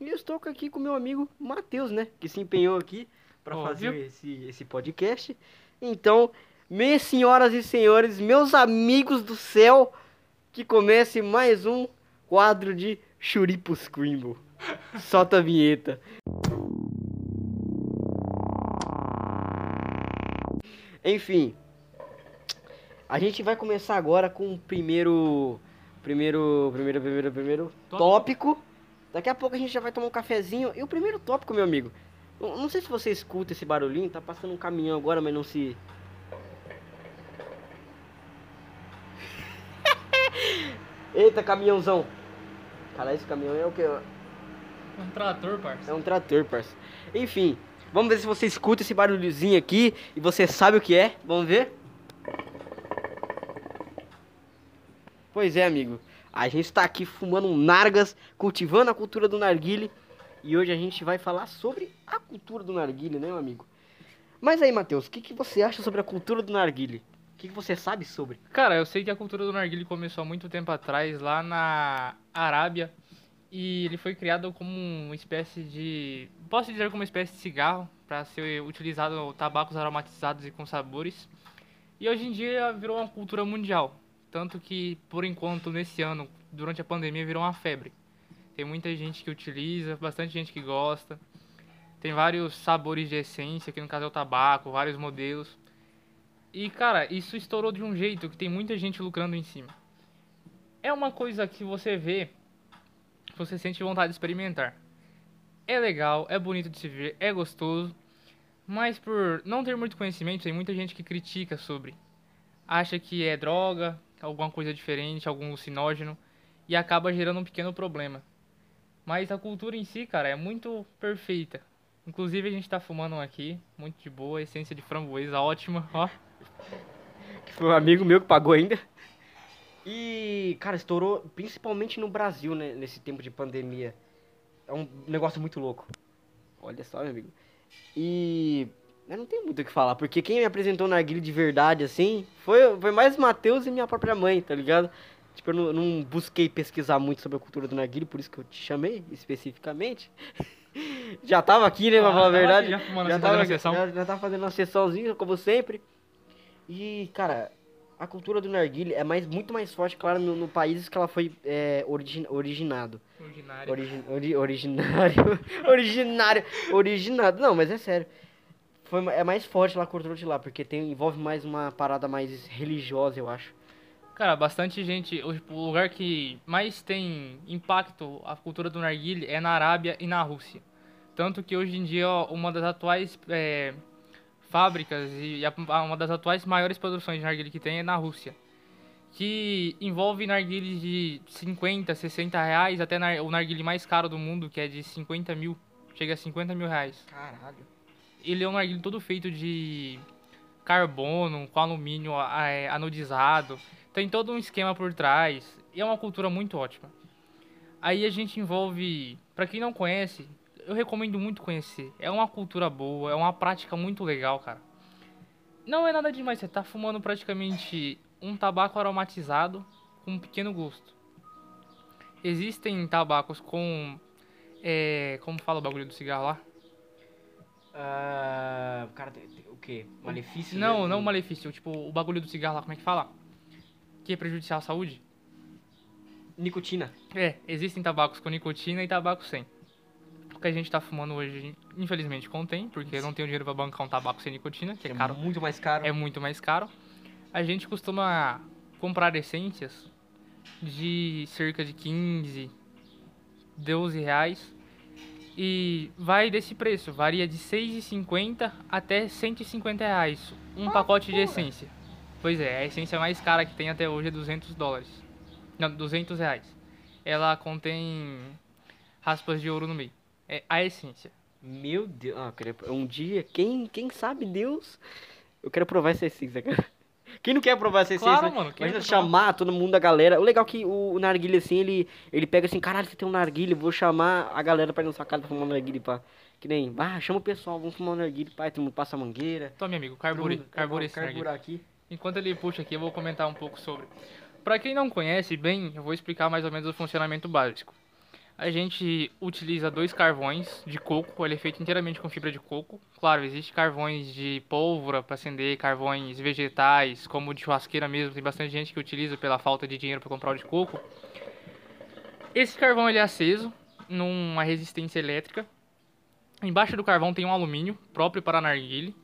E eu estou aqui com meu amigo Matheus, né? Que se empenhou aqui para fazer esse, esse podcast. Então, minhas senhoras e senhores, meus amigos do céu, que comece mais um quadro de Churipo Scrimble. Solta a vinheta. Enfim, a gente vai começar agora com o primeiro, primeiro, primeiro, primeiro, primeiro tópico. Daqui a pouco a gente já vai tomar um cafezinho. E o primeiro tópico, meu amigo, não sei se você escuta esse barulhinho, tá passando um caminhão agora, mas não se. [laughs] Eita, caminhãozão. Cara, esse caminhão é o que? Um trator, parça. É um trator, parça. Enfim, vamos ver se você escuta esse barulhozinho aqui e você sabe o que é. Vamos ver? Pois é, amigo. A gente tá aqui fumando um nargas, cultivando a cultura do narguile. E hoje a gente vai falar sobre a cultura do narguile, né, meu amigo? Mas aí, Matheus, o que, que você acha sobre a cultura do narguile? O que, que você sabe sobre? Cara, eu sei que a cultura do narguile começou há muito tempo atrás, lá na Arábia. E ele foi criado como uma espécie de... Posso dizer como uma espécie de cigarro, para ser utilizado tabacos aromatizados e com sabores. E hoje em dia virou uma cultura mundial. Tanto que, por enquanto, nesse ano, durante a pandemia, virou uma febre. Tem muita gente que utiliza, bastante gente que gosta. Tem vários sabores de essência, que no caso é o tabaco, vários modelos. E, cara, isso estourou de um jeito que tem muita gente lucrando em cima. É uma coisa que você vê, você sente vontade de experimentar. É legal, é bonito de se ver, é gostoso, mas por não ter muito conhecimento, tem muita gente que critica sobre. Acha que é droga, alguma coisa diferente, algum alucinógeno, e acaba gerando um pequeno problema. Mas a cultura em si, cara, é muito perfeita. Inclusive a gente tá fumando um aqui, muito de boa, essência de framboesa ótima, ó. [laughs] Que foi um amigo meu que pagou ainda. E, cara, estourou principalmente no Brasil, né? Nesse tempo de pandemia. É um negócio muito louco. Olha só, meu amigo. E. Eu não tenho muito o que falar, porque quem me apresentou na narguilha de verdade, assim, foi, foi mais Matheus e minha própria mãe, tá ligado? Tipo, eu não, não busquei pesquisar muito sobre a cultura do narguilha, por isso que eu te chamei especificamente. [laughs] já tava aqui, né, pra Ah, falar a verdade. aqui já fumando, já, tava, fazendo a sessão. já, já tava fazendo uma sessãozinha, como sempre. E, cara, a cultura do narguilha é mais, muito mais forte, claro, no, no país que ela foi é, origin, originado. Ordinário. Origi, ori, originário. [laughs] originário. Originado. Não, mas é sério. Foi, é mais forte lá a cultura de lá, porque tem, envolve mais uma parada mais religiosa, eu acho. Cara, bastante gente. O, lugar que mais tem impacto a cultura do narguilé é na Arábia e na Rússia. Tanto que hoje em dia uma das atuais é, fábricas e uma das atuais maiores produções de narguilé que tem é na Rússia. Que envolve narguilés de 50, 60 reais, até o narguilé mais caro do mundo, que é de 50 mil. Chega a 50 mil reais. Caralho. Ele é um narguilé todo feito de carbono, com alumínio é, anodizado. Tem todo um esquema por trás. E é uma cultura muito ótima. Aí a gente envolve, pra quem não conhece, eu recomendo muito conhecer. É uma cultura boa, é uma prática muito legal, cara. Não é nada demais, você tá fumando praticamente um tabaco aromatizado com um pequeno gosto. Existem tabacos com é, como fala o bagulho do cigarro lá? Ah, cara, o quê? Malefício? Não, né? não malefício. Tipo, o bagulho do cigarro lá, como é que fala? Que é prejudicial à saúde? Nicotina. É, existem tabacos com nicotina e tabaco sem. O que a gente tá fumando hoje, infelizmente, contém, porque eu não tenho dinheiro pra bancar um tabaco sem nicotina, que é caro. muito mais caro. É muito mais caro. A gente costuma comprar essências de cerca de 15, 12 reais. E vai desse preço, varia de 6,50 até 150 reais. Um pacote de essência. Pois é, a essência mais cara que tem até hoje é 200 dólares. Não, 200 reais. Ela contém raspas de ouro no meio. É a essência. Meu Deus. Ah, queria... Um dia, quem, quem sabe Deus... Eu quero provar essa essência, cara. [laughs] Quem não quer provar essa essência? Claro, mano, Imagina provar? chamar todo mundo, a galera. O legal é que o, o narguilha, assim, ele, ele pega assim, caralho, você tem um narguilha, vou chamar a galera pra ir na sua casa pra fumar um narguilha, pá. Que nem, ah, chama o pessoal, vamos fumar um narguilha, pá, todo mundo passa a mangueira. Tome, amigo, carbure. Carbure esse aqui. Enquanto ele puxa aqui, eu vou comentar um pouco sobre. Para quem não conhece bem, eu vou explicar mais ou menos o funcionamento básico. A gente utiliza dois carvões de coco, ele é feito inteiramente com fibra de coco. Claro, existe carvões de pólvora para acender, carvões vegetais, como de churrasqueira mesmo, tem bastante gente que utiliza pela falta de dinheiro para comprar o de coco. Esse carvão ele é aceso numa resistência elétrica. Embaixo do carvão tem um alumínio próprio para narguile.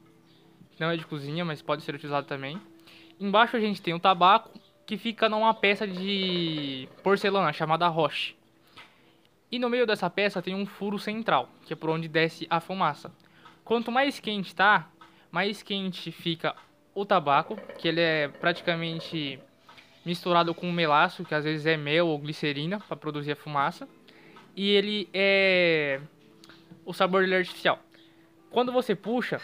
Não é de cozinha, mas pode ser utilizado também. Embaixo a gente tem o tabaco, que fica numa peça de porcelana chamada roche. E no meio dessa peça tem um furo central, que é por onde desce a fumaça. Quanto mais quente tá, mais quente fica o tabaco, que ele é praticamente misturado com melaço, que às vezes é mel ou glicerina para produzir a fumaça. E ele é o sabor dele é artificial. Quando você puxa,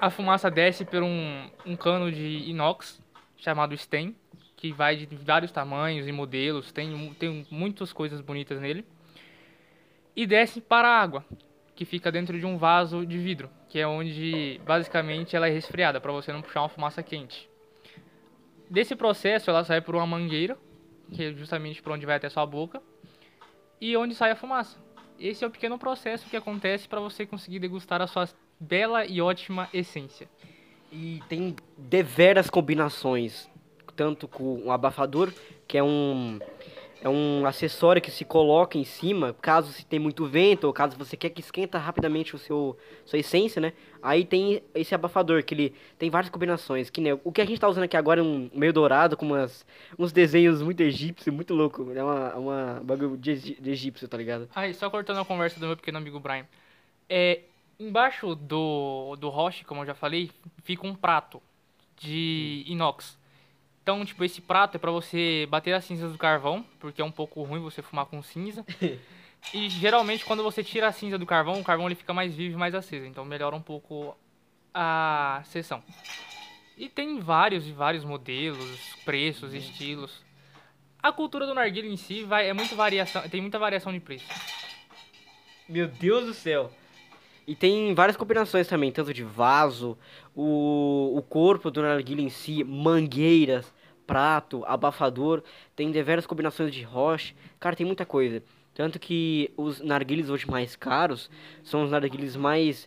a fumaça desce por um, um cano de inox chamado stem, que vai de vários tamanhos e modelos, tem, tem muitas coisas bonitas nele. E desce para a água, que fica dentro de um vaso de vidro, que é onde basicamente ela é resfriada, para você não puxar uma fumaça quente. Desse processo ela sai por uma mangueira, que é justamente por onde vai até sua boca, e onde sai a fumaça. Esse é o pequeno processo que acontece para você conseguir degustar a sua bela e ótima essência. E tem deveras combinações, tanto com um abafador, que é um é um acessório que se coloca em cima, caso se tem muito vento ou caso você quer que esquenta rapidamente o seu sua essência, né? Aí tem esse abafador que ele tem várias combinações, que nem o que a gente tá usando aqui agora é um meio dourado com umas uns desenhos muito egípcios, muito louco, é uma uma bagulho de, de egípcio, tá ligado? Aí, só cortando a conversa do meu pequeno amigo Brian. É, embaixo do, do roche, como eu já falei, fica um prato de inox. Então, tipo, esse prato é pra você bater as cinzas do carvão, porque é um pouco ruim você fumar com cinza. [laughs] E geralmente quando você tira a cinza do carvão, o carvão ele fica mais vivo e mais aceso. Então melhora um pouco a sessão. E tem vários e vários modelos, preços, estilos. A cultura do narguilha em si vai, é muito variação, tem muita variação de preço. Meu Deus do céu. E tem várias combinações também, tanto de vaso, o, o corpo do narguilha em si, mangueiras, prato, abafador, tem diversas combinações de roche. Cara, tem muita coisa. Tanto que os narguilhos hoje mais caros são os narguilhos mais.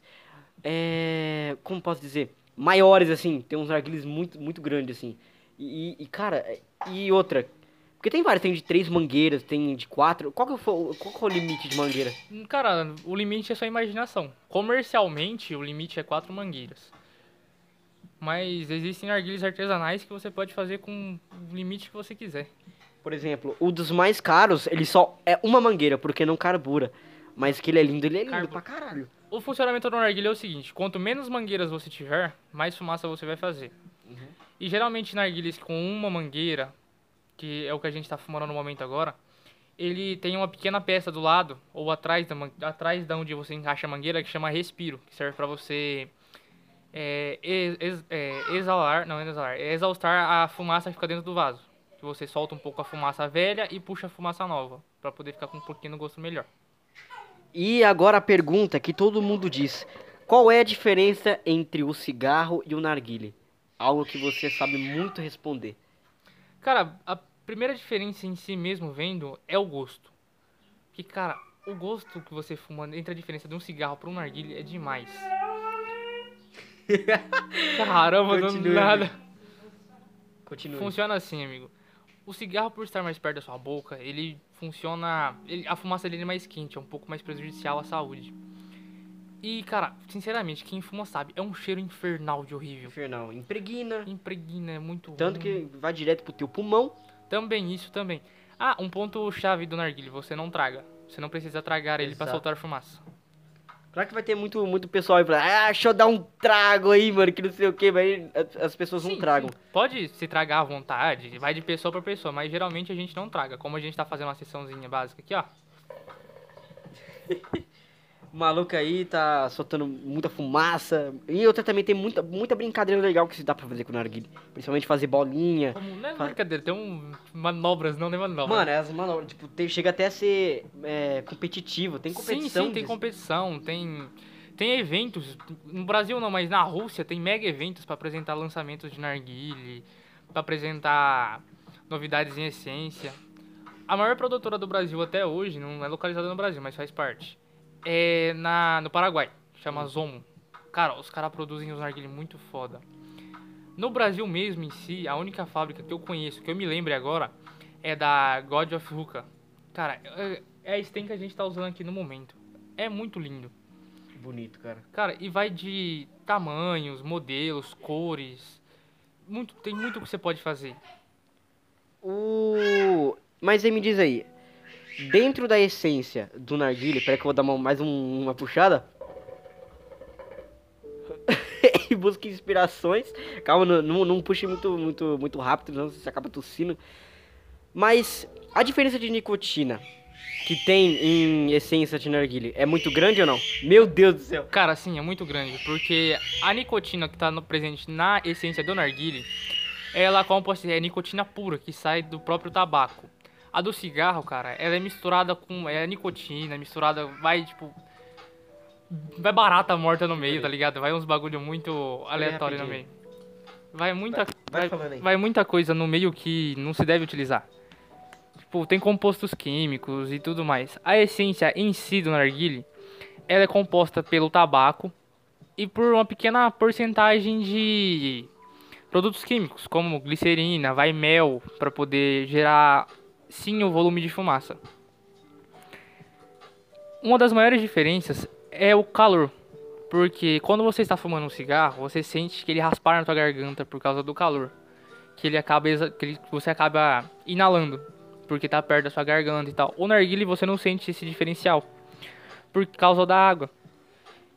É, como posso dizer? Maiores, assim. Tem uns narguilhos muito, muito grandes, assim. E, e, cara, e outra. Porque tem vários, tem de três mangueiras, tem de quatro. Qual que, foi, qual que é o limite de mangueira? Cara, o limite é sua imaginação. Comercialmente, o limite é quatro mangueiras. Mas existem narguilhos artesanais que você pode fazer com o limite que você quiser. Por exemplo, o dos mais caros, ele só é uma mangueira, porque não carbura. Mas que ele é lindo, ele é lindo Carbura. pra caralho. O funcionamento do narguilha é o seguinte: quanto menos mangueiras você tiver, mais fumaça você vai fazer. E geralmente narguilhas com uma mangueira, que é o que a gente tá fumando no momento agora, ele tem uma pequena peça do lado ou atrás da atrás da onde você encaixa a mangueira que chama respiro, que serve pra você é, ex- é, exalar, não é exalar, é exaustar a fumaça que fica dentro do vaso. Que você solta um pouco a fumaça velha e puxa a fumaça nova, pra poder ficar com um pouquinho no gosto melhor. E agora a pergunta que todo mundo diz: Qual é a diferença entre o cigarro e o narguile? Algo que você sabe muito responder. Cara, a primeira diferença em si mesmo vendo é o gosto. Que, cara, o gosto que você fuma entre a diferença de um cigarro para um narguilé é demais. [laughs] Caramba, não nada. Continue. Funciona assim, amigo. O cigarro, por estar mais perto da sua boca, ele funciona. ele- a fumaça dele é mais quente, é um pouco mais prejudicial à saúde. E, cara, sinceramente, quem fuma sabe, é um cheiro infernal de horrível. Infernal. Impregna. Impregna, é muito Tanto ruim. que vai direto pro teu pulmão. Também, isso também. Ah, um ponto chave do narguilé, você não traga. Você não precisa tragar ele pra Exato. soltar fumaça. Claro que vai ter muito, muito pessoal aí pra. Ah, deixa eu dar um trago aí, mano, que não sei o que. Mas as- as pessoas não Sim, tragam. sim. Pode se tragar à vontade, vai de pessoa pra pessoa, mas geralmente a gente não traga. Como a gente tá fazendo uma sessãozinha básica aqui, ó. [laughs] O maluco aí tá soltando muita fumaça. E outra também tem muita, muita brincadeira legal que se dá pra fazer com o narguilé. Principalmente fazer bolinha. Não é brincadeira, tem um manobras, não, nem manobras. Mano, as manobras, tipo, tem- chega até a ser é, competitivo. Tem competição. Sim, sim, tem competição, tem tem eventos. No Brasil não, mas na Rússia tem mega eventos pra apresentar lançamentos de narguile, pra apresentar novidades em essência. A maior produtora do Brasil até hoje, não é localizada no Brasil, mas faz parte, é na, no Paraguai, chama Zomo. Cara, os caras produzem os narguile muito foda. No Brasil mesmo em si, a única fábrica que eu conheço, que eu me lembre agora, é da God of Hookah. Cara, é- é a stem que a gente tá usando aqui no momento. É muito lindo. Bonito, cara. Cara, e vai de tamanhos, modelos, cores. Muito, tem muito que você pode fazer. O... Mas aí me diz aí. Dentro da essência do narguilé, peraí que eu vou dar uma- mais um- uma puxada. [laughs] e busque inspirações. Calma, não, não, não puxe muito, muito, muito rápido, senão você acaba tossindo. Mas a diferença de nicotina que tem em essência de narguilé é muito grande ou não? Meu Deus do céu. Cara, sim, é muito grande, porque a nicotina que tá no, presente na essência do narguile, ela como posso dizer, é nicotina pura, que sai do próprio tabaco. A do cigarro, cara, ela é misturada com. É nicotina, misturada. Vai, tipo. Vai barata morta no meio, tá ligado? Vai uns bagulho muito aleatório no meio. Vai muita. vai Vai, vai muita coisa no meio que não se deve utilizar. Tipo, tem compostos químicos e tudo mais. A essência em si do narguile, ela é composta pelo tabaco e por uma pequena porcentagem de produtos químicos, como glicerina, vai mel, para poder gerar sim o volume de fumaça. Uma das maiores diferenças é o calor, porque quando você está fumando um cigarro, você sente que ele raspar na tua garganta por causa do calor, que ele acaba que ele- você acaba inalando, porque tá perto da sua garganta e tal. O narguile você não sente esse diferencial por causa da água.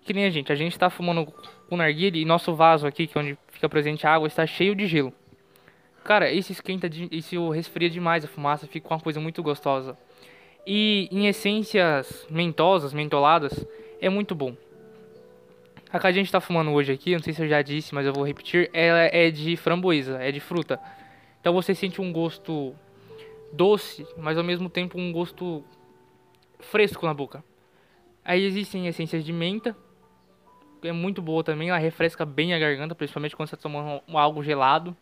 Que nem a gente, a gente tá fumando com narguile e nosso vaso aqui, que é onde fica presente a água, está cheio de gelo. Cara, isso esquenta, de, isso resfria demais a fumaça, fica uma coisa muito gostosa. E em essências mentosas, mentoladas, é muito bom. A que a gente tá fumando hoje aqui, não sei se eu já disse, mas eu vou repetir, ela é de framboesa, é de fruta. Então você sente um gosto doce, mas ao mesmo tempo um gosto fresco na boca. Aí existem essências de menta, que é muito boa também, ela refresca bem a garganta, principalmente quando você está tomando algo gelado.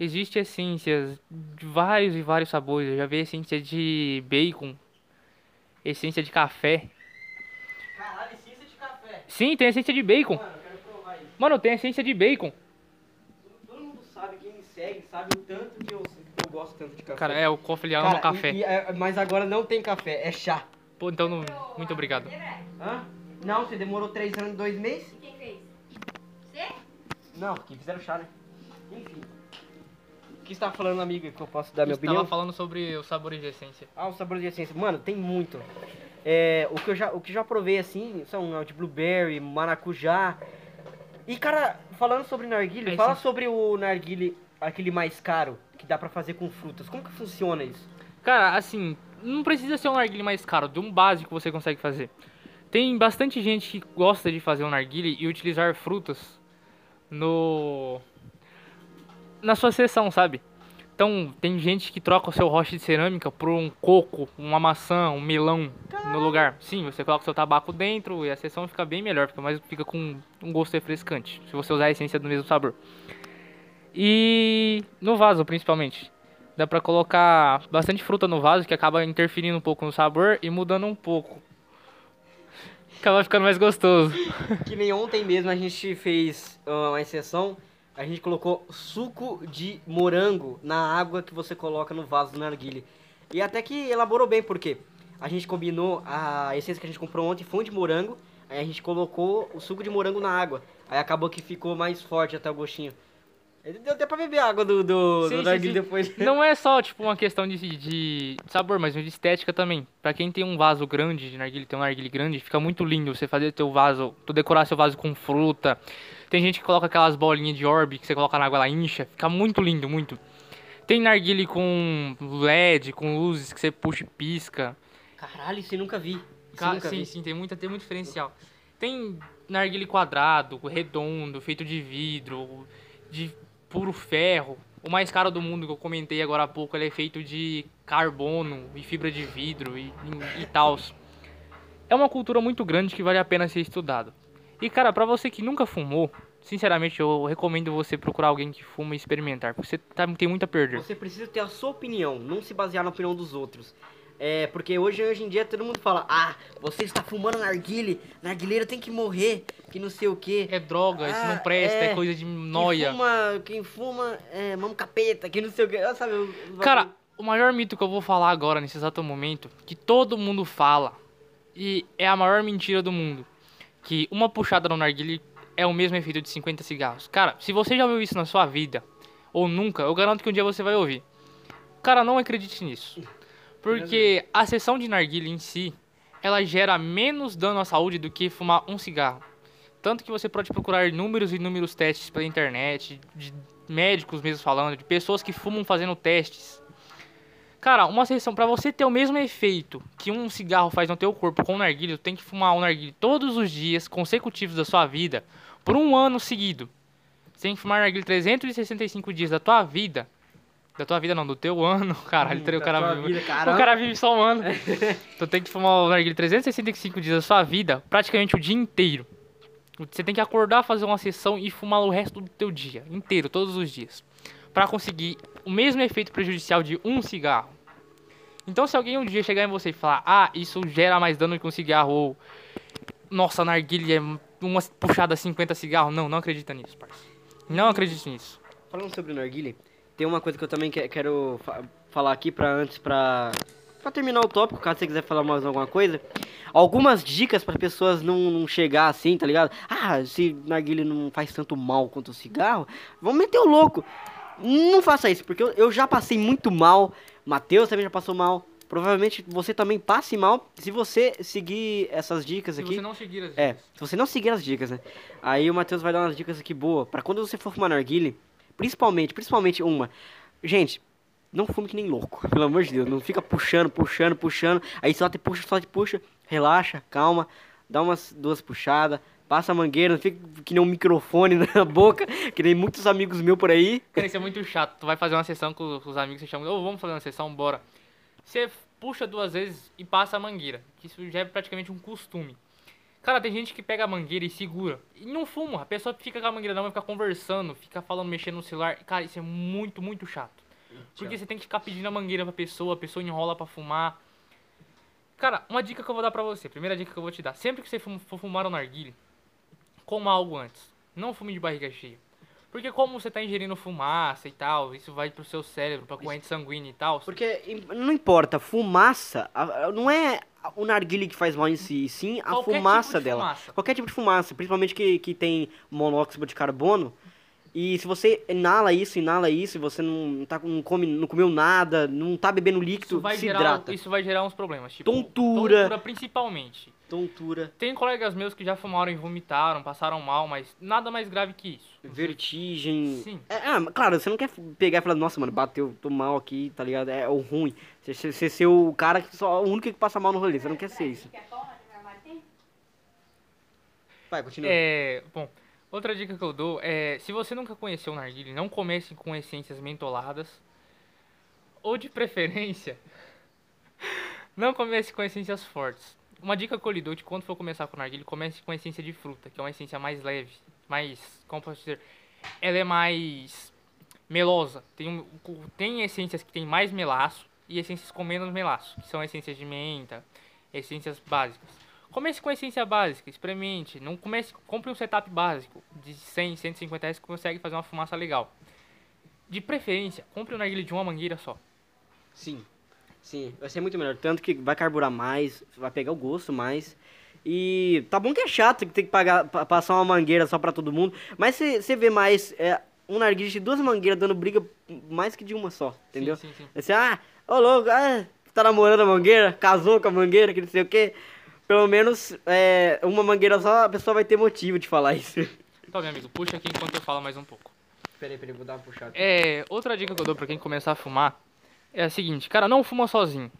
Existem essências de vários e vários sabores, eu já vi essência de bacon, essência de café. Caralho, essência de café. Sim, tem essência de bacon. Mano, eu quero provar isso. Mano, tem essência de bacon. Todo mundo sabe, quem me segue, sabe o tanto que eu, que eu gosto tanto de café. Cara, é, o Koff ele ama Cara, café. e- e, é, mas agora não tem café, é chá. Pô, então, não- muito obrigado. Hã? Não, você demorou três anos e dois meses? Quem fez? Você? Não, que fizeram chá, né? Enfim. O que você tava falando, amiga, que eu posso dar minha Estava opinião? falando sobre os sabores de essência. Ah, os sabores de essência. Mano, tem muito. É, o, que eu já, o que já provei, assim, são é, de blueberry, maracujá. E, cara, falando sobre narguile, Aí fala sim. sobre o narguile, aquele mais caro, que dá pra fazer com frutas. Como que funciona isso? Cara, assim, não precisa ser um narguile mais caro, de um básico você consegue fazer. Tem bastante gente que gosta de fazer um narguile e utilizar frutas no na sua sessão, sabe? Então, tem gente que troca o seu roche de cerâmica por um coco, uma maçã, um melão no lugar. Sim, você coloca o seu tabaco dentro e a sessão fica bem melhor, fica mais fica com um gosto refrescante, se você usar a essência do mesmo sabor. E no vaso, principalmente. Dá pra colocar bastante fruta no vaso, que acaba interferindo um pouco no sabor e mudando um pouco. Acaba ficando mais gostoso. Que nem ontem mesmo a gente fez ah, uma exceção. A gente colocou suco de morango na água que você coloca no vaso do narguile. E até que elaborou bem, porque a gente combinou a essência que a gente comprou ontem foi de morango. Aí a gente colocou o suco de morango na água. Aí acabou que ficou mais forte até o gostinho. Deu até pra beber água do, do, Sim, do sim, narguile sim. depois. Não é só, tipo, uma questão de, de sabor, mas de estética também. Pra quem tem um vaso grande de narguile, tem um narguile grande, fica muito lindo você fazer teu vaso, tu decorar seu vaso com fruta. Tem gente que coloca aquelas bolinhas de orbe que você coloca na água, ela incha. Fica muito lindo, muito. Tem narguile com LED, com luzes que você puxa e pisca. Caralho, isso eu nunca vi. Isso Ca- nunca sim, vi. sim, tem, muita, tem muito diferencial. Tem narguile quadrado, redondo, feito de vidro, de puro ferro. O mais caro do mundo que eu comentei agora há pouco, ele é feito de carbono e fibra de vidro e, e, e tal. É uma cultura muito grande que vale a pena ser estudado. E cara, pra você que nunca fumou, sinceramente eu recomendo você procurar alguém que fuma e experimentar, porque você tá- tem muito a perder. Você precisa ter a sua opinião, não se basear na opinião dos outros. É, porque hoje, hoje em dia todo mundo fala, ah, você está fumando narguile, narguileiro tem que morrer, que não sei o que. É droga, isso não presta, é, coisa de Quem noia. fuma, quem fuma é mamo capeta, que não sei o que. Sabe, o- Cara, o maior mito que eu vou falar agora, nesse exato momento, que todo mundo fala, e é a maior mentira do mundo, que uma puxada no narguile é o mesmo efeito de 50 cigarros. Cara, se você já ouviu isso na sua vida, ou nunca, eu garanto que um dia você vai ouvir. Cara, não acredite nisso. Porque a sessão de narguile em si, ela gera menos dano à saúde do que fumar um cigarro. Tanto que você pode procurar inúmeros e inúmeros testes pela internet, de médicos mesmo falando, de pessoas que fumam fazendo testes. Cara, uma sessão, pra você ter o mesmo efeito que um cigarro faz no teu corpo com o narguilé, tu tem que fumar um narguilé todos os dias consecutivos da sua vida, por um ano seguido. Você tem que fumar narguilé 365 dias da tua vida. Da tua vida não, do teu ano, [laughs] caralho. Hum, o, cara vive, vida, o cara vive só um ano. [laughs] tu tem que fumar o narguilé 365 dias da sua vida, praticamente o dia inteiro. Você tem que acordar, fazer uma sessão e fumar o resto do teu dia, inteiro, todos os dias. Pra conseguir o mesmo efeito prejudicial de um cigarro. Então se alguém um dia chegar em você e falar, ah, isso gera mais dano que um cigarro, ou nossa, narguilha é uma puxada 50 cigarros. Não, não acredita nisso, parceiro. Não acredite nisso. Falando sobre o narguile, tem uma coisa que eu também que- quero fa- falar aqui pra antes, pra, pra terminar o tópico, caso você quiser falar mais alguma coisa. Algumas dicas para pessoas não, não chegar assim, tá ligado? Ah, se narguile não faz tanto mal quanto o cigarro, vamos meter o louco. Não faça isso, porque eu, eu já passei muito mal, Matheus também já passou mal. Provavelmente você também passe mal se você seguir essas dicas Se aqui. você não seguir as É, se você não seguir as dicas, né? Aí o Matheus vai dar umas dicas aqui boas. Pra quando você for fumar narguile, principalmente, principalmente uma. Gente, não fume que nem louco, [laughs] pelo amor de Deus. Não fica puxando, puxando, puxando. Aí só te puxa, só te puxa. Relaxa, calma. Dá umas duas puxadas. Passa a mangueira, não fica que nem um microfone [laughs] na boca, que nem muitos amigos meus por aí. Cara, isso é muito chato. Tu vai fazer uma sessão com, os amigos, você chama, ô, vamos fazer uma sessão, bora. Você puxa duas vezes e passa a mangueira, que isso já é praticamente um costume. Cara, tem gente que pega a mangueira e segura. E não fuma. A pessoa fica com a mangueira não, vai ficar conversando, fica falando, mexendo no celular. Cara, isso é muito, muito chato. Porque você tem que ficar pedindo a mangueira pra pessoa, a pessoa enrola pra fumar. Cara, uma dica que eu vou dar pra você, primeira dica que eu vou te dar. Sempre que você for fumar um narguile, coma algo antes. Não fume de barriga cheia. Porque como você tá ingerindo fumaça e tal, isso vai pro seu cérebro, pra corrente sanguínea e tal. Porque não importa, fumaça, não é o narguile que faz mal em si, sim a Qualquer fumaça tipo de dela. fumaça. Qualquer tipo de fumaça, principalmente que, que tem monóxido de carbono. E se você inala isso, inala isso, e você não, tá, não, come, não comeu nada, não tá bebendo líquido, Isso vai, se gerar, hidrata. isso vai gerar uns problemas. Tipo, Tontura. Tontura principalmente. Tontura, Tem colegas meus que já fumaram e vomitaram, passaram mal, mas nada mais grave que isso. vertigem. Sim. É, ah, claro, você não quer pegar e falar, nossa, mano, bateu, tô mal aqui, tá ligado? É o ruim. Você, você, ser o cara que só o único que passa mal no rolê, você não quer ser isso. Vai, continua. É, bom, outra dica que eu dou é, se você nunca conheceu o narguilé, não comece com essências mentoladas, ou de preferência, [laughs] não comece com essências fortes. Uma dica que eu lhe dou de quando for começar com o narguilé, comece com essência de fruta, que é uma essência mais leve, mais, como posso dizer, ela é mais melosa. Tem, tem essências que tem mais melaço e essências com menos melaço, que são essências de menta, essências básicas. Comece com a essência básica, experimente. Não comece, compre um setup básico de 100, 150 reais que consegue fazer uma fumaça legal. De preferência, compre um narguilé de uma mangueira só. Sim, sim, vai ser muito melhor. Tanto que vai carburar mais, vai pegar o gosto mais. E tá bom que é chato que tem que pagar, pa- passar uma mangueira só pra todo mundo. Mas você vê mais é, um narguilé de duas mangueiras dando briga mais que de uma só, entendeu? Sim, sim, sim. Aí Você, ah, ô louco, ah, tá namorando a mangueira, casou com a mangueira, que não sei o quê. Pelo menos é, uma mangueira só, a pessoa vai ter motivo de falar isso. [laughs] Então, meu amigo, puxa aqui enquanto eu falo mais um pouco. Peraí, peraí, vou dar uma puxada. É, outra dica que eu dou pra quem começar a fumar é a seguinte, cara, não fuma sozinho.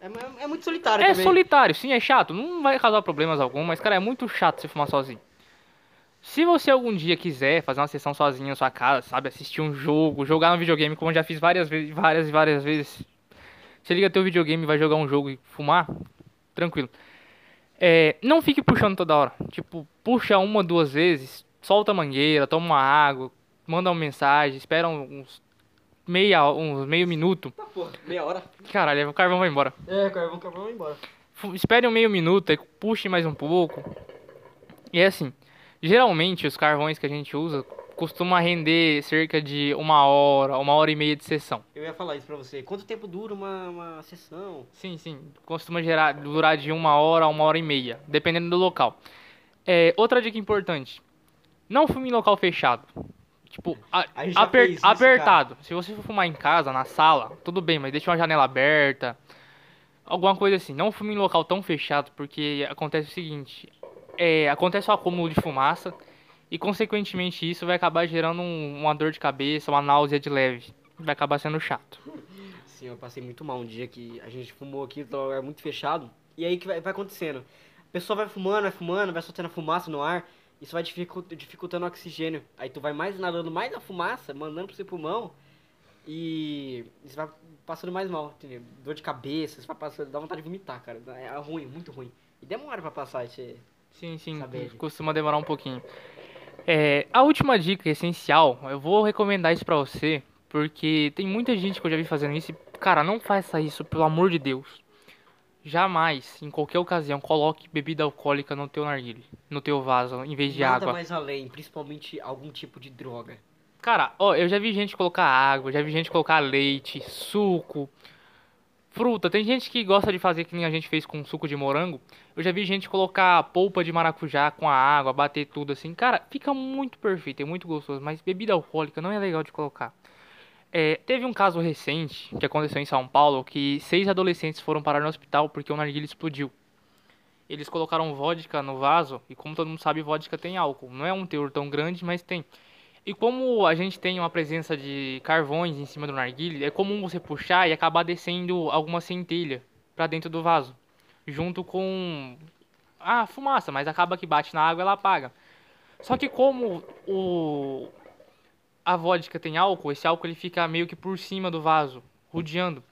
É, é- muito solitário É também. solitário, sim, é chato. Não vai causar problemas algum, mas, cara, é muito chato você fumar sozinho. Se você algum dia quiser fazer uma sessão sozinho na sua casa, sabe, assistir um jogo, jogar um videogame, como eu já fiz várias vezes, várias e várias vezes. Você liga teu videogame e vai jogar um jogo e fumar, tranquilo. É, não fique puxando toda hora. Tipo, puxa uma, duas vezes, solta a mangueira, toma uma água, manda uma mensagem, espera uns meia, uns meio minuto. Tá, porra, meia hora. Caralho, o carvão vai embora. É, carvão, carvão, vai embora. Espere um meio minuto, aí puxe mais um pouco. E é assim, geralmente os carvões que a gente usa costuma render cerca de uma hora, uma hora e meia de sessão. Eu ia falar isso pra você. Quanto tempo dura uma, uma sessão? Sim, sim, costuma gerar, durar de uma hora a uma hora e meia, dependendo do local. É, outra dica importante, não fume em local fechado. Tipo, a- A aper- isso, apertado. Se você for fumar em casa, na sala, tudo bem, mas deixa uma janela aberta. Alguma coisa assim. Não fume em local tão fechado, porque acontece o seguinte: é, acontece o acúmulo de fumaça e, consequentemente, isso vai acabar gerando um- uma dor de cabeça, uma náusea de leve. Vai acabar sendo chato. Sim, eu passei muito mal um dia que a gente fumou aqui, no lugar muito fechado. E aí que vai, vai acontecendo? A pessoa vai fumando, vai fumando, vai soltando a fumaça no ar. Isso vai dificu- dificultando o oxigênio. Aí tu vai mais inalando mais a fumaça, mandando pro seu pulmão. E você vai passando mais mal, entendeu? Dor de cabeça, vai passando, dá vontade de vomitar, cara. É ruim, muito ruim. E demora pra passar esse. Sim, sim, Saber. costuma demorar um pouquinho. É, a última dica essencial, eu vou recomendar isso pra você, porque tem muita gente que eu já vi fazendo isso e, cara, não faça isso, pelo amor de Deus. Jamais, em qualquer ocasião, coloque bebida alcoólica no teu narguilé, no teu vaso, em vez de Nada água. mais além, principalmente algum tipo de droga. Cara, ó, eu já vi gente colocar água, já vi gente colocar leite, suco, fruta. Tem gente que gosta de fazer que nem a gente fez com suco de morango. Eu já vi gente colocar polpa de maracujá com a água, bater tudo assim. Cara, fica muito perfeito, é muito gostoso. Mas bebida alcoólica não é legal de colocar. É, teve um caso recente que aconteceu em São Paulo que seis adolescentes foram parar no hospital porque o narguilé explodiu. Eles colocaram vodka no vaso e como todo mundo sabe, vodka tem álcool. Não é um teor tão grande, mas tem. E como a gente tem uma presença de carvões em cima do narguile, é comum você puxar e acabar descendo alguma centelha pra dentro do vaso, junto com a fumaça, mas acaba que bate na água ela apaga. Só que como o a vodka tem álcool, esse álcool ele fica meio que por cima do vaso, rodeando.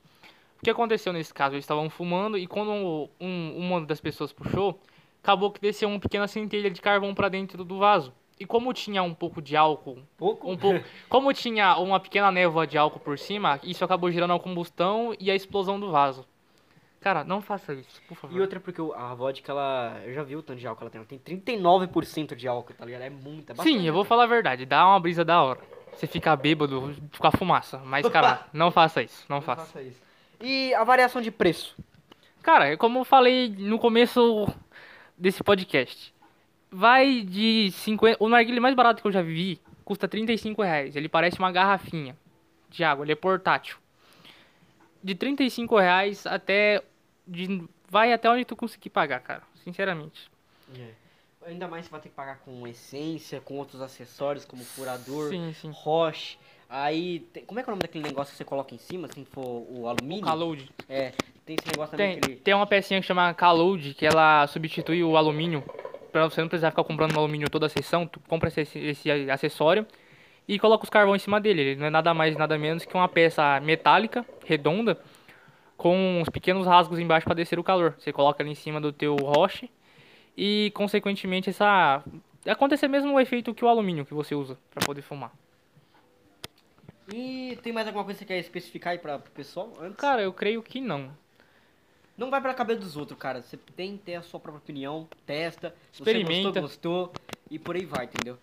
O que aconteceu nesse caso? Eles estavam fumando e quando um, uma das pessoas puxou, acabou que desceu uma pequena centelha de carvão pra dentro do vaso. E como tinha um pouco de álcool, Pouco? um pouco, como tinha uma pequena névoa de álcool por cima, isso acabou gerando a combustão e a explosão do vaso. Cara, não faça isso, por favor. E outra porque o- a vodka, ela... Eu já vi o tanto de álcool que ela tem. Ela tem 39% de álcool, tá ligado? É muita. bastante. Sim, eu vou falar a verdade, dá uma brisa da hora. Você fica bêbado com a fumaça, mas cara, [laughs] não faça isso, não Não faça. faça isso. E a variação de preço? Cara, é como eu falei no começo desse podcast. Vai de 50. O narguilé mais barato que eu já vi custa 35 reais. Ele parece uma garrafinha de água, ele é portátil. De 35 reais até. De... Vai até onde tu conseguir pagar, cara. Sinceramente. Ainda mais você vai ter que pagar com essência, com outros acessórios, como furador, Sim, sim. roche. Aí, tem- como é que é o nome daquele negócio que você coloca em cima, se for o alumínio? Calode. É, tem esse negócio também Tem, que ele... tem uma pecinha que chama Calode, que ela substitui o alumínio. Pra você não precisar ficar comprando alumínio toda a sessão, tu compra esse, esse acessório e coloca os carvões em cima dele. Ele não é nada mais nada menos que uma peça metálica, redonda, com uns pequenos rasgos embaixo para descer o calor. Você coloca ali em cima do teu roche e, consequentemente, essa acontecer mesmo o efeito que o alumínio que você usa para poder fumar. E tem mais alguma coisa que você quer especificar aí pra, pro pessoal antes? Cara, eu creio que não. Não vai pela cabeça dos outros, cara. Você tem que ter a sua própria opinião, testa, Experimenta. você gostou, gostou, e por aí vai, entendeu?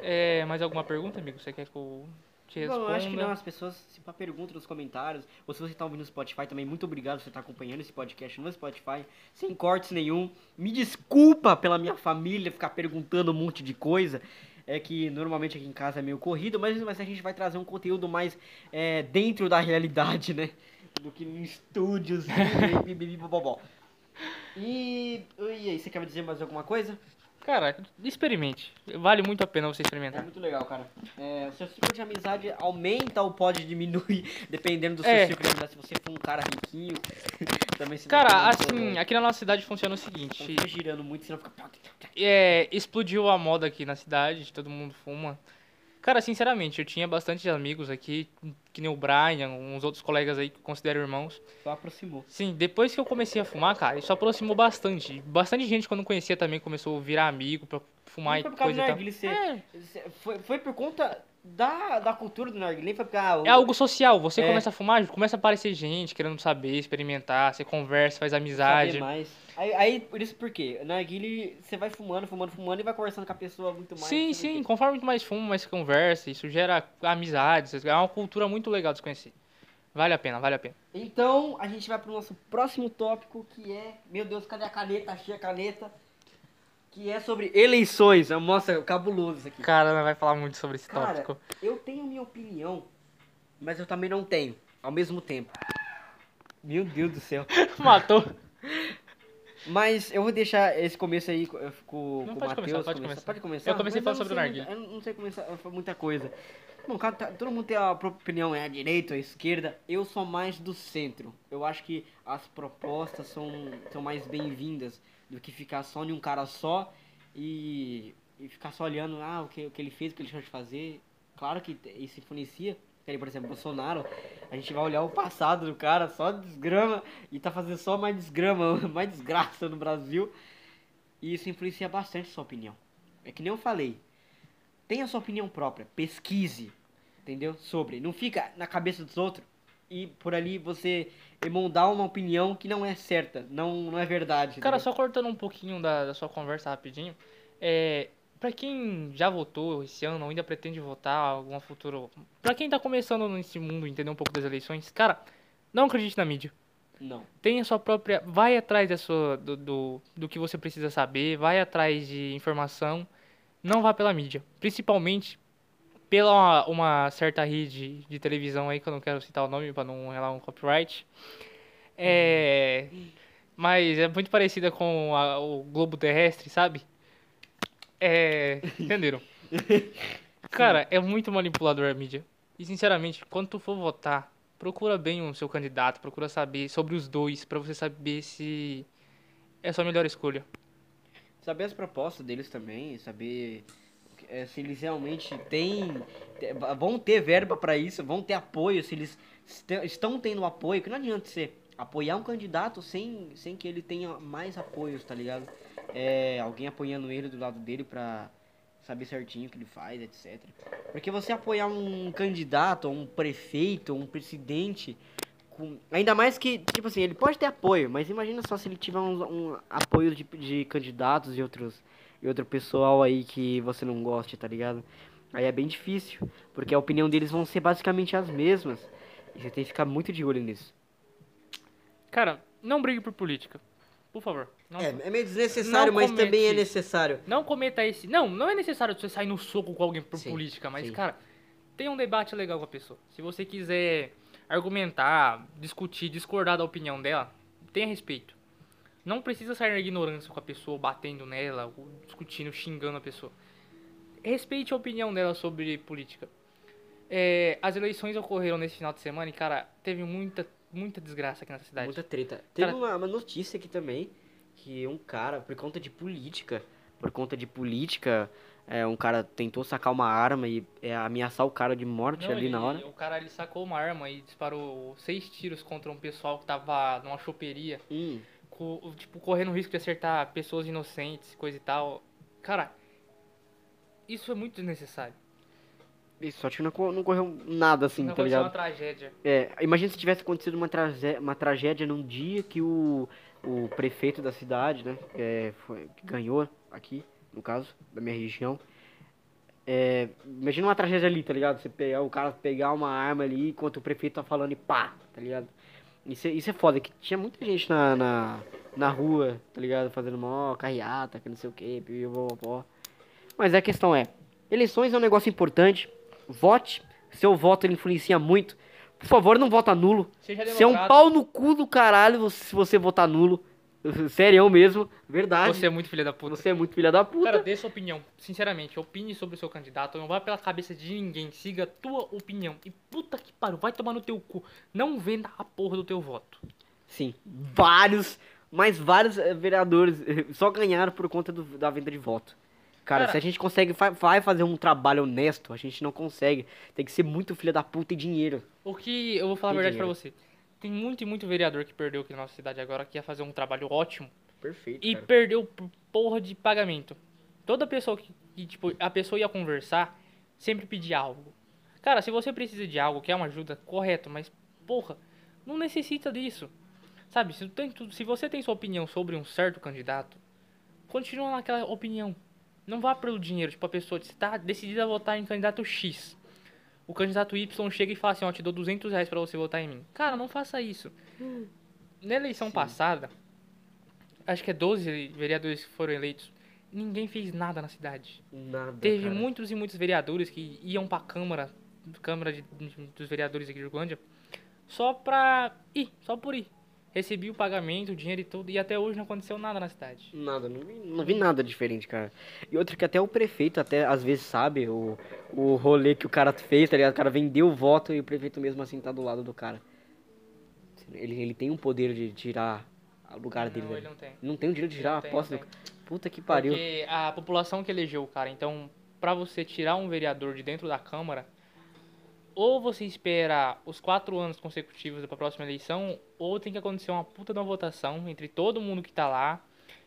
É, mais alguma pergunta, amigo? Você quer que eu te responda? Bom, eu acho que não, as pessoas se perguntam nos comentários, ou se você tá ouvindo no Spotify também, muito obrigado por você estar acompanhando esse podcast no Spotify, sem cortes nenhum. Me desculpa pela minha família ficar perguntando um monte de coisa. É que normalmente aqui em casa é meio corrido, mas, mas a gente vai trazer um conteúdo mais é, dentro da realidade, né? Do que em estúdios [laughs] e bobobó. E, e aí, você quer me dizer mais alguma coisa? Cara, experimente. Vale muito a pena você É experimentar. muito legal, cara. É, o seu ciclo de amizade aumenta ou pode diminuir, [laughs] dependendo do seu É. ciclo de amizade. Se você for um cara riquinho, [laughs] também vai Cara, assim, aqui na nossa cidade funciona o Não seguinte. fica girando muito, senão fica... É, explodiu a moda aqui na cidade, todo mundo fuma. Cara, sinceramente, eu tinha bastante amigos aqui, que nem o Brian, uns outros colegas aí que eu considero irmãos. Só aproximou. Sim, depois que eu comecei a fumar, cara, isso aproximou bastante. Bastante gente que eu não conhecia também começou a virar amigo pra fumar Não e coisa e tal. narguilé, você- É, você- foi, foi por conta da, da cultura do narguilé, foi porque... Ah, o- É algo social. Você É. começa a fumar, começa a aparecer gente querendo saber, experimentar, você conversa, faz saber amizade. mais. Aí, aí, por isso por quê? Narguilé, você vai fumando, fumando, fumando e vai conversando com a pessoa muito mais. Sim, o sim, conforme muito mais fuma, mais conversa, isso gera amizades, é uma cultura muito legal de se conhecer. Vale a pena, vale a pena. Então, a gente vai pro nosso próximo tópico, que é... Meu Deus, cadê a caneta? Achei a caneta. Que é sobre eleições. Nossa, cabuloso isso aqui. Cara, não vai falar muito sobre esse Cara, tópico. eu tenho minha opinião, mas eu também não tenho, ao mesmo tempo. Meu Deus do céu. [laughs] Matou. Mas eu vou deixar esse começo aí com, Não, com o pode começar, Matheus. pode começar. Pode começar. Eu comecei falando sobre o muita- Eu não sei começar, foi muita coisa. Bom, cara, tá- todo mundo tem a própria opinião, é a direita a esquerda. Eu sou mais do centro. Eu acho que as propostas são, são mais bem-vindas do que ficar só em um cara só e, e ficar só olhando ah, o, que, o que ele fez, o que ele deixou de fazer. Claro que isso influencia. Por exemplo, Bolsonaro, a gente vai olhar o passado do cara, só desgrama, e tá fazendo só mais desgrama, [laughs] mais desgraça no Brasil. E isso influencia bastante a sua opinião. É que nem eu falei. Tenha sua opinião própria, pesquise, entendeu? Sobre. Não fica na cabeça dos outros e por ali você emondar uma opinião que não é certa, não, não é verdade. Cara, entendeu? só cortando um pouquinho da, da sua conversa rapidinho. É, pra quem já votou esse ano ou ainda pretende votar alguma futuro. Pra quem tá começando nesse mundo, entender um pouco das eleições, cara, não acredite na mídia. Não. Tenha sua própria. Vai atrás da sua, do, do, do que você precisa saber, vai atrás de informação. Não vá pela mídia. Principalmente pela uma, uma certa rede de televisão aí, que eu não quero citar o nome pra não relar um copyright. É. Mas é muito parecida com a- o globo terrestre, sabe? É. [laughs] Entenderam? Cara, é muito manipulador a mídia. E sinceramente, quando tu for votar, procura bem o seu candidato, procura saber sobre os dois, pra você saber se é a sua melhor escolha. Saber as propostas deles também, saber é, se eles realmente têm. vão ter verba pra isso, vão ter apoio, se eles estão tendo apoio, que não adianta você apoiar um candidato sem, sem que ele tenha mais apoios, tá ligado? É, alguém apoiando ele do lado dele pra saber certinho o que ele faz, etc. Porque você apoiar um candidato, um prefeito, um presidente, ainda mais que, tipo assim, ele pode ter apoio, mas imagina só se ele tiver um, um apoio de, de candidatos e outros e outro pessoal aí que você não goste, tá ligado? Aí é bem difícil, porque a opinião deles vão ser basicamente as mesmas. E você tem que ficar muito de olho nisso. Cara, não brigue por política. Por favor. Não, É, é meio desnecessário, Não mas também é necessário. não cometa esse. Não, não é necessário você sair no soco com alguém por Sim, política, mas, sim. cara, tenha um debate legal com a pessoa. Se você quiser argumentar, discutir, discordar da opinião dela, tenha respeito. Não precisa sair na ignorância com a pessoa, batendo nela, discutindo, xingando a pessoa. Respeite a opinião dela sobre política. É, as eleições ocorreram nesse final de semana e, cara, teve muita, muita desgraça aqui nessa cidade. Muita treta. Teve Cara- uma, uma notícia aqui também, que um cara, por conta de política, por conta de política, é, um cara tentou sacar uma arma e é, ameaçar o cara de morte Não, ali ele- na hora. O cara ele sacou uma arma e disparou seis tiros contra um pessoal que tava numa choperia, Hum, co- tipo, correndo risco de acertar pessoas inocentes, coisa e tal. Cara, isso é muito desnecessário. e só que não, não correu nada assim, Não tá ligado? uma tragédia. É, imagina se tivesse acontecido uma, tragé- uma tragédia num dia que o, o prefeito da cidade, né, é, foi, que ganhou aqui, no caso, da minha região. É, imagina uma tragédia ali, tá ligado? Você pegar, o cara pegar uma arma ali enquanto o prefeito tá falando e pá, tá ligado? Isso, é- isso é foda, que tinha muita gente na, na, na rua, tá ligado? Fazendo mó carreata, que não sei o que, pipipopopó. Mas a questão é, eleições é um negócio importante, vote, seu voto ele influencia muito. Por favor, não vota nulo. Seja Você é um pau no cu do caralho se você votar nulo. Sério mesmo, verdade. Você é muito filha da puta. Você é muito filha da puta. Cara, dê sua opinião. Sinceramente, opine sobre o seu candidato. Não vá pela cabeça de ninguém. Siga a tua opinião. E puta que pariu, vai tomar no teu cu. Não venda a porra do teu voto. Sim, vários, mas vários eh, vereadores eh, só ganharam por conta do- da venda de voto. Cara, Cara- se a gente consegue, vai fazer um trabalho honesto, a gente não consegue. Tem que ser muito filha da puta e dinheiro. O que eu vou falar a Tem verdade pra dinheiro. você. Tem muito e muito vereador que perdeu aqui na nossa cidade agora, que ia fazer um trabalho ótimo. Perfeito, E perdeu por porra de pagamento. Toda pessoa que, que, tipo, a pessoa ia conversar, sempre pedia algo. Cara, se você precisa de algo, quer uma ajuda, correto, mas, porra, não necessita disso. Sabe, se, tem, se você tem sua opinião sobre um certo candidato, continua naquela opinião. Não vá pelo dinheiro, tipo, a pessoa está decidida a votar em candidato X. O candidato Y chega e fala assim, ó, te dou 200 reais pra você votar em mim. Cara, não faça isso. Na eleição passada, acho que é 12 vereadores que foram eleitos. Ninguém fez nada na cidade. Nada, Teve cara. muitos e muitos vereadores que iam pra Câmara, Câmara de- dos Vereadores aqui de Irlândia, só pra ir, só por ir. Recebi o pagamento, o dinheiro e tudo, e até hoje não aconteceu nada na cidade. Nada, não vi, não vi nada diferente, cara. E outra que até o prefeito até às vezes sabe o, o rolê que o cara fez, tá ligado? O cara vendeu o voto e o prefeito mesmo assim tá do lado do cara. Ele, ele tem um poder de tirar o lugar dele. não, ele não tem. Não tem o direito de tirar a posse do... Puta que pariu. Porque a população que elegeu o cara, então, pra você tirar um vereador de dentro da Câmara, ou você espera os quatro anos consecutivos pra próxima eleição, ou tem que acontecer uma puta de uma votação entre todo mundo que tá lá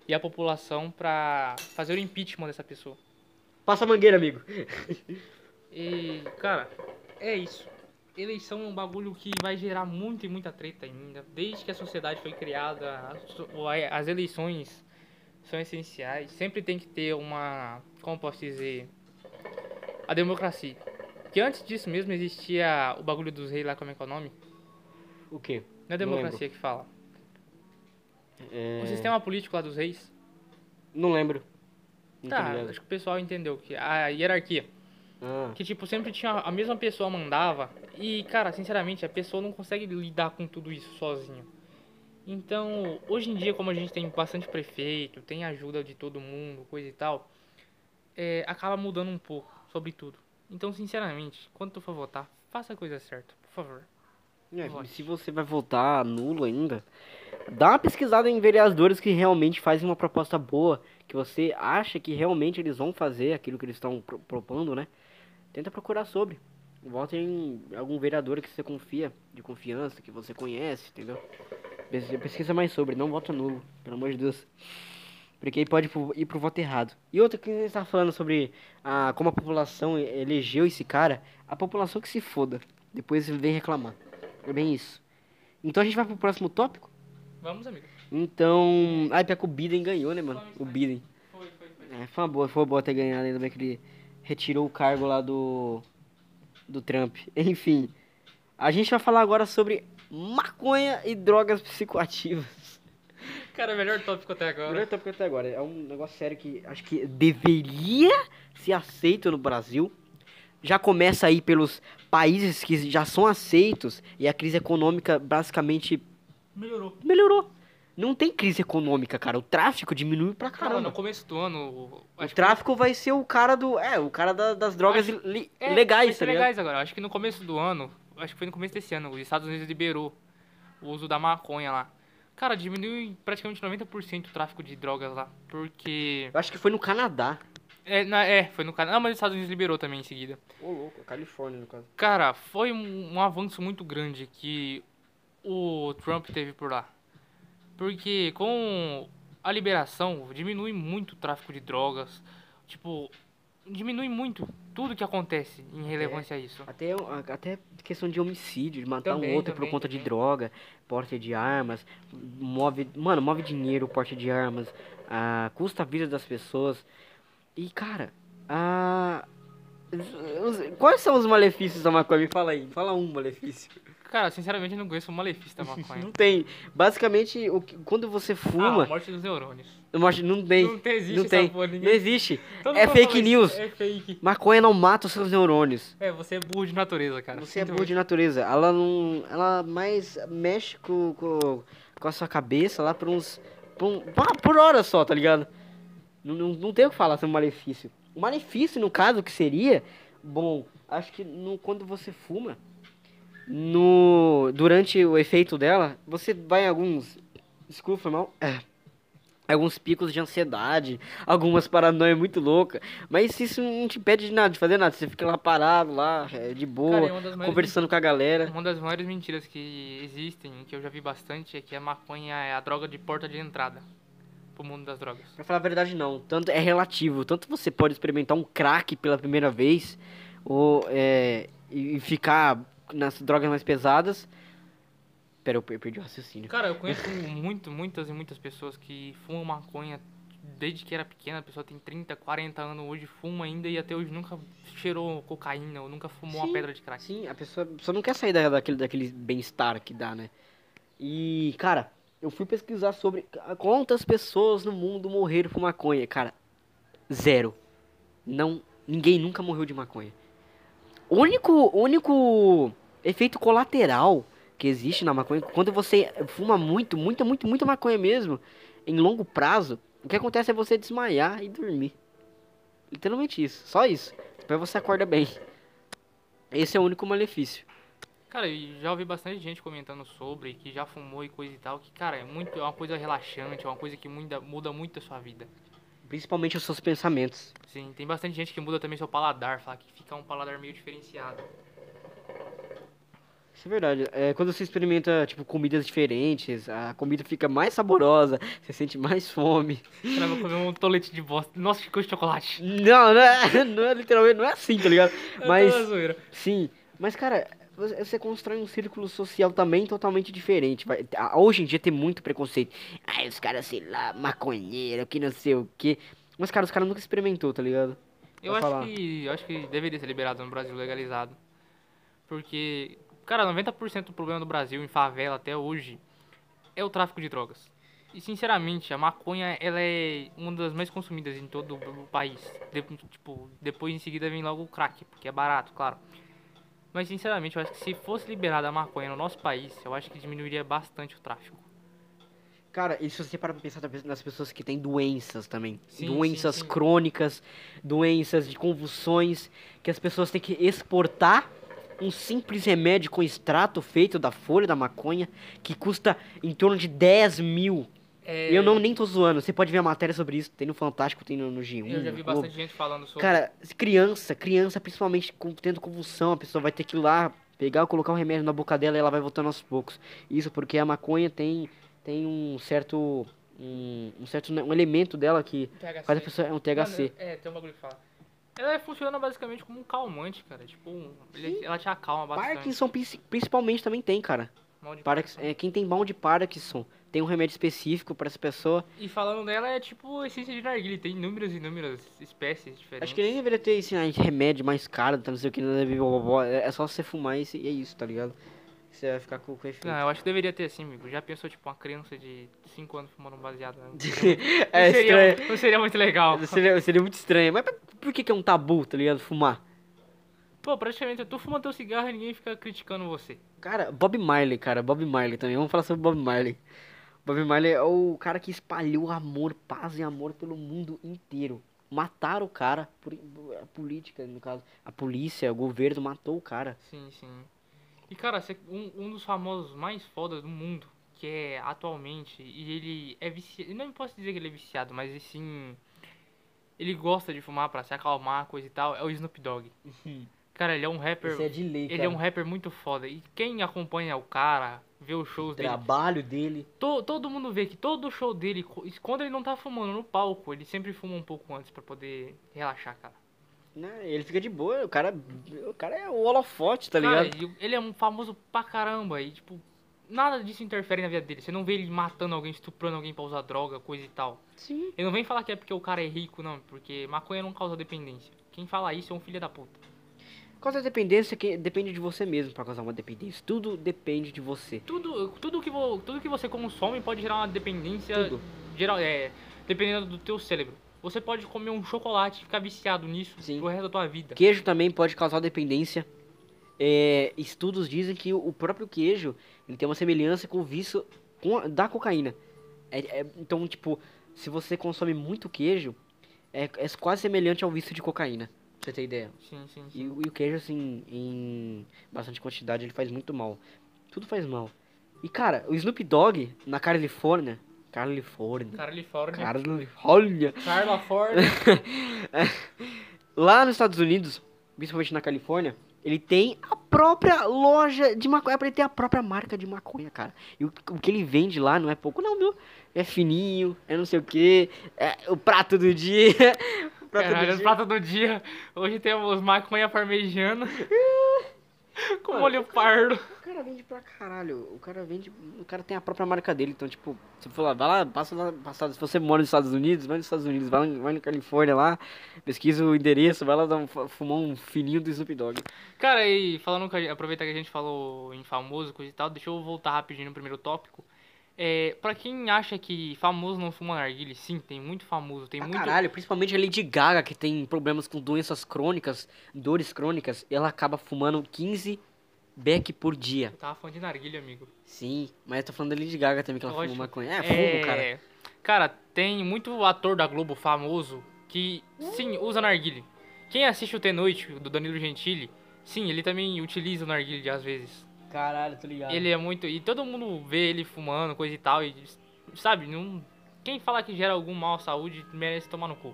e a população pra fazer o impeachment dessa pessoa. Passa a mangueira, amigo. [laughs] E, cara, é isso. Eleição é um bagulho que vai gerar muita e muita treta ainda. Desde que a sociedade foi criada, as- eleições são essenciais. Sempre tem que ter uma. Como posso dizer? A democracia. Que antes disso mesmo existia o bagulho dos reis lá, como é que é o nome? O quê? Não é democracia que fala. É... O sistema político lá dos reis. Não lembro. Não Tá, acho que o pessoal entendeu que a hierarquia. Ah, Que, tipo, sempre tinha. A mesma pessoa mandava. E, cara, sinceramente, a pessoa não consegue lidar com tudo isso sozinho. Então, hoje em dia, como a gente tem bastante prefeito, tem ajuda de todo mundo, coisa e tal. é, acaba mudando um pouco sobre tudo. Então, sinceramente, quando tu for votar, faça a coisa certa, por favor. É, se você vai votar nulo ainda, dá uma pesquisada em vereadores que realmente fazem uma proposta boa, que você acha que realmente eles vão fazer aquilo que eles estão pro- propondo, né? Tenta procurar sobre. Vote em algum vereador que você confia, de confiança, que você conhece, entendeu? Pes- Pesquisa mais sobre, não vota nulo, pelo amor de Deus. Porque aí pode ir pro voto errado. E outra que você está falando sobre ah, como a população elegeu esse cara, a população que se foda. Depois vem reclamar. É bem isso. Então a gente vai pro próximo tópico? Vamos, amigo. Então. Ai, pior que o Biden ganhou, né, mano? O Biden. Foi, foi, foi. É, foi uma boa, foi uma boa ter ganhado, ainda bem que ele retirou o cargo lá do. do Trump. [laughs] Enfim. A gente vai falar agora sobre maconha e drogas psicoativas. Cara, melhor tópico até agora. melhor tópico até agora. É um negócio sério que acho que deveria ser aceito no Brasil. Já começa aí pelos países que já são aceitos e a crise econômica basicamente Melhorou. melhorou. Não tem crise econômica, cara. O tráfico diminuiu pra Cara, caramba. no começo do ano. O acho que- tráfico vai ser o cara do. É, o cara da- das drogas Acho- li- É, legais, tá legais agora. Acho que no começo do ano, acho que foi no começo desse ano, os Estados Unidos liberou o uso da maconha lá. Cara, diminuiu praticamente 90% o tráfico de drogas lá. Porque. Eu acho que foi no Canadá. É, na- é foi no Canadá. Não, mas os Estados Unidos liberou também em seguida. Ô, louco, Califórnia, no caso. Cara, foi um, um avanço muito grande que o Trump teve por lá. Porque com a liberação diminui muito o tráfico de drogas. Tipo, diminui muito tudo que acontece em relevância a isso. Até, até questão de homicídio, de matar Também, um outro por também, conta de também. droga, porte de armas, move. Mano, move dinheiro, porte de armas, ah, custa a vida das pessoas. E, cara, ah, os- quais são os malefícios da maconha? Me fala aí, fala um malefício. [laughs] Cara, sinceramente eu não conheço o malefício da maconha. Não tem. Basicamente, o que- quando você ah, fuma, a morte dos neurônios. eu acho- não tem. Não tem, existe não tem. porra, Não existe. Todo É fake news. É fake. Maconha não mata os seus neurônios. É, você é burro de natureza, cara. Você é Sinto burro de natureza. Ela não. Ela mais mexe com, com, com a sua cabeça lá por uns. Por, um- por hora só, tá ligado? Não, não, não tem o que falar sobre malefício. O malefício, no caso, que seria. Bom, acho que no, quando você fuma. No, durante o efeito dela, você vai em alguns. Desculpa, mal. É, alguns picos de ansiedade, algumas paranoias muito loucas. Mas isso não te impede de nada, de fazer nada. Você fica lá parado, lá, é, de boa, Cara, é conversando com a galera. Uma das maiores mentiras que existem, que eu já vi bastante, é que a maconha é a droga de porta de entrada pro mundo das drogas. Pra falar a verdade, não. Tanto é relativo. Tanto você pode experimentar um crack pela primeira vez, ou é, e ficar nas drogas mais pesadas. Pera, eu per- perdi o raciocínio. Cara, eu conheço muito, muitas e muitas pessoas que fumam maconha desde que era pequena. A pessoa tem 30, 40 anos hoje, fuma ainda e até hoje nunca cheirou cocaína ou nunca fumou Sim. uma pedra de crack. Sim, a pessoa não quer sair da- daquele, daquele bem-estar que dá, né? E, cara, eu fui pesquisar sobre quantas pessoas no mundo morreram por maconha. Cara, zero. Não, ninguém nunca morreu de maconha. O único, único efeito colateral que existe na maconha, quando você fuma muito, muita, muito, muita maconha mesmo, em longo prazo, o que acontece é você desmaiar e dormir. Literalmente isso, só isso. Depois você acorda bem. Esse é o único malefício. Cara, e já ouvi bastante gente comentando sobre, que já fumou e coisa e tal, que, cara, é muito, é uma coisa relaxante, é uma coisa que muda, muda muito a sua vida. Principalmente os seus pensamentos. Sim, tem bastante gente que muda também seu paladar, fala que fica um paladar meio diferenciado. Isso é verdade. É, quando você experimenta, tipo, comidas diferentes, a comida fica mais saborosa, você sente mais fome. Cara, vou comer um tolete de bosta. Nossa, que coisa de chocolate. Não, não é, [laughs] não é literalmente, não é assim, tá ligado? Mas, sim. Mas, cara, você constrói um círculo social também totalmente diferente. Vai- Hoje em dia tem muito preconceito. Ai, os caras, sei lá, maconheiro, que não sei o quê. Mas, cara, os caras nunca experimentou, tá ligado? Eu acho que, eu acho que deveria ser liberado no Brasil, legalizado. Porque, cara, 90% do problema do Brasil em favela até hoje é o tráfico de drogas. E, sinceramente, a maconha, ela é uma das mais consumidas em todo o país. De- tipo, depois em seguida vem logo o crack, porque é barato, claro. Mas, sinceramente, eu acho que se fosse liberada a maconha no nosso país, eu acho que diminuiria bastante o tráfico. Cara, e se você parar pra pensar nas pessoas que têm doenças também. Sim, doenças sim, sim. crônicas, doenças de convulsões, que as pessoas têm que exportar um simples remédio com extrato feito da folha da maconha, que custa em torno de 10 mil. É, Eu não nem tô zoando, você pode ver a matéria sobre isso, tem no Fantástico, tem no, no G1. Eu já vi Globo. bastante gente falando sobre. Cara, criança, criança, principalmente com, tendo convulsão, a pessoa vai ter que ir lá pegar, colocar um remédio na boca dela e ela vai voltando aos poucos. Isso porque a maconha tem, tem um certo. Um, um certo né, um elemento dela que THC. faz a pessoa. É um THC. Mano, é, tem um bagulho que fala. Ela funciona basicamente como um calmante, cara. Tipo, um- ele- ela te acalma bastante. Parkinson princi- principalmente também tem, cara. Mal de Parkinson, é, quem tem mal de Parkinson tem um remédio específico pra essa pessoa. E falando dela, é tipo essência de narguilha. Tem inúmeras e inúmeras espécies diferentes. Acho que nem deveria ter esse ah, remédio mais caro, tá, não sei o que, não deve- blá, blá, blá. é é só você fumar e é isso, tá ligado? Você vai ficar com, com efeito. Não, eu acho que deveria ter assim, amigo. Já pensou, tipo, uma criança de 5 anos fumando um baseado? Né? [laughs] é não, seria, estranho. não seria muito legal. [laughs] Seria, seria muito estranho. Mas por- que, que é um tabu, tá ligado? Fumar? Pô, praticamente, tu fuma teu cigarro e ninguém fica criticando você. Cara, Bob Marley, cara. Bob Marley também. Vamos falar sobre Bob Marley. Bob Marley é o cara que espalhou amor, paz e amor pelo mundo inteiro. Mataram o cara, a política, no caso. A polícia, o governo matou o cara. Sim, sim. E, cara, um, um dos famosos mais fodas do mundo, que é atualmente, e ele é viciado, não posso dizer que ele é viciado, mas sim, ele gosta de fumar pra se acalmar, coisa e tal, é o Snoop Dogg. [laughs] Cara, ele é um rapper, é de lei, ele é um rapper muito foda. E quem acompanha o cara, vê os shows dele, trabalho dele. to- todo mundo vê que todo show dele, quando ele não tá fumando no palco, ele sempre fuma um pouco antes pra poder relaxar, cara. Né? Ele fica de boa, o cara, o cara é o holofote, tá Cara, ligado? ele é um famoso pra caramba e, tipo, nada disso interfere na vida dele. Você não vê ele matando alguém, estuprando alguém pra usar droga, coisa e tal. Sim. Ele não vem falar que é porque o cara é rico, não, porque maconha não causa dependência. Quem fala isso é um filho da puta. Causa dependência que depende de você mesmo pra causar uma dependência. Tudo depende de você. Tudo, tudo, que, vo, tudo que você consome pode gerar uma dependência, Tudo. geral, é, dependendo do teu cérebro. Você pode comer um chocolate e ficar viciado nisso Sim. pro resto da tua vida. Queijo também pode causar dependência. É, estudos dizem que o próprio queijo ele tem uma semelhança com o vício com a- da cocaína. É- é- então, tipo, se você consome muito queijo, é, é quase semelhante ao vício de cocaína. Pra você ter ideia. Sim, sim, sim. E, o- e o queijo, assim, em bastante quantidade, ele faz muito mal. Tudo faz mal. E, cara, o Snoop Dogg, na Califórnia... Califórnia... Califórnia. Califórnia... Ford. [laughs] Lá nos Estados Unidos, principalmente na Califórnia, ele tem a própria loja de maconha. Ele tem a própria marca de maconha, cara. E o, o que ele vende lá não é pouco, não, viu? É fininho, é não sei o que. É o prato do dia. [laughs] o prato Caralho, do dia. pratos do dia. Hoje temos maconha parmegiana. [laughs] com molho pardo. O cara vende pra caralho. O cara vende. O cara tem a própria marca dele. Então, tipo, se for lá, vai lá, passa lá, passa, se você mora nos Estados Unidos, vai nos Estados Unidos, vai, lá- vai na Califórnia lá, pesquisa o endereço, vai lá dar um, fumar um fininho do Snoop Dogg. Cara, e falando que a- aproveitar que a gente falou em famoso, coisa e tal, deixa eu voltar rapidinho no primeiro tópico. É, pra quem acha que famoso não fuma narguile, sim, tem muito famoso, tem Pra muito. caralho, principalmente a Lady Gaga, que tem problemas com doenças crônicas, dores crônicas, ela acaba fumando 15 beck por dia. Eu tava falando de narguilha, amigo. Sim, mas eu tô falando da Lady Gaga também, que ela Lógico. fuma maconha. É, fumo, cara. Cara, tem muito ator da Globo famoso que, sim, usa narguile. Quem assiste o T-Noite, do Danilo Gentili, sim, ele também utiliza o narguile às vezes. Caralho, tô ligado. Ele é muito. E todo mundo vê ele fumando, coisa e tal. E, sabe, não. Quem fala que gera algum mal à saúde merece tomar no cu.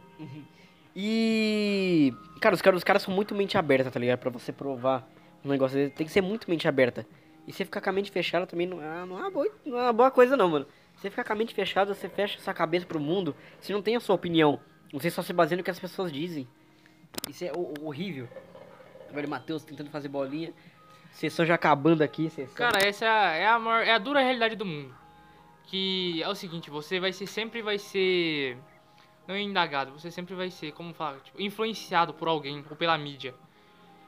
E. Cara, os caras, os caras são muito mente aberta, tá ligado? Pra você provar um negócio desse, tem que ser muito mente aberta. E você ficar com a mente fechada também não é, não é, uma, boa, não é uma boa coisa, não, mano. Você ficar com a mente fechada, você fecha sua cabeça pro mundo, você não tem a sua opinião. Você só se baseia no que as pessoas dizem. Isso é ho- horrível. O Matheus tentando fazer bolinha. Sessão já acabando aqui, sessão. Cara, essa é a, é a, maior- é a dura realidade do mundo. Que é o seguinte, você vai ser, sempre vai ser. Não é indagado, você sempre vai ser, como falar, tipo, influenciado por alguém ou pela mídia.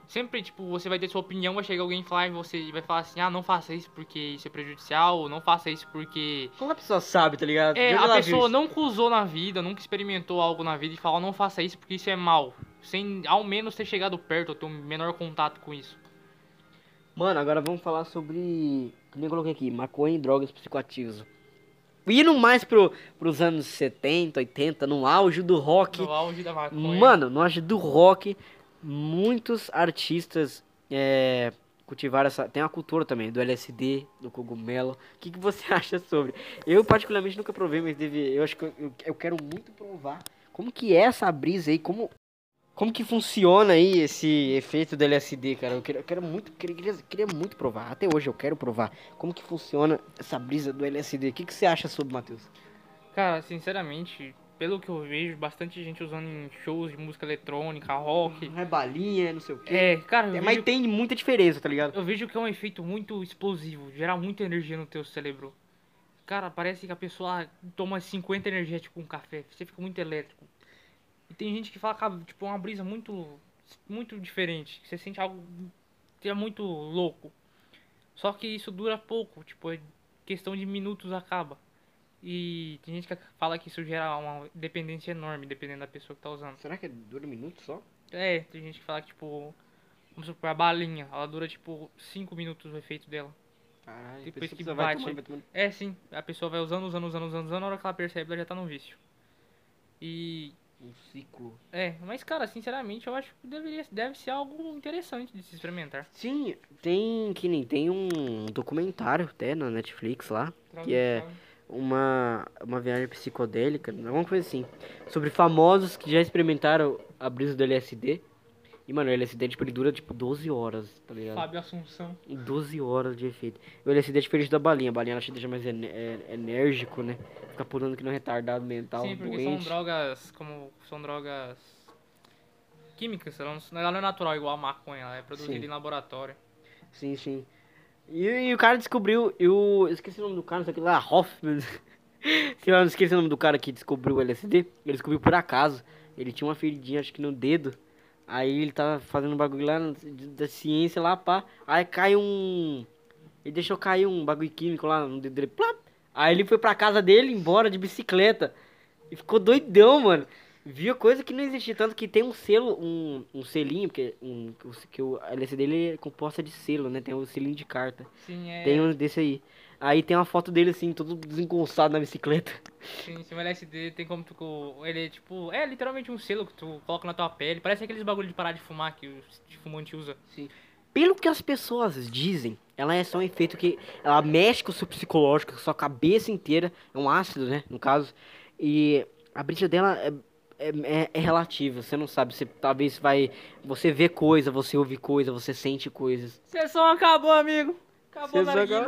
Sempre, tipo, você vai ter sua opinião, vai chegar alguém e falar e você vai falar assim, ah, não faça isso porque isso é prejudicial, ou não faça isso porque. Como a pessoa sabe, tá ligado? É, a pessoa nunca usou na vida, nunca experimentou algo na vida e fala, não faça isso porque isso é mal. Sem ao menos ter chegado perto ou ter um menor contato com isso. Mano, agora vamos falar sobre. Como eu coloquei aqui, maconha e drogas psicoativas. indo mais pro, pros anos 70, 80, no auge do rock. No auge da maconha. Mano, no auge do rock, muitos artistas é, cultivaram essa. Tem uma cultura também, do LSD, do cogumelo. O que, que você [laughs] acha sobre? Eu, particularmente, nunca provei, mas deve, eu acho que eu, eu, eu quero muito provar. Como que é essa brisa aí? Como, como que funciona aí esse efeito do LSD, cara? Eu quero, eu quero muito, queria, queria, muito provar. Até hoje eu quero provar. Como que funciona essa brisa do LSD? O que, que você acha sobre, Matheus? Cara, sinceramente, pelo que eu vejo, bastante gente usando em shows de música eletrônica, rock. É balinha, não sei o quê. É, cara, É, mas tem muita diferença, tá ligado? eu vejo que é um efeito muito explosivo, gera muita energia no teu cérebro. Cara, parece que a pessoa toma 50 energéticos com café, você fica muito elétrico. E tem gente que fala que é, tipo, uma brisa muito muito diferente, que você sente algo que é muito louco. Só que isso dura pouco, tipo, é questão de minutos acaba. E tem gente que fala que isso gera uma dependência enorme, dependendo da pessoa que tá usando. Será que é dura um minuto só? É, tem gente que fala que, tipo, vamos supor, a balinha, ela dura, tipo, 5 minutos o efeito dela. Caralho, Depois que bate. tomando, vai tomando. É, sim, a pessoa vai usando, usando, usando, usando, usando, na hora que ela percebe, ela já tá no vício. E, Um ciclo. é, mas, cara, sinceramente, eu acho que deveria, deve ser algo interessante de se experimentar. Sim, tem que nem tem um documentário até na Netflix lá, que é uma, uma viagem psicodélica, alguma coisa assim, sobre famosos que já experimentaram a brisa do LSD. E, mano, o LSD, tipo, ele dura, tipo, 12 horas, tá ligado? Fábio Assunção. 12 horas de efeito. O LSD é diferente da balinha. A balinha ela te deixa mais é- enérgico, né? Fica pulando que não retardado mental, Sim, porque doente. são drogas, como, são drogas químicas, ela não, ela não é natural igual a maconha, ela é produzida Sim. em laboratório. Sim, sim. E, e o cara descobriu. Eu esqueci o nome do cara, não sei o que lá, Hoffman. [laughs] Sei lá, não esqueci o nome do cara que descobriu o LSD. Ele descobriu por acaso. Ele tinha uma feridinha, acho que no dedo. Aí ele tava fazendo um bagulho lá da ciência lá, pá. Aí cai um. Ele deixou cair um bagulho químico lá no dedo dele. Plap! Aí ele foi pra casa dele, embora de bicicleta. E ficou doidão, mano. Viu coisa que não existia. Tanto que tem um selo, um, um selinho, porque um, que o LSD dele é composta de selo, né? Tem o selinho de carta. Sim, é. Tem um desse aí. Aí tem uma foto dele assim, todo desengonçado na bicicleta. Sim, sim, o LSD tem como tu. Ele é tipo. É literalmente um selo que tu coloca na tua pele. Parece aqueles bagulho de parar de fumar que o fumante usa. Pelo que as pessoas dizem, ela é só um efeito que ela mexe com o seu psicológico, com a sua cabeça inteira. É um ácido, né? No caso. E a brisa dela é, é, é- é relativa. Você não sabe. Você talvez vai. Você vê coisa, você ouve coisa, você sente coisas. Sessão acabou, amigo. Acabou Você só- narguilha.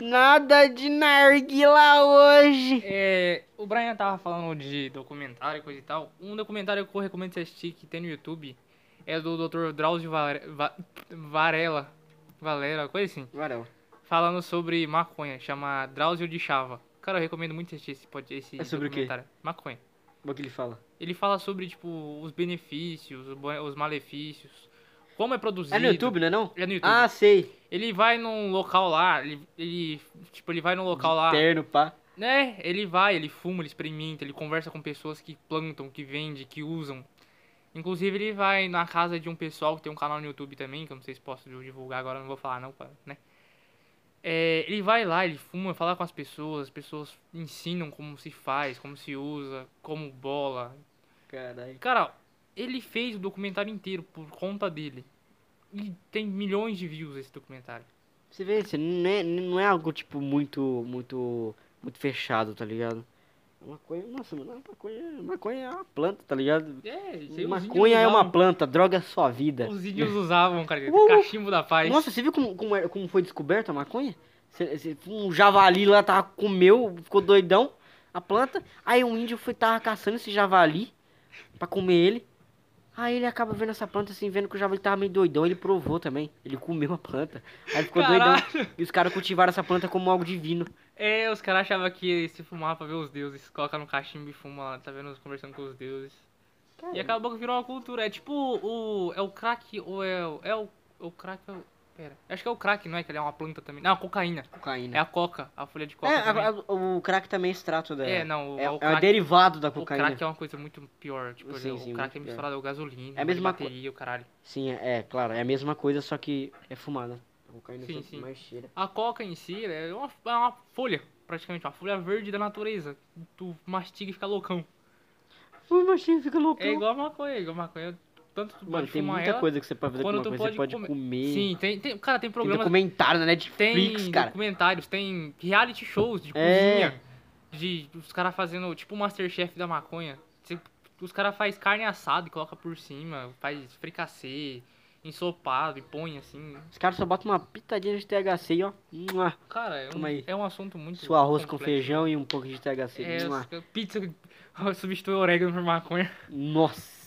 Nada de narguila hoje. É, o Brian tava falando de documentário e coisa e tal. Um documentário que eu recomendo você assistir que tem no YouTube é do Dr. Drauzio Vare- Va- Varela. Valera, coisa assim. Varela. Falando sobre maconha, chama Drauzio de Chava. Cara, eu recomendo muito assistir esse, esse É sobre o quê? documentário. Maconha. O que ele fala? Ele fala sobre, tipo, os benefícios, os malefícios, como é produzido. É no YouTube, né não? É no YouTube. Ah, sei. Ele vai num local lá, ele, ele tipo, ele vai num local lá, Terno, pá. né? Ele vai, ele fuma, ele experimenta, ele conversa com pessoas que plantam, que vendem, que usam. Inclusive ele vai na casa de um pessoal que tem um canal no YouTube também, que eu não sei se posso divulgar agora, não vou falar não, né? É, ele vai lá, ele fuma, fala com as pessoas, as pessoas ensinam como se faz, como se usa, como bola. Caralho. Cara, ele fez o documentário inteiro por conta dele. E tem milhões de views esse documentário. Você vê, você não é, não é algo, tipo, muito, muito, muito fechado, tá ligado? Maconha, nossa, mano, maconha, maconha é uma planta, tá ligado? É, isso aí os Maconha é uma usavam. planta, droga é sua vida. Os índios usavam, cara, Uh! [laughs] cachimbo da paz. Nossa, você viu como, como, é- como foi descoberta a maconha? Um javali lá tava, comeu, ficou doidão, a planta. Aí um índio foi, tava caçando esse javali pra comer ele. Aí ele acaba vendo essa planta assim, vendo que o javali tava meio doidão, ele provou também. Ele comeu a planta. Aí ficou Caralho. doidão. E os caras cultivaram essa planta como algo divino. É, os caras achavam que se fumava pra ver os deuses, coloca no cachimbo e fuma lá, tá vendo, conversando com os deuses. E acabou que virou uma cultura. É tipo o. É o crack ou é o. É o, o crack. É o, pera. Acho que é o crack, não é? Que ele é uma planta também. Não, a cocaína. Cocaína. É a coca, a folha de coca. É, a- a- o crack também é extrato dela. É, não, o- é, o é crack- derivado da O cocaína. crack é uma coisa muito pior. Tipo, Sim, o sim, crack é misturado com gasolina, É a mesma bateria, o caralho. Sim, é, é, claro, é a mesma coisa, só que é fumada. A cocaína Sim, sim. mais cheira. A coca em si é uma, é uma folha. praticamente uma folha verde da natureza. Tu mastiga e fica loucão. O machinho fica louco. É igual a maconha, é igual a maconha. Tanto tu Mano, tem muita ela, coisa que você pode fazer com uma coisa. pode Você pode comer- comer. Sim, tem, tem, cara, tem Tem programas documentário na Netflix, Tem cara. documentários, tem reality shows de É. cozinha. De os caras fazendo, tipo o Masterchef da maconha. Os caras fazem carne assada e coloca por cima, faz fricassê, ensopado e põe assim. Os caras só botam uma pitadinha de THC e ó. Cara, é um, Toma aí. é um assunto muito. Seu arroz com complexo. feijão e um pouco de THC. É, pizza [laughs] substitui orégano por maconha. Nossa.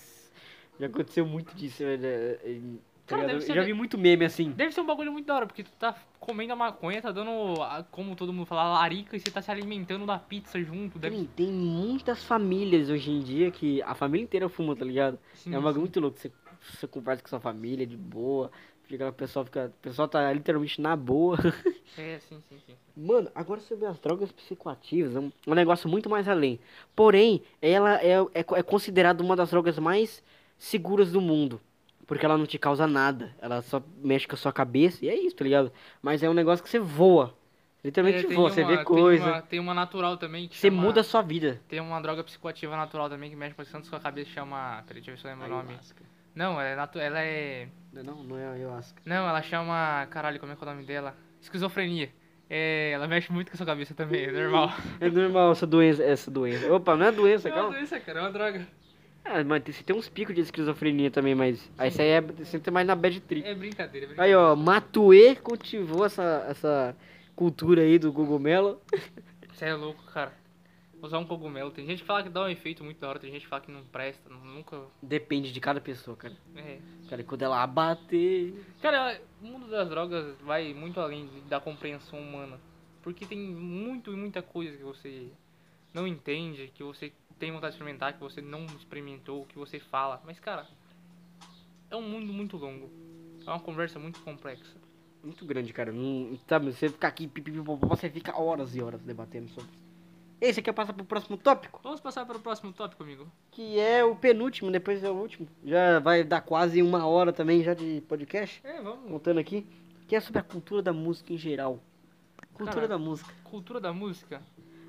Já aconteceu muito disso, velho. é, é, tá Cara, ser Eu já vi muito meme assim. Deve ser um bagulho muito da hora, porque tu tá comendo a maconha, tá dando, como todo mundo fala, larica e você tá se alimentando da pizza junto. Deve Tem, tem muitas famílias hoje em dia que a família inteira fuma, tá ligado? Sim, é um bagulho sim. muito louco. Você, você conversa com sua família de boa. Fica, o pessoal fica. O pessoal tá literalmente na boa. [laughs] É, sim, sim, sim. Mano, agora sobre as drogas psicoativas, é um, um negócio muito mais além. Porém, ela é, é, é considerada uma das drogas mais seguras do mundo. Porque ela não te causa nada. Ela só mexe com a sua cabeça e é isso, tá ligado? Mas é um negócio que você voa. Literalmente É, tem voa, você uma- vê tem coisa. uma- Tem uma, natural também que Você chama- muda a sua vida. Tem uma droga psicoativa natural também que mexe bastante com a cabeça, chama... Peraí, deixa eu ver se eu lembro o nome. Não, ela é, natu... ela é... Não, não é ayahuasca. Não, ela chama... Caralho, como é que é o nome dela? Esquizofrenia. É, ela mexe muito com a sua cabeça também, é normal. [laughs] É normal essa doença, essa doença. Opa, não é doença, É uma calma. doença, cara, é uma droga. Ah, mas tem- você tem uns picos de esquizofrenia também, mas. Aí isso aí é sempre mais na bad trip. É brincadeira, é Aí, brincadeira. ó, Matue cultivou essa, essa cultura aí do cogumelo. Você é louco, cara. Usar um cogumelo. Tem gente que fala que dá um efeito muito da hora, tem gente que fala que não presta, nunca... Depende de cada pessoa, cara. É. Cara, quando ela bater. Cara, o mundo das drogas vai muito além da compreensão humana. Porque tem muito e muita coisa que você não entende, que você tem vontade de experimentar, que você não experimentou, que você fala. Mas, cara, é um mundo muito longo. É uma conversa muito complexa. Muito grande, cara. Não, sabe, você ficar aqui, você fica horas e horas debatendo sobre. E você quer passar pro próximo tópico? Vamos passar para o próximo tópico, amigo. Que é o penúltimo, depois é o último. Já vai dar quase uma hora também já de podcast. É, vamos. Contando aqui. Que é sobre a cultura da música em geral. Cultura Cara, da música. Cultura da música.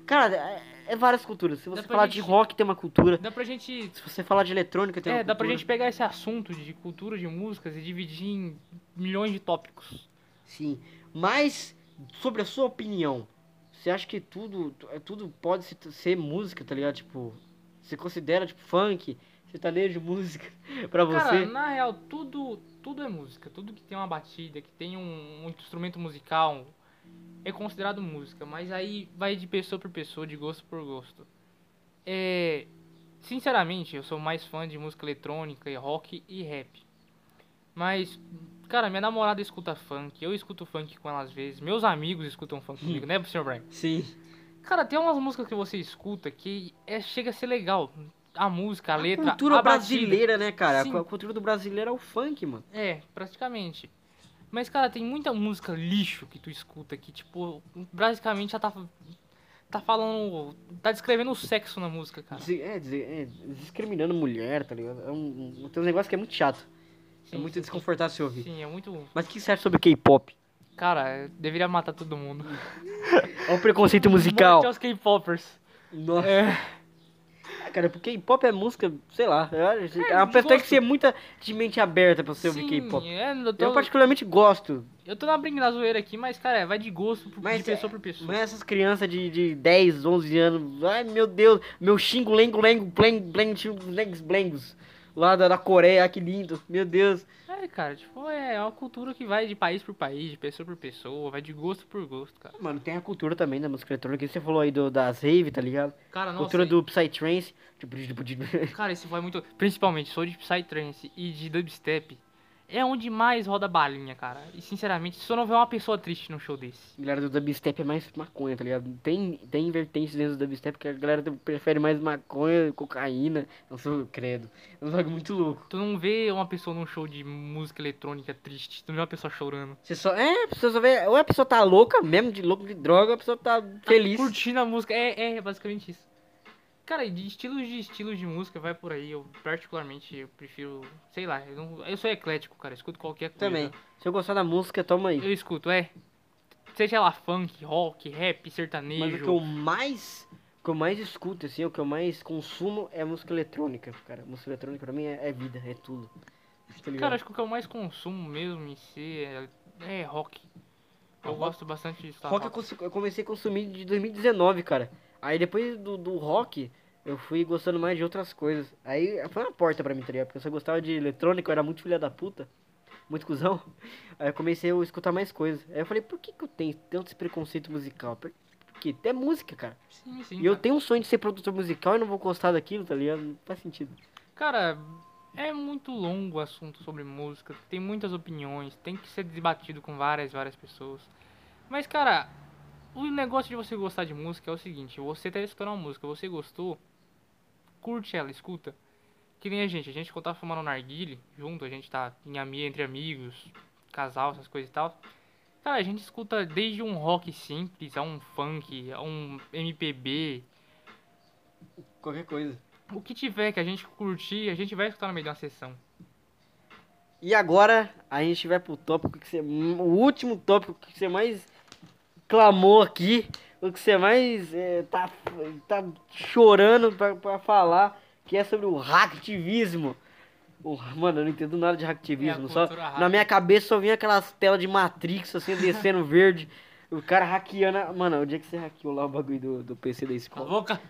Cara, é, é várias culturas. Se você falar de gente- rock, tem uma cultura. Dá pra gente. Se você falar de eletrônica, tem uma É, dá pra cultura. gente pegar esse assunto de cultura de músicas e dividir em milhões de tópicos. Sim. Mas, sobre a sua opinião, você acha que tudo, é, tudo pode se- ser música, tá ligado? Tipo, você considera, tipo, funk, sertanejo, [laughs] música pra você? Cara, na real, tudo, tudo é música. Tudo que tem uma batida, que tem um, um instrumento musical, é considerado música. Mas aí vai de pessoa por pessoa, de gosto por gosto. É, sinceramente, eu sou mais fã de música eletrônica, e rock e rap. Mas, cara, minha namorada escuta funk, eu escuto funk com ela às vezes, meus amigos escutam funk comigo, né, Sr. Brian? Sim. Cara, tem umas músicas que você escuta que é, chega a ser legal. A música, a letra, cultura a batida. brasileira, né, cara? Sim. A cultura do brasileiro é o funk, mano. É, praticamente. Mas, cara, tem muita música lixo que tu escuta que, tipo, basicamente já tá. Tá falando. Tá descrevendo o sexo na música, cara. É, é, discriminando mulher, tá ligado? É um, um, tem um negócio que é muito chato. é Sim, muito sim, desconfortável se ouvir. Sim, é muito. Mas o que você acha sobre K-pop? Cara, é, deveria matar todo mundo. [laughs] Olha o preconceito musical. Morte aos K-popers. Nossa. É, Cara, porque K-pop é música, sei lá. É, é uma pessoa tem que ser muita de mente aberta pra você ouvir K-pop. é, eu, tô, Eu particularmente gosto. eu tô na brinca da zoeira aqui, mas, cara, vai de gosto por- Mas de pessoa por pessoa. Mas essas crianças de, de 10, 11 anos, ai meu Deus, meu xingo, lengo, lengo, bleng, bleng, lengs, blengos. Lá da, da Coreia, ah, que lindo, meu Deus. É, cara, tipo, é uma cultura que vai de país por país, de pessoa por pessoa, vai de gosto por gosto, cara. Mano, tem a cultura também da música eletrônica, que você falou aí do, das rave, tá ligado? Cara, nossa, cultura do Psytrance. [laughs] Tipo, tipo, tipo, Cara, esse vai muito. Principalmente, sou de Psytrance e de dubstep. É onde mais roda balinha, cara. E sinceramente, se eu não ver uma pessoa triste num show desse. A galera do dubstep é mais maconha, tá ligado? Tem, tem vertentes dentro do dubstep que a galera prefere mais maconha, cocaína. Eu sou credo. É um bagulho muito louco. Tu não vê uma pessoa num show de música eletrônica triste, tu não vê uma pessoa chorando. Você só. É, você só vê. Ou a pessoa tá louca, mesmo de louco de droga, ou a pessoa tá feliz. Curtindo a música. É, é, basicamente isso. Cara, de estilos de estilos de música vai por aí. Eu particularmente eu prefiro, sei lá, eu, não- eu sou eclético, cara, eu escuto qualquer coisa. Também. Se eu gostar da música, toma aí. Eu escuto, é. Seja lá funk, rock, rap, sertanejo. Mas o que eu mais. O que eu mais escuto, assim, o que eu mais consumo é música eletrônica, cara. Música eletrônica pra mim é, é vida, é tudo. Tá? Cara, acho que o que eu mais consumo mesmo em si é, é rock. Eu Rock- gosto bastante disso. tá? Rock eu, eu comecei a consumir de 2019, cara. Aí depois do, do rock, eu fui gostando mais de outras coisas. Aí foi uma porta pra mim, tá ligado? Porque eu só gostava de eletrônica, eu era muito filha da puta. Muito cuzão. [laughs] Aí eu comecei a escutar mais coisas. Aí eu falei, por que, que eu tenho tanto esse preconceito musical? Por, por quê? É música, cara. Sim, sim. E eu cara. tenho um sonho de ser produtor musical e não vou gostar daquilo, tá ligado? Não faz sentido. Cara, é muito longo o assunto sobre música, tem muitas opiniões, tem que ser debatido com várias, várias pessoas. Mas, cara, o negócio de você gostar de música é o seguinte, você tá escutando uma música, você gostou, curte ela, escuta. Que nem a gente, a gente quando tá fumando narguile junto, a gente tá em ami entre amigos, casal, essas coisas e tal. Cara, a gente escuta desde um rock simples, a um funk, a um MPB, Qualquer coisa. o que tiver que a gente curtir, a gente vai escutar no meio de uma sessão. E agora a gente vai pro tópico que você. O último tópico que você mais clamou aqui. O que você mais é, tá, tá chorando pra, pra falar. Que é sobre o hacktivismo. O- mano, eu não entendo nada de hacktivismo. É, só, hack. na minha cabeça só vinha aquelas telas de Matrix assim descendo [laughs] verde. O cara hackeando. a- Mano, o dia que você hackeou lá o bagulho do, do PC da Cala a escola. boca,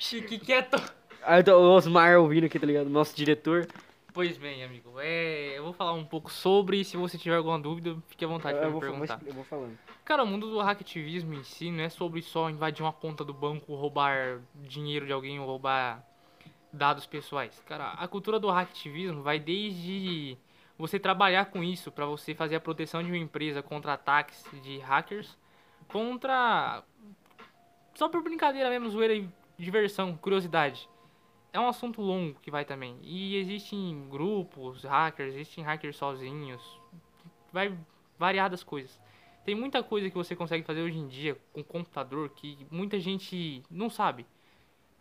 fique quieto. Aí tá o Osmar ouvindo aqui, tá ligado? Nosso diretor. Pois bem, amigo, é, eu vou falar um pouco sobre, se você tiver alguma dúvida, fique à vontade eu me perguntar. eu vou falando. Cara, o mundo do hacktivismo em si não é sobre só invadir uma conta do banco, roubar dinheiro de alguém ou roubar dados pessoais. Cara, a cultura do hacktivismo vai desde você trabalhar com isso pra você fazer a proteção de uma empresa contra ataques de hackers, contra só por brincadeira mesmo, zoeira e diversão, curiosidade. É um assunto longo que vai também. E existem grupos, hackers, existem hackers sozinhos. Vai variadas coisas. Tem muita coisa que você consegue fazer hoje em dia com computador que muita gente não sabe.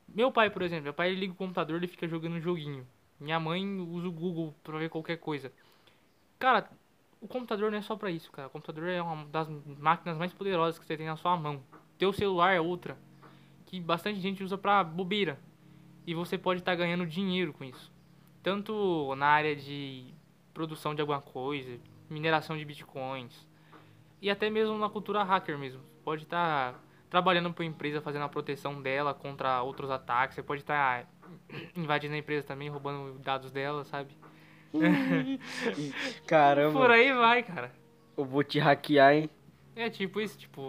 Meu pai, por exemplo, meu pai liga o computador e fica jogando um joguinho. Minha mãe usa o Google pra ver qualquer coisa. Cara, o computador não é só pra isso, cara. O computador é uma das máquinas mais poderosas que você tem na sua mão. Teu celular é outra que bastante gente usa pra bobeira. E você pode estar ganhando dinheiro com isso. Tanto na área de produção de alguma coisa, mineração de bitcoins, e até mesmo na cultura hacker mesmo. Pode estar trabalhando para uma empresa, fazendo a proteção dela contra outros ataques. Você pode estar invadindo a empresa também, roubando dados dela, sabe? [laughs] Caramba, Por aí vai, cara. eu vou te hackear, hein? É tipo isso, tipo,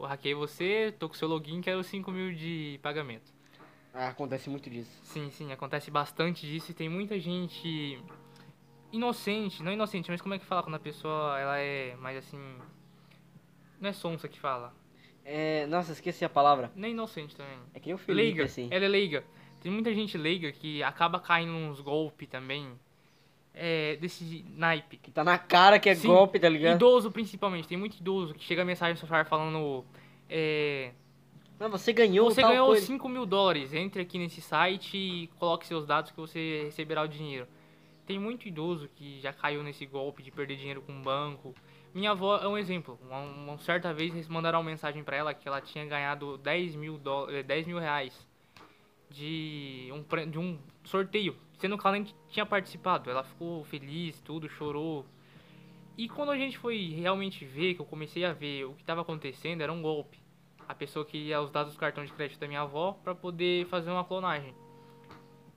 eu hackei você, tô com seu login, quero 5 mil de pagamento. Acontece muito disso. Sim, sim, acontece bastante disso e tem muita gente inocente, não inocente, mas como é que fala quando a pessoa ela é mais assim. Não é sonsa que fala. É, nossa, esqueci a palavra. Nem inocente também. É que nem o Felipe, Leiga, assim. ela é leiga. Tem muita gente leiga que acaba caindo uns golpes também. É, desse naipe. Que tá na cara que é Sim, golpe, tá ligado? Idoso principalmente, tem muito idoso que chega mensagem no celular falando. É, Não, você ganhou você ganhou coisa. 5 mil dólares, entre aqui nesse site e coloque seus dados que você receberá o dinheiro. Tem muito idoso que já caiu nesse golpe de perder dinheiro com um banco. Minha avó é um exemplo. Uma, uma certa vez eles mandaram uma mensagem pra ela que ela tinha ganhado 10 mil, eh, 10 mil reais de um, de um sorteio, sendo que ela nem tinha participado. Ela ficou feliz, tudo, chorou. E quando a gente foi realmente ver, que eu comecei a ver o que estava acontecendo, era um golpe. A pessoa queria os dados do cartão de crédito da minha avó para poder fazer uma clonagem.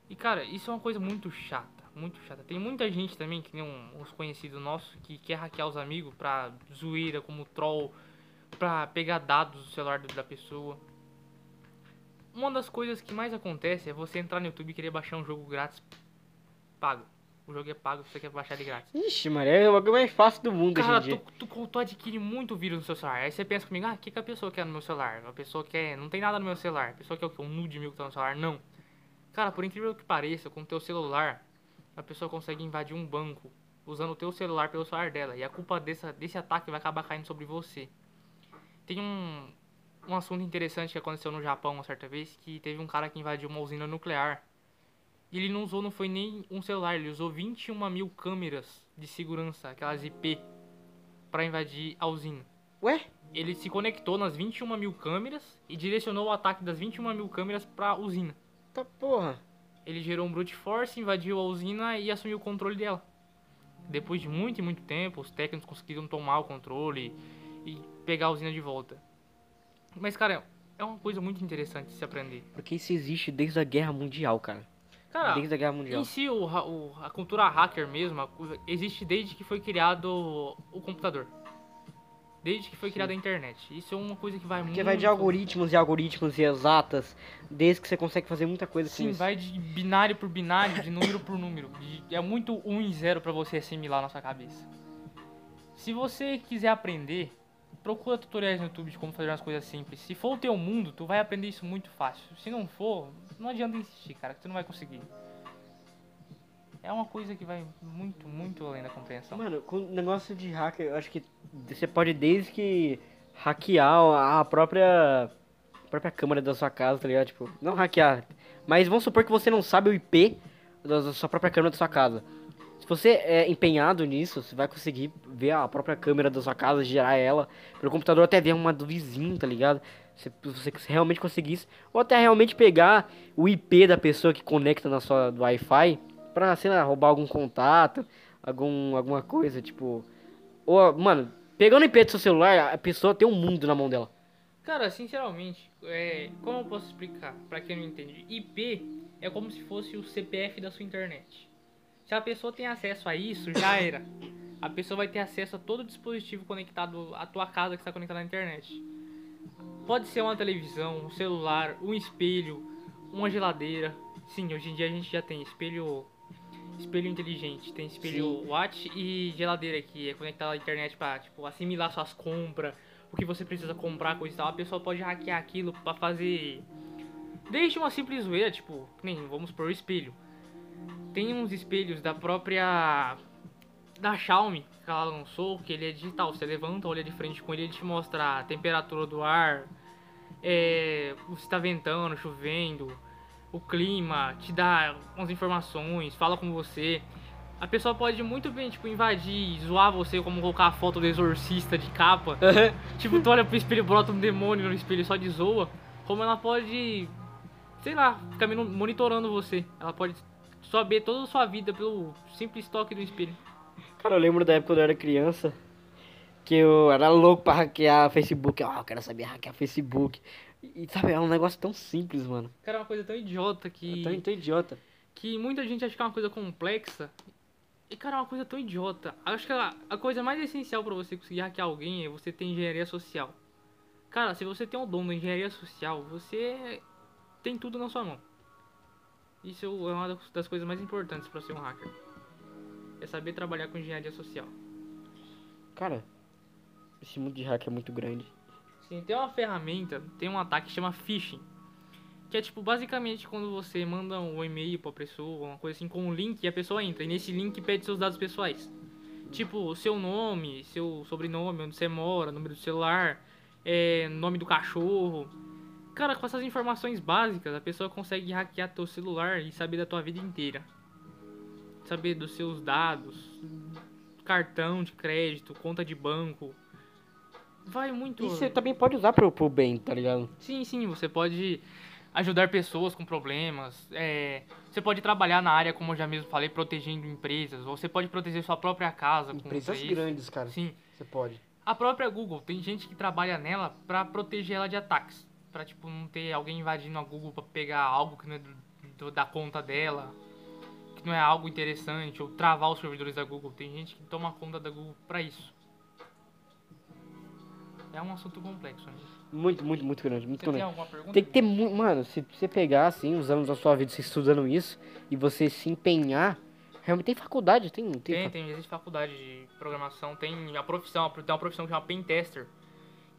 E cara, isso é uma coisa muito chata, muito chata. Tem muita gente também, que nem uns conhecidos nossos, que quer hackear os amigos pra zoeira, como troll, pra pegar dados do celular da pessoa. Uma das coisas que mais acontece é você entrar no YouTube e querer baixar um jogo grátis pago. O jogo é pago, você quer baixar ele grátis. Ixi, mano, é o bagulho mais fácil do mundo Cara, hoje em dia. tu, tu, tu adquire muito vírus no seu celular. Aí você pensa comigo, ah, o que, que a pessoa quer no meu celular? A pessoa quer. Não tem nada no meu celular. A pessoa quer o quê? Um nude meu que tá no celular? Não. Cara, por incrível que pareça, com o teu celular, a pessoa consegue invadir um banco usando o teu celular pelo celular dela. E a culpa dessa, desse ataque vai acabar caindo sobre você. Tem um, um assunto interessante que aconteceu no Japão uma certa vez, que teve um cara que invadiu uma usina nuclear. E ele não usou, não foi nem um celular, ele usou 21 mil câmeras de segurança, aquelas IP, pra invadir a usina. Ué? Ele se conectou nas 21 mil câmeras e direcionou o ataque das 21 mil câmeras pra usina. Tá porra. Ele gerou um brute force, invadiu a usina e assumiu o controle dela. Depois de muito e muito tempo, os técnicos conseguiram tomar o controle e pegar a usina de volta. Mas, cara, é uma coisa muito interessante de se aprender. Porque isso existe desde a Guerra Mundial, cara. Cara, desde a Guerra Mundial. em si, o, o- a cultura hacker mesmo a existe desde que foi criado o computador. Desde que foi criada a internet. Isso é uma coisa que vai muito... Porque vai de algoritmos e algoritmos e exatas, desde que você consegue fazer muita coisa com Sim, isso. vai de binário por binário, de número por número. É muito 1 e 0 pra você assimilar na sua cabeça. Se você quiser aprender, procura tutoriais no YouTube de como fazer umas coisas simples. Se for o teu mundo, tu vai aprender isso muito fácil. Se não for, não adianta insistir, cara, que tu não vai conseguir. É uma coisa que vai muito, muito além da compreensão. Mano, com o negócio de hacker, eu acho que você pode desde que hackear a própria a própria câmera da sua casa, tá ligado? Tipo, não hackear, mas vamos supor que você não sabe o IP da sua própria câmera da sua casa. Se você é empenhado nisso, você vai conseguir ver a própria câmera da sua casa, gerar ela pelo computador, até ver uma do vizinho, tá ligado? Se você realmente conseguisse, ou até realmente pegar o IP da pessoa que conecta na sua Wi-Fi pra, sei lá, roubar algum contato, algum, alguma coisa, tipo. Ou, mano, pegando o IP do seu celular, a pessoa tem um mundo na mão dela. Cara, sinceramente, é, como eu posso explicar pra quem não entende? IP é como se fosse o CPF da sua internet. Se a pessoa tem acesso a isso, já era. A pessoa vai ter acesso a todo o dispositivo conectado à tua casa que está conectado à internet. Pode ser uma televisão, um celular, um espelho, uma geladeira. Sim, hoje em dia a gente já tem espelho espelho inteligente, tem espelho Watt e geladeira que é conectado à internet para tipo assimilar suas compras, o que você precisa comprar, coisa e tal. A pessoa pode hackear aquilo para fazer desde uma simples zoeira, tipo, nem vamos por espelho. Tem uns espelhos da própria da Xiaomi que ela lançou, que ele é digital. Você levanta, olha de frente com ele, ele te mostra a temperatura do ar, é, se está ventando, chovendo, o clima, te dá umas informações, fala com você. A pessoa pode muito bem, tipo, invadir, zoar você, como colocar a foto do exorcista de capa. tipo, tu olha pro espelho, brota um demônio no espelho e só de zoa. Como ela pode, sei lá, ficar monitorando você. Ela pode saber toda a sua vida pelo simples toque do espelho. Cara, eu lembro da época quando eu era criança, que eu era louco pra hackear Facebook. Ah, eu quero saber hackear Facebook. E sabe, é um negócio tão simples, mano. Cara, é uma coisa tão idiota que. É tão, tão idiota. que muita gente acha que é uma coisa complexa. E, cara, é uma coisa tão idiota. Acho que a, a coisa mais essencial pra você conseguir hackear alguém é você ter engenharia social. Cara, se você tem o dom da engenharia social, você tem tudo na sua mão. Isso é uma das- coisas mais importantes pra ser um hacker. É saber trabalhar com engenharia social. Cara, esse mundo de hack é muito grande. Sim, tem uma ferramenta, tem um ataque que chama phishing. Que é tipo, basicamente quando você manda um e-mail pra pessoa, uma coisa assim, com um link e a pessoa entra. E nesse link pede seus dados pessoais. Tipo, seu nome, seu sobrenome, onde você mora, número do celular, é, nome do cachorro. Cara, com essas informações básicas, a pessoa consegue hackear teu celular e saber da tua vida inteira. Saber dos seus dados, cartão de crédito, conta de banco. Vai muito. E você também pode usar pro, pro bem, tá ligado? Sim, sim, você pode ajudar pessoas com problemas. é, você pode trabalhar na área, como eu já mesmo falei, protegendo empresas. Ou você pode proteger sua própria casa Empresas grandes, cara. Sim. Você pode. A própria Google, tem gente que trabalha nela pra proteger ela de ataques. Pra, tipo, não ter alguém invadindo a Google pra pegar algo que não é do- do- da conta dela. Que não é algo interessante. Ou travar os servidores da Google. Tem gente que toma conta da Google pra isso. É um assunto complexo, né? Muito, muito, muito grande. Muito Você tem grande. alguma pergunta? Tem que ter muito. Mano, se você pegar assim, os anos da sua vida, você estudando isso, e você se empenhar. Realmente tem faculdade, tem. tem, Tem, tem, existe faculdade de programação, tem a profissão, tem uma profissão que chama pen tester,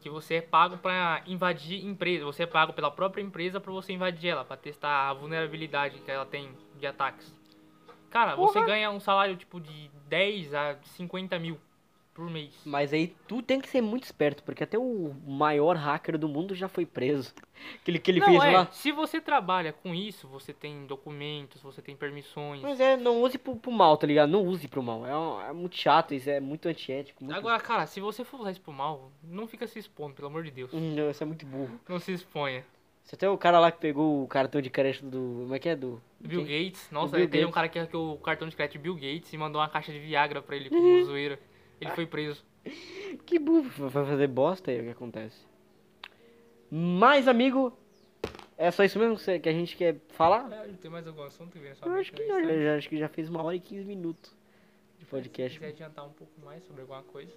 que você é pago pra invadir empresa, você é pago pela própria empresa pra você invadir ela, pra testar a vulnerabilidade que ela tem de ataques. Cara, você Porra! ganha um salário tipo de 10 a 50 mil por mês. Mas aí tu tem que ser muito esperto, porque até o maior hacker do mundo já foi preso. [laughs] Aquele que ele não, fez é, lá. se você trabalha com isso, você tem documentos, você tem permissões. Mas é, não use pro, pro mal, tá ligado? Não use pro mal. É, é muito chato isso, é muito antiético. Muito... Agora, cara, se você for usar isso pro mal, não fica se expondo, pelo amor de Deus. Hum, Não, isso é muito burro. Não se exponha. Você até o cara lá que pegou o cartão de crédito do. Como é que é? Do. Bill? Gates, nossa, Bill teve um cara que hackeou o cartão de crédito de Bill Gates e mandou uma caixa de Viagra pra ele Uhum. como zoeira. Ele foi preso. [laughs] Que burro. Vai fazer bosta aí o que acontece. Mas, amigo. É só isso mesmo que você- que a gente quer falar? É, tem mais algum assunto vendo Eu acho que não, já, acho que já fez uma hora e 15 minutos de Se podcast. quiser adiantar um pouco mais sobre alguma coisa,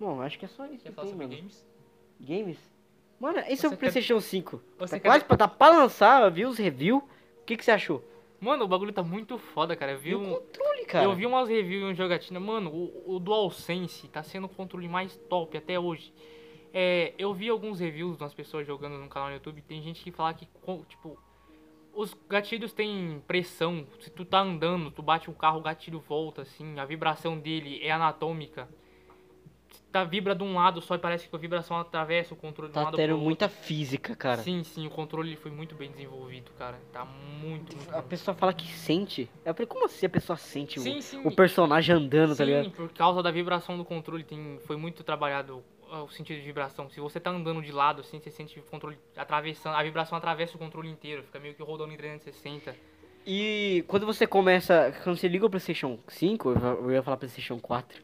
Bom, acho que é só isso quer que falar tem, sobre mano. games? Games? Mano, esse é o Você quer- PlayStation 5. Você Tá quer- quase pra, tá pra lançar, eu vi os reviews. O que, que você achou? Mano, o bagulho tá muito foda, cara. Eu vi, E um, controle, cara. eu vi umas reviews em jogatina. Mano, o, o DualSense tá sendo o controle mais top até hoje. É, eu vi alguns reviews das pessoas jogando no canal no YouTube. Tem gente que fala que, tipo, os gatilhos têm pressão. Se tu tá andando, tu bate um carro, o gatilho volta, assim. A vibração dele é anatômica. Tá, vibra de um lado só e parece que a vibração atravessa o controle de um Tá lado tendo pro outro. muita física, cara. Sim, sim, o controle foi muito bem desenvolvido, cara. Tá muito, muito A pessoa fala que sente. Eu falei, como assim a pessoa sente o- Sim, sim. o, personagem andando, tá Sim, ligado? por causa da vibração do controle, tem, foi muito trabalhado o sentido de vibração. Se você tá andando de lado, assim, você sente o controle atravessando, a vibração atravessa o controle inteiro, fica meio que rodando em 360. E quando você começa. Quando você liga o PlayStation 5, eu eu ia falar PlayStation 4.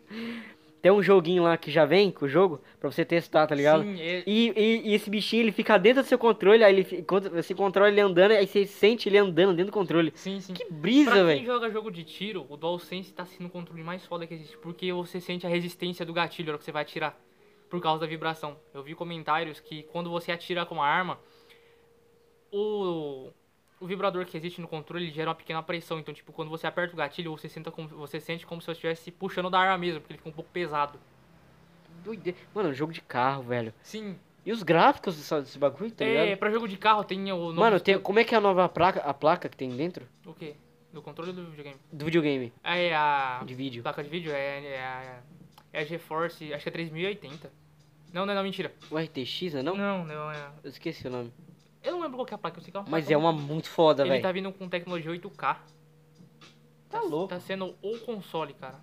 Tem um joguinho lá que já vem com o jogo pra você testar, tá ligado? Sim, é- E, e- e esse bichinho ele fica dentro do seu controle, aí ele, enquanto você controla ele andando, aí você sente ele andando dentro do controle. sim, sim. Que Pra brisa, quem velho. joga jogo de tiro, o DualSense tá sendo o controle mais foda que existe, porque você sente a resistência do gatilho na hora que você vai atirar, por causa da vibração. Eu vi comentários que quando você atira com a arma, o, o vibrador que existe no controle gera uma pequena pressão. Então, tipo, quando você aperta o gatilho, você, senta como, você sente como se você estivesse puxando da arma mesmo, porque ele fica um pouco pesado. Doideira. Mano, jogo de carro, velho. Sim, E os gráficos desse, desse bagulho, tá é, ligado? pra jogo de carro tem o novo... Mano, tem, como é que é a nova placa, a placa que tem dentro O quê? Do controle do videogame? do videogame, É a... de vídeo? Placa de vídeo é, é a... É a GeForce, acho que é 3080. Não, não, não, mentira. O RTX, né? Não? Não, não, é... Eu esqueci o nome. Eu não lembro qual que é a placa, eu sei que é uma Mas placa é uma muito- foda, Ele velho. tá vindo com tecnologia 8K. Tá louco. Tá sendo o console, cara.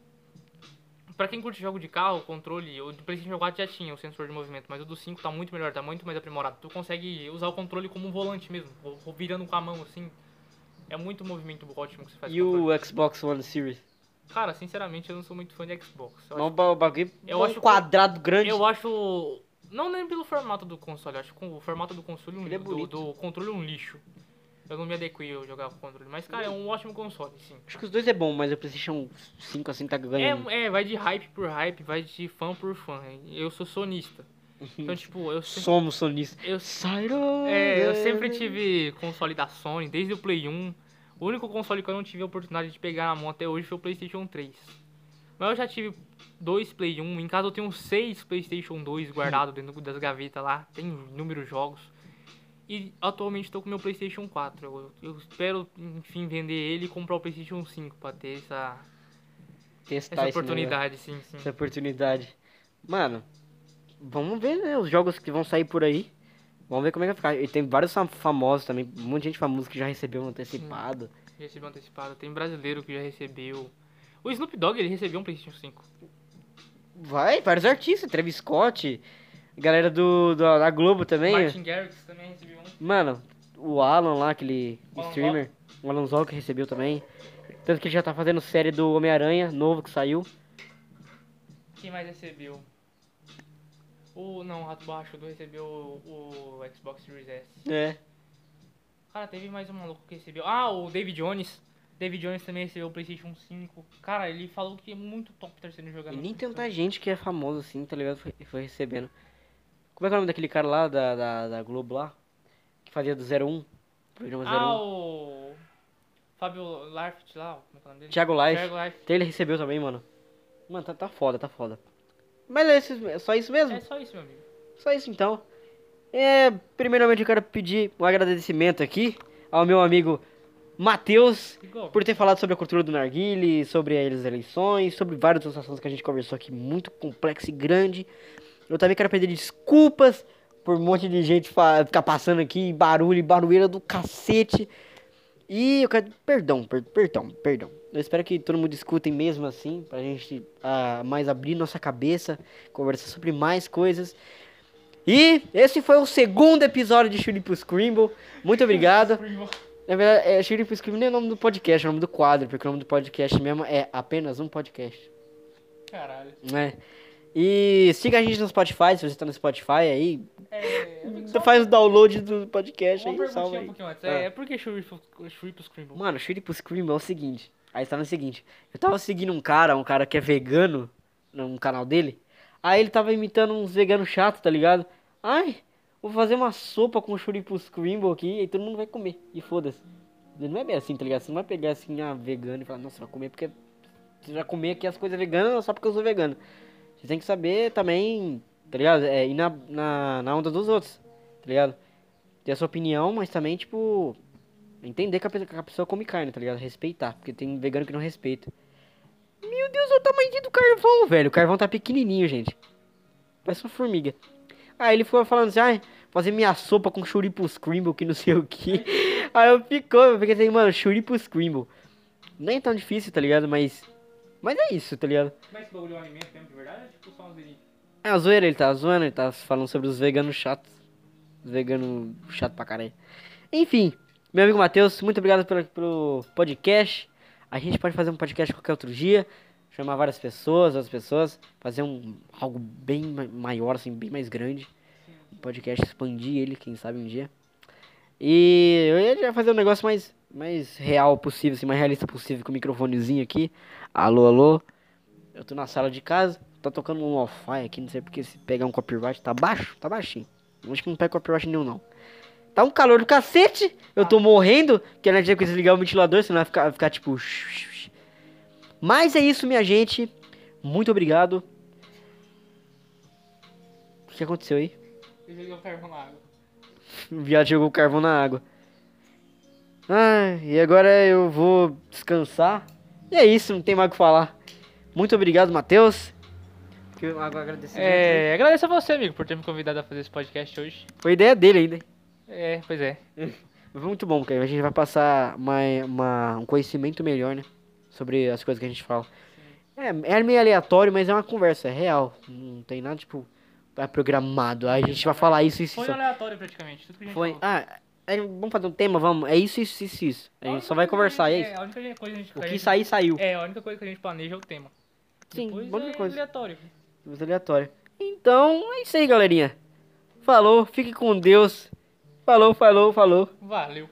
Pra quem curte jogo de carro, o controle, o do PlayStation 4 já tinha o sensor de movimento, mas o do 5 tá muito melhor, tá muito mais aprimorado. Tu consegue usar o controle como um volante mesmo, virando com a mão assim. É muito movimento ótimo que você faz E com o Xbox One Series? Cara, sinceramente, eu não sou muito fã de Xbox. Eu Não, acho, o bagulho eu é um quadrado grande. eu acho não nem pelo formato do console, acho que o formato do console um- Ele é do, do controle é um lixo. Eu não me adequei a jogar com o controle, mas cara, é um ótimo console, sim. Acho que os dois é bom, mas o PlayStation 5 assim tá ganhando. É, é, vai de hype por hype, vai de fã por fã. Eu sou sonista. Então, tipo, eu, [laughs] se- Somos sonistas. eu, é, eu sempre tive console da Sony, desde o Play 1. O único console que eu não tive a oportunidade de pegar na mão até hoje foi o PlayStation 3. Mas eu já tive dois Play 1. Em casa eu tenho seis PlayStation 2 guardados dentro das gavetas lá. Tem inúmeros jogos. E atualmente estou com meu PlayStation 4. Eu, eu espero, enfim, vender ele e comprar o PlayStation 5 pra ter essa, Testar essa oportunidade, sim, sim. essa oportunidade. Mano, vamos ver, né? Os jogos que vão sair por aí. Vamos ver como é que vai ficar. E tem vários fam- famosos também. Um monte de gente famosa que já recebeu um antecipado. Recebeu antecipado. Tem brasileiro que já recebeu. O Snoop Dogg, ele recebeu um PlayStation 5. Vai, vários artistas. Travis Scott. Galera do, do- da Globo também. Martin Garrix também recebeu um. Mano, o Alan lá, aquele Alan streamer. O Alan que recebeu também. Tanto que ele já tá fazendo série do Homem-Aranha, novo que saiu. Quem mais recebeu? O. Não, o Rato Baixo do recebeu o, o Xbox Series S. É. Cara, teve mais um maluco que recebeu. Ah, o David Jones. David Jones também recebeu o PlayStation 5. Cara, ele falou que é muito top estar sendo jogado. E nem tanta gente que é famoso assim, tá ligado? Foi, foi recebendo. Como é que é o nome daquele cara lá da, da, da Globo lá? Que fazia do 01? Programa 01. Ah, o. Fábio Larfit lá, como é que é o nome dele? Thiago Life. Thiago Life. Então ele recebeu também, mano. Mano, tá, tá foda, tá foda. Mas é, isso- é só isso mesmo? É só isso, meu amigo. Só isso então. É, primeiramente eu quero pedir um agradecimento aqui ao meu amigo Matheus, por ter falado sobre a cultura do narguile, sobre as eleições, sobre vários outros assuntos que a gente conversou aqui, muito complexo e grande. Eu também quero pedir desculpas por um monte de gente ficar passando aqui, barulho e barulheira do cacete. E eu quero. Perdão, per- perdão, perdão. Eu espero que todo mundo escutem mesmo assim, pra gente ah, mais abrir nossa cabeça, conversar sobre mais coisas. E esse foi o segundo episódio de Shuripo Scrimble. Muito obrigado. [laughs] Na verdade, é, Shuripo Scrimble nem é o nome do podcast, é o nome do quadro, porque o nome do podcast mesmo é apenas um podcast. Caralho. né? E siga a gente no Spotify, se você tá no Spotify aí. É, Você [laughs] faz o download do podcast Uma aí, salva um aí. pouquinho antes. Ah. É, por que Shuripo Shuripo Scrimble? Mano, Shuripo Scream é o seguinte. Aí tá no seguinte. Eu tava seguindo um cara, um cara que é vegano, no canal dele. Aí ele tava imitando uns veganos chatos, tá ligado? Ai, vou fazer uma sopa com Shuripo Scrimble aqui e todo mundo vai comer. E foda-se. Não é bem assim, tá ligado? Você não vai pegar assim, ah, vegano e falar, nossa, vai comer porque. Você vai comer aqui as coisas veganas só porque eu sou vegano. Você tem que saber também, tá ligado? É, ir na, na, na onda dos outros, tá ligado? Ter a sua opinião, mas também, tipo, entender que a, pessoa, que a pessoa come carne, tá ligado? Respeitar, porque tem vegano que não respeita. Meu Deus, olha o tamanho do carvão, velho. O carvão tá pequenininho, gente. Parece uma formiga. Aí ele foi falando assim, ai, fazer minha sopa com churipo scrimble, que não sei o que. [laughs] Aí eu ficou, eu fiquei assim, mano, churipo scrimble. Nem é tão difícil, tá ligado? Mas, mas é isso, tá ligado? Mas esse bagulho é um alimento mesmo, de verdade? Ou tipo só um zoeirinho? É a zoeira, ele tá zoando, ele tá falando sobre os veganos chatos. Os veganos chatos pra caralho. Enfim, meu amigo Matheus, muito obrigado pelo, pelo podcast. A gente pode fazer um podcast qualquer outro dia. Chamar várias pessoas, outras pessoas. Fazer um algo bem ma- maior, assim, bem mais grande. Um podcast, expandir ele, quem sabe um dia. E eu ia fazer um negócio mais, mais real possível, assim, mais realista possível, com o microfonezinho aqui. Alô, alô. Eu tô na sala de casa, tá tocando um lo-fi aqui, não sei porque se pegar um copyright, tá baixo, tá baixinho. Acho que não pega copyright nenhum, não. Tá um calor do cacete, eu tô morrendo, que a gente tem que desligar o ventilador, senão vai ficar, vai ficar tipo... Mas é isso, minha gente. Muito obrigado. O que aconteceu aí? Eu joguei o carvão na água. O viado jogou o carvão na água. Ah, e agora eu vou descansar. E é isso, não tem mais o que falar. Muito obrigado, Matheus. É, agradeço a você, amigo, por ter me convidado a fazer esse podcast hoje. Foi ideia dele ainda. hein? É, pois é. [laughs] Foi muito bom, porque a gente vai passar uma, uma- um conhecimento melhor, né? Sobre as coisas que a gente fala. É, é meio aleatório, mas é uma conversa, é real. Não tem nada, tipo, é programado. Aí a gente vai falar isso, isso, Foi isso. aleatório praticamente, tudo que a gente Foi. falou. Ah, é, vamos fazer um tema, vamos. É isso, isso, isso, isso. A gente só vai conversar, é gente- isso. A única coisa que a gente, O a que gente- sair, saiu. É, a única coisa que a gente planeja é o tema. Sim, Depois é coisa. aleatório. Coisa aleatória. Então, é isso aí, galerinha. Falou, fique com Deus. Falou, falou, falou. Valeu.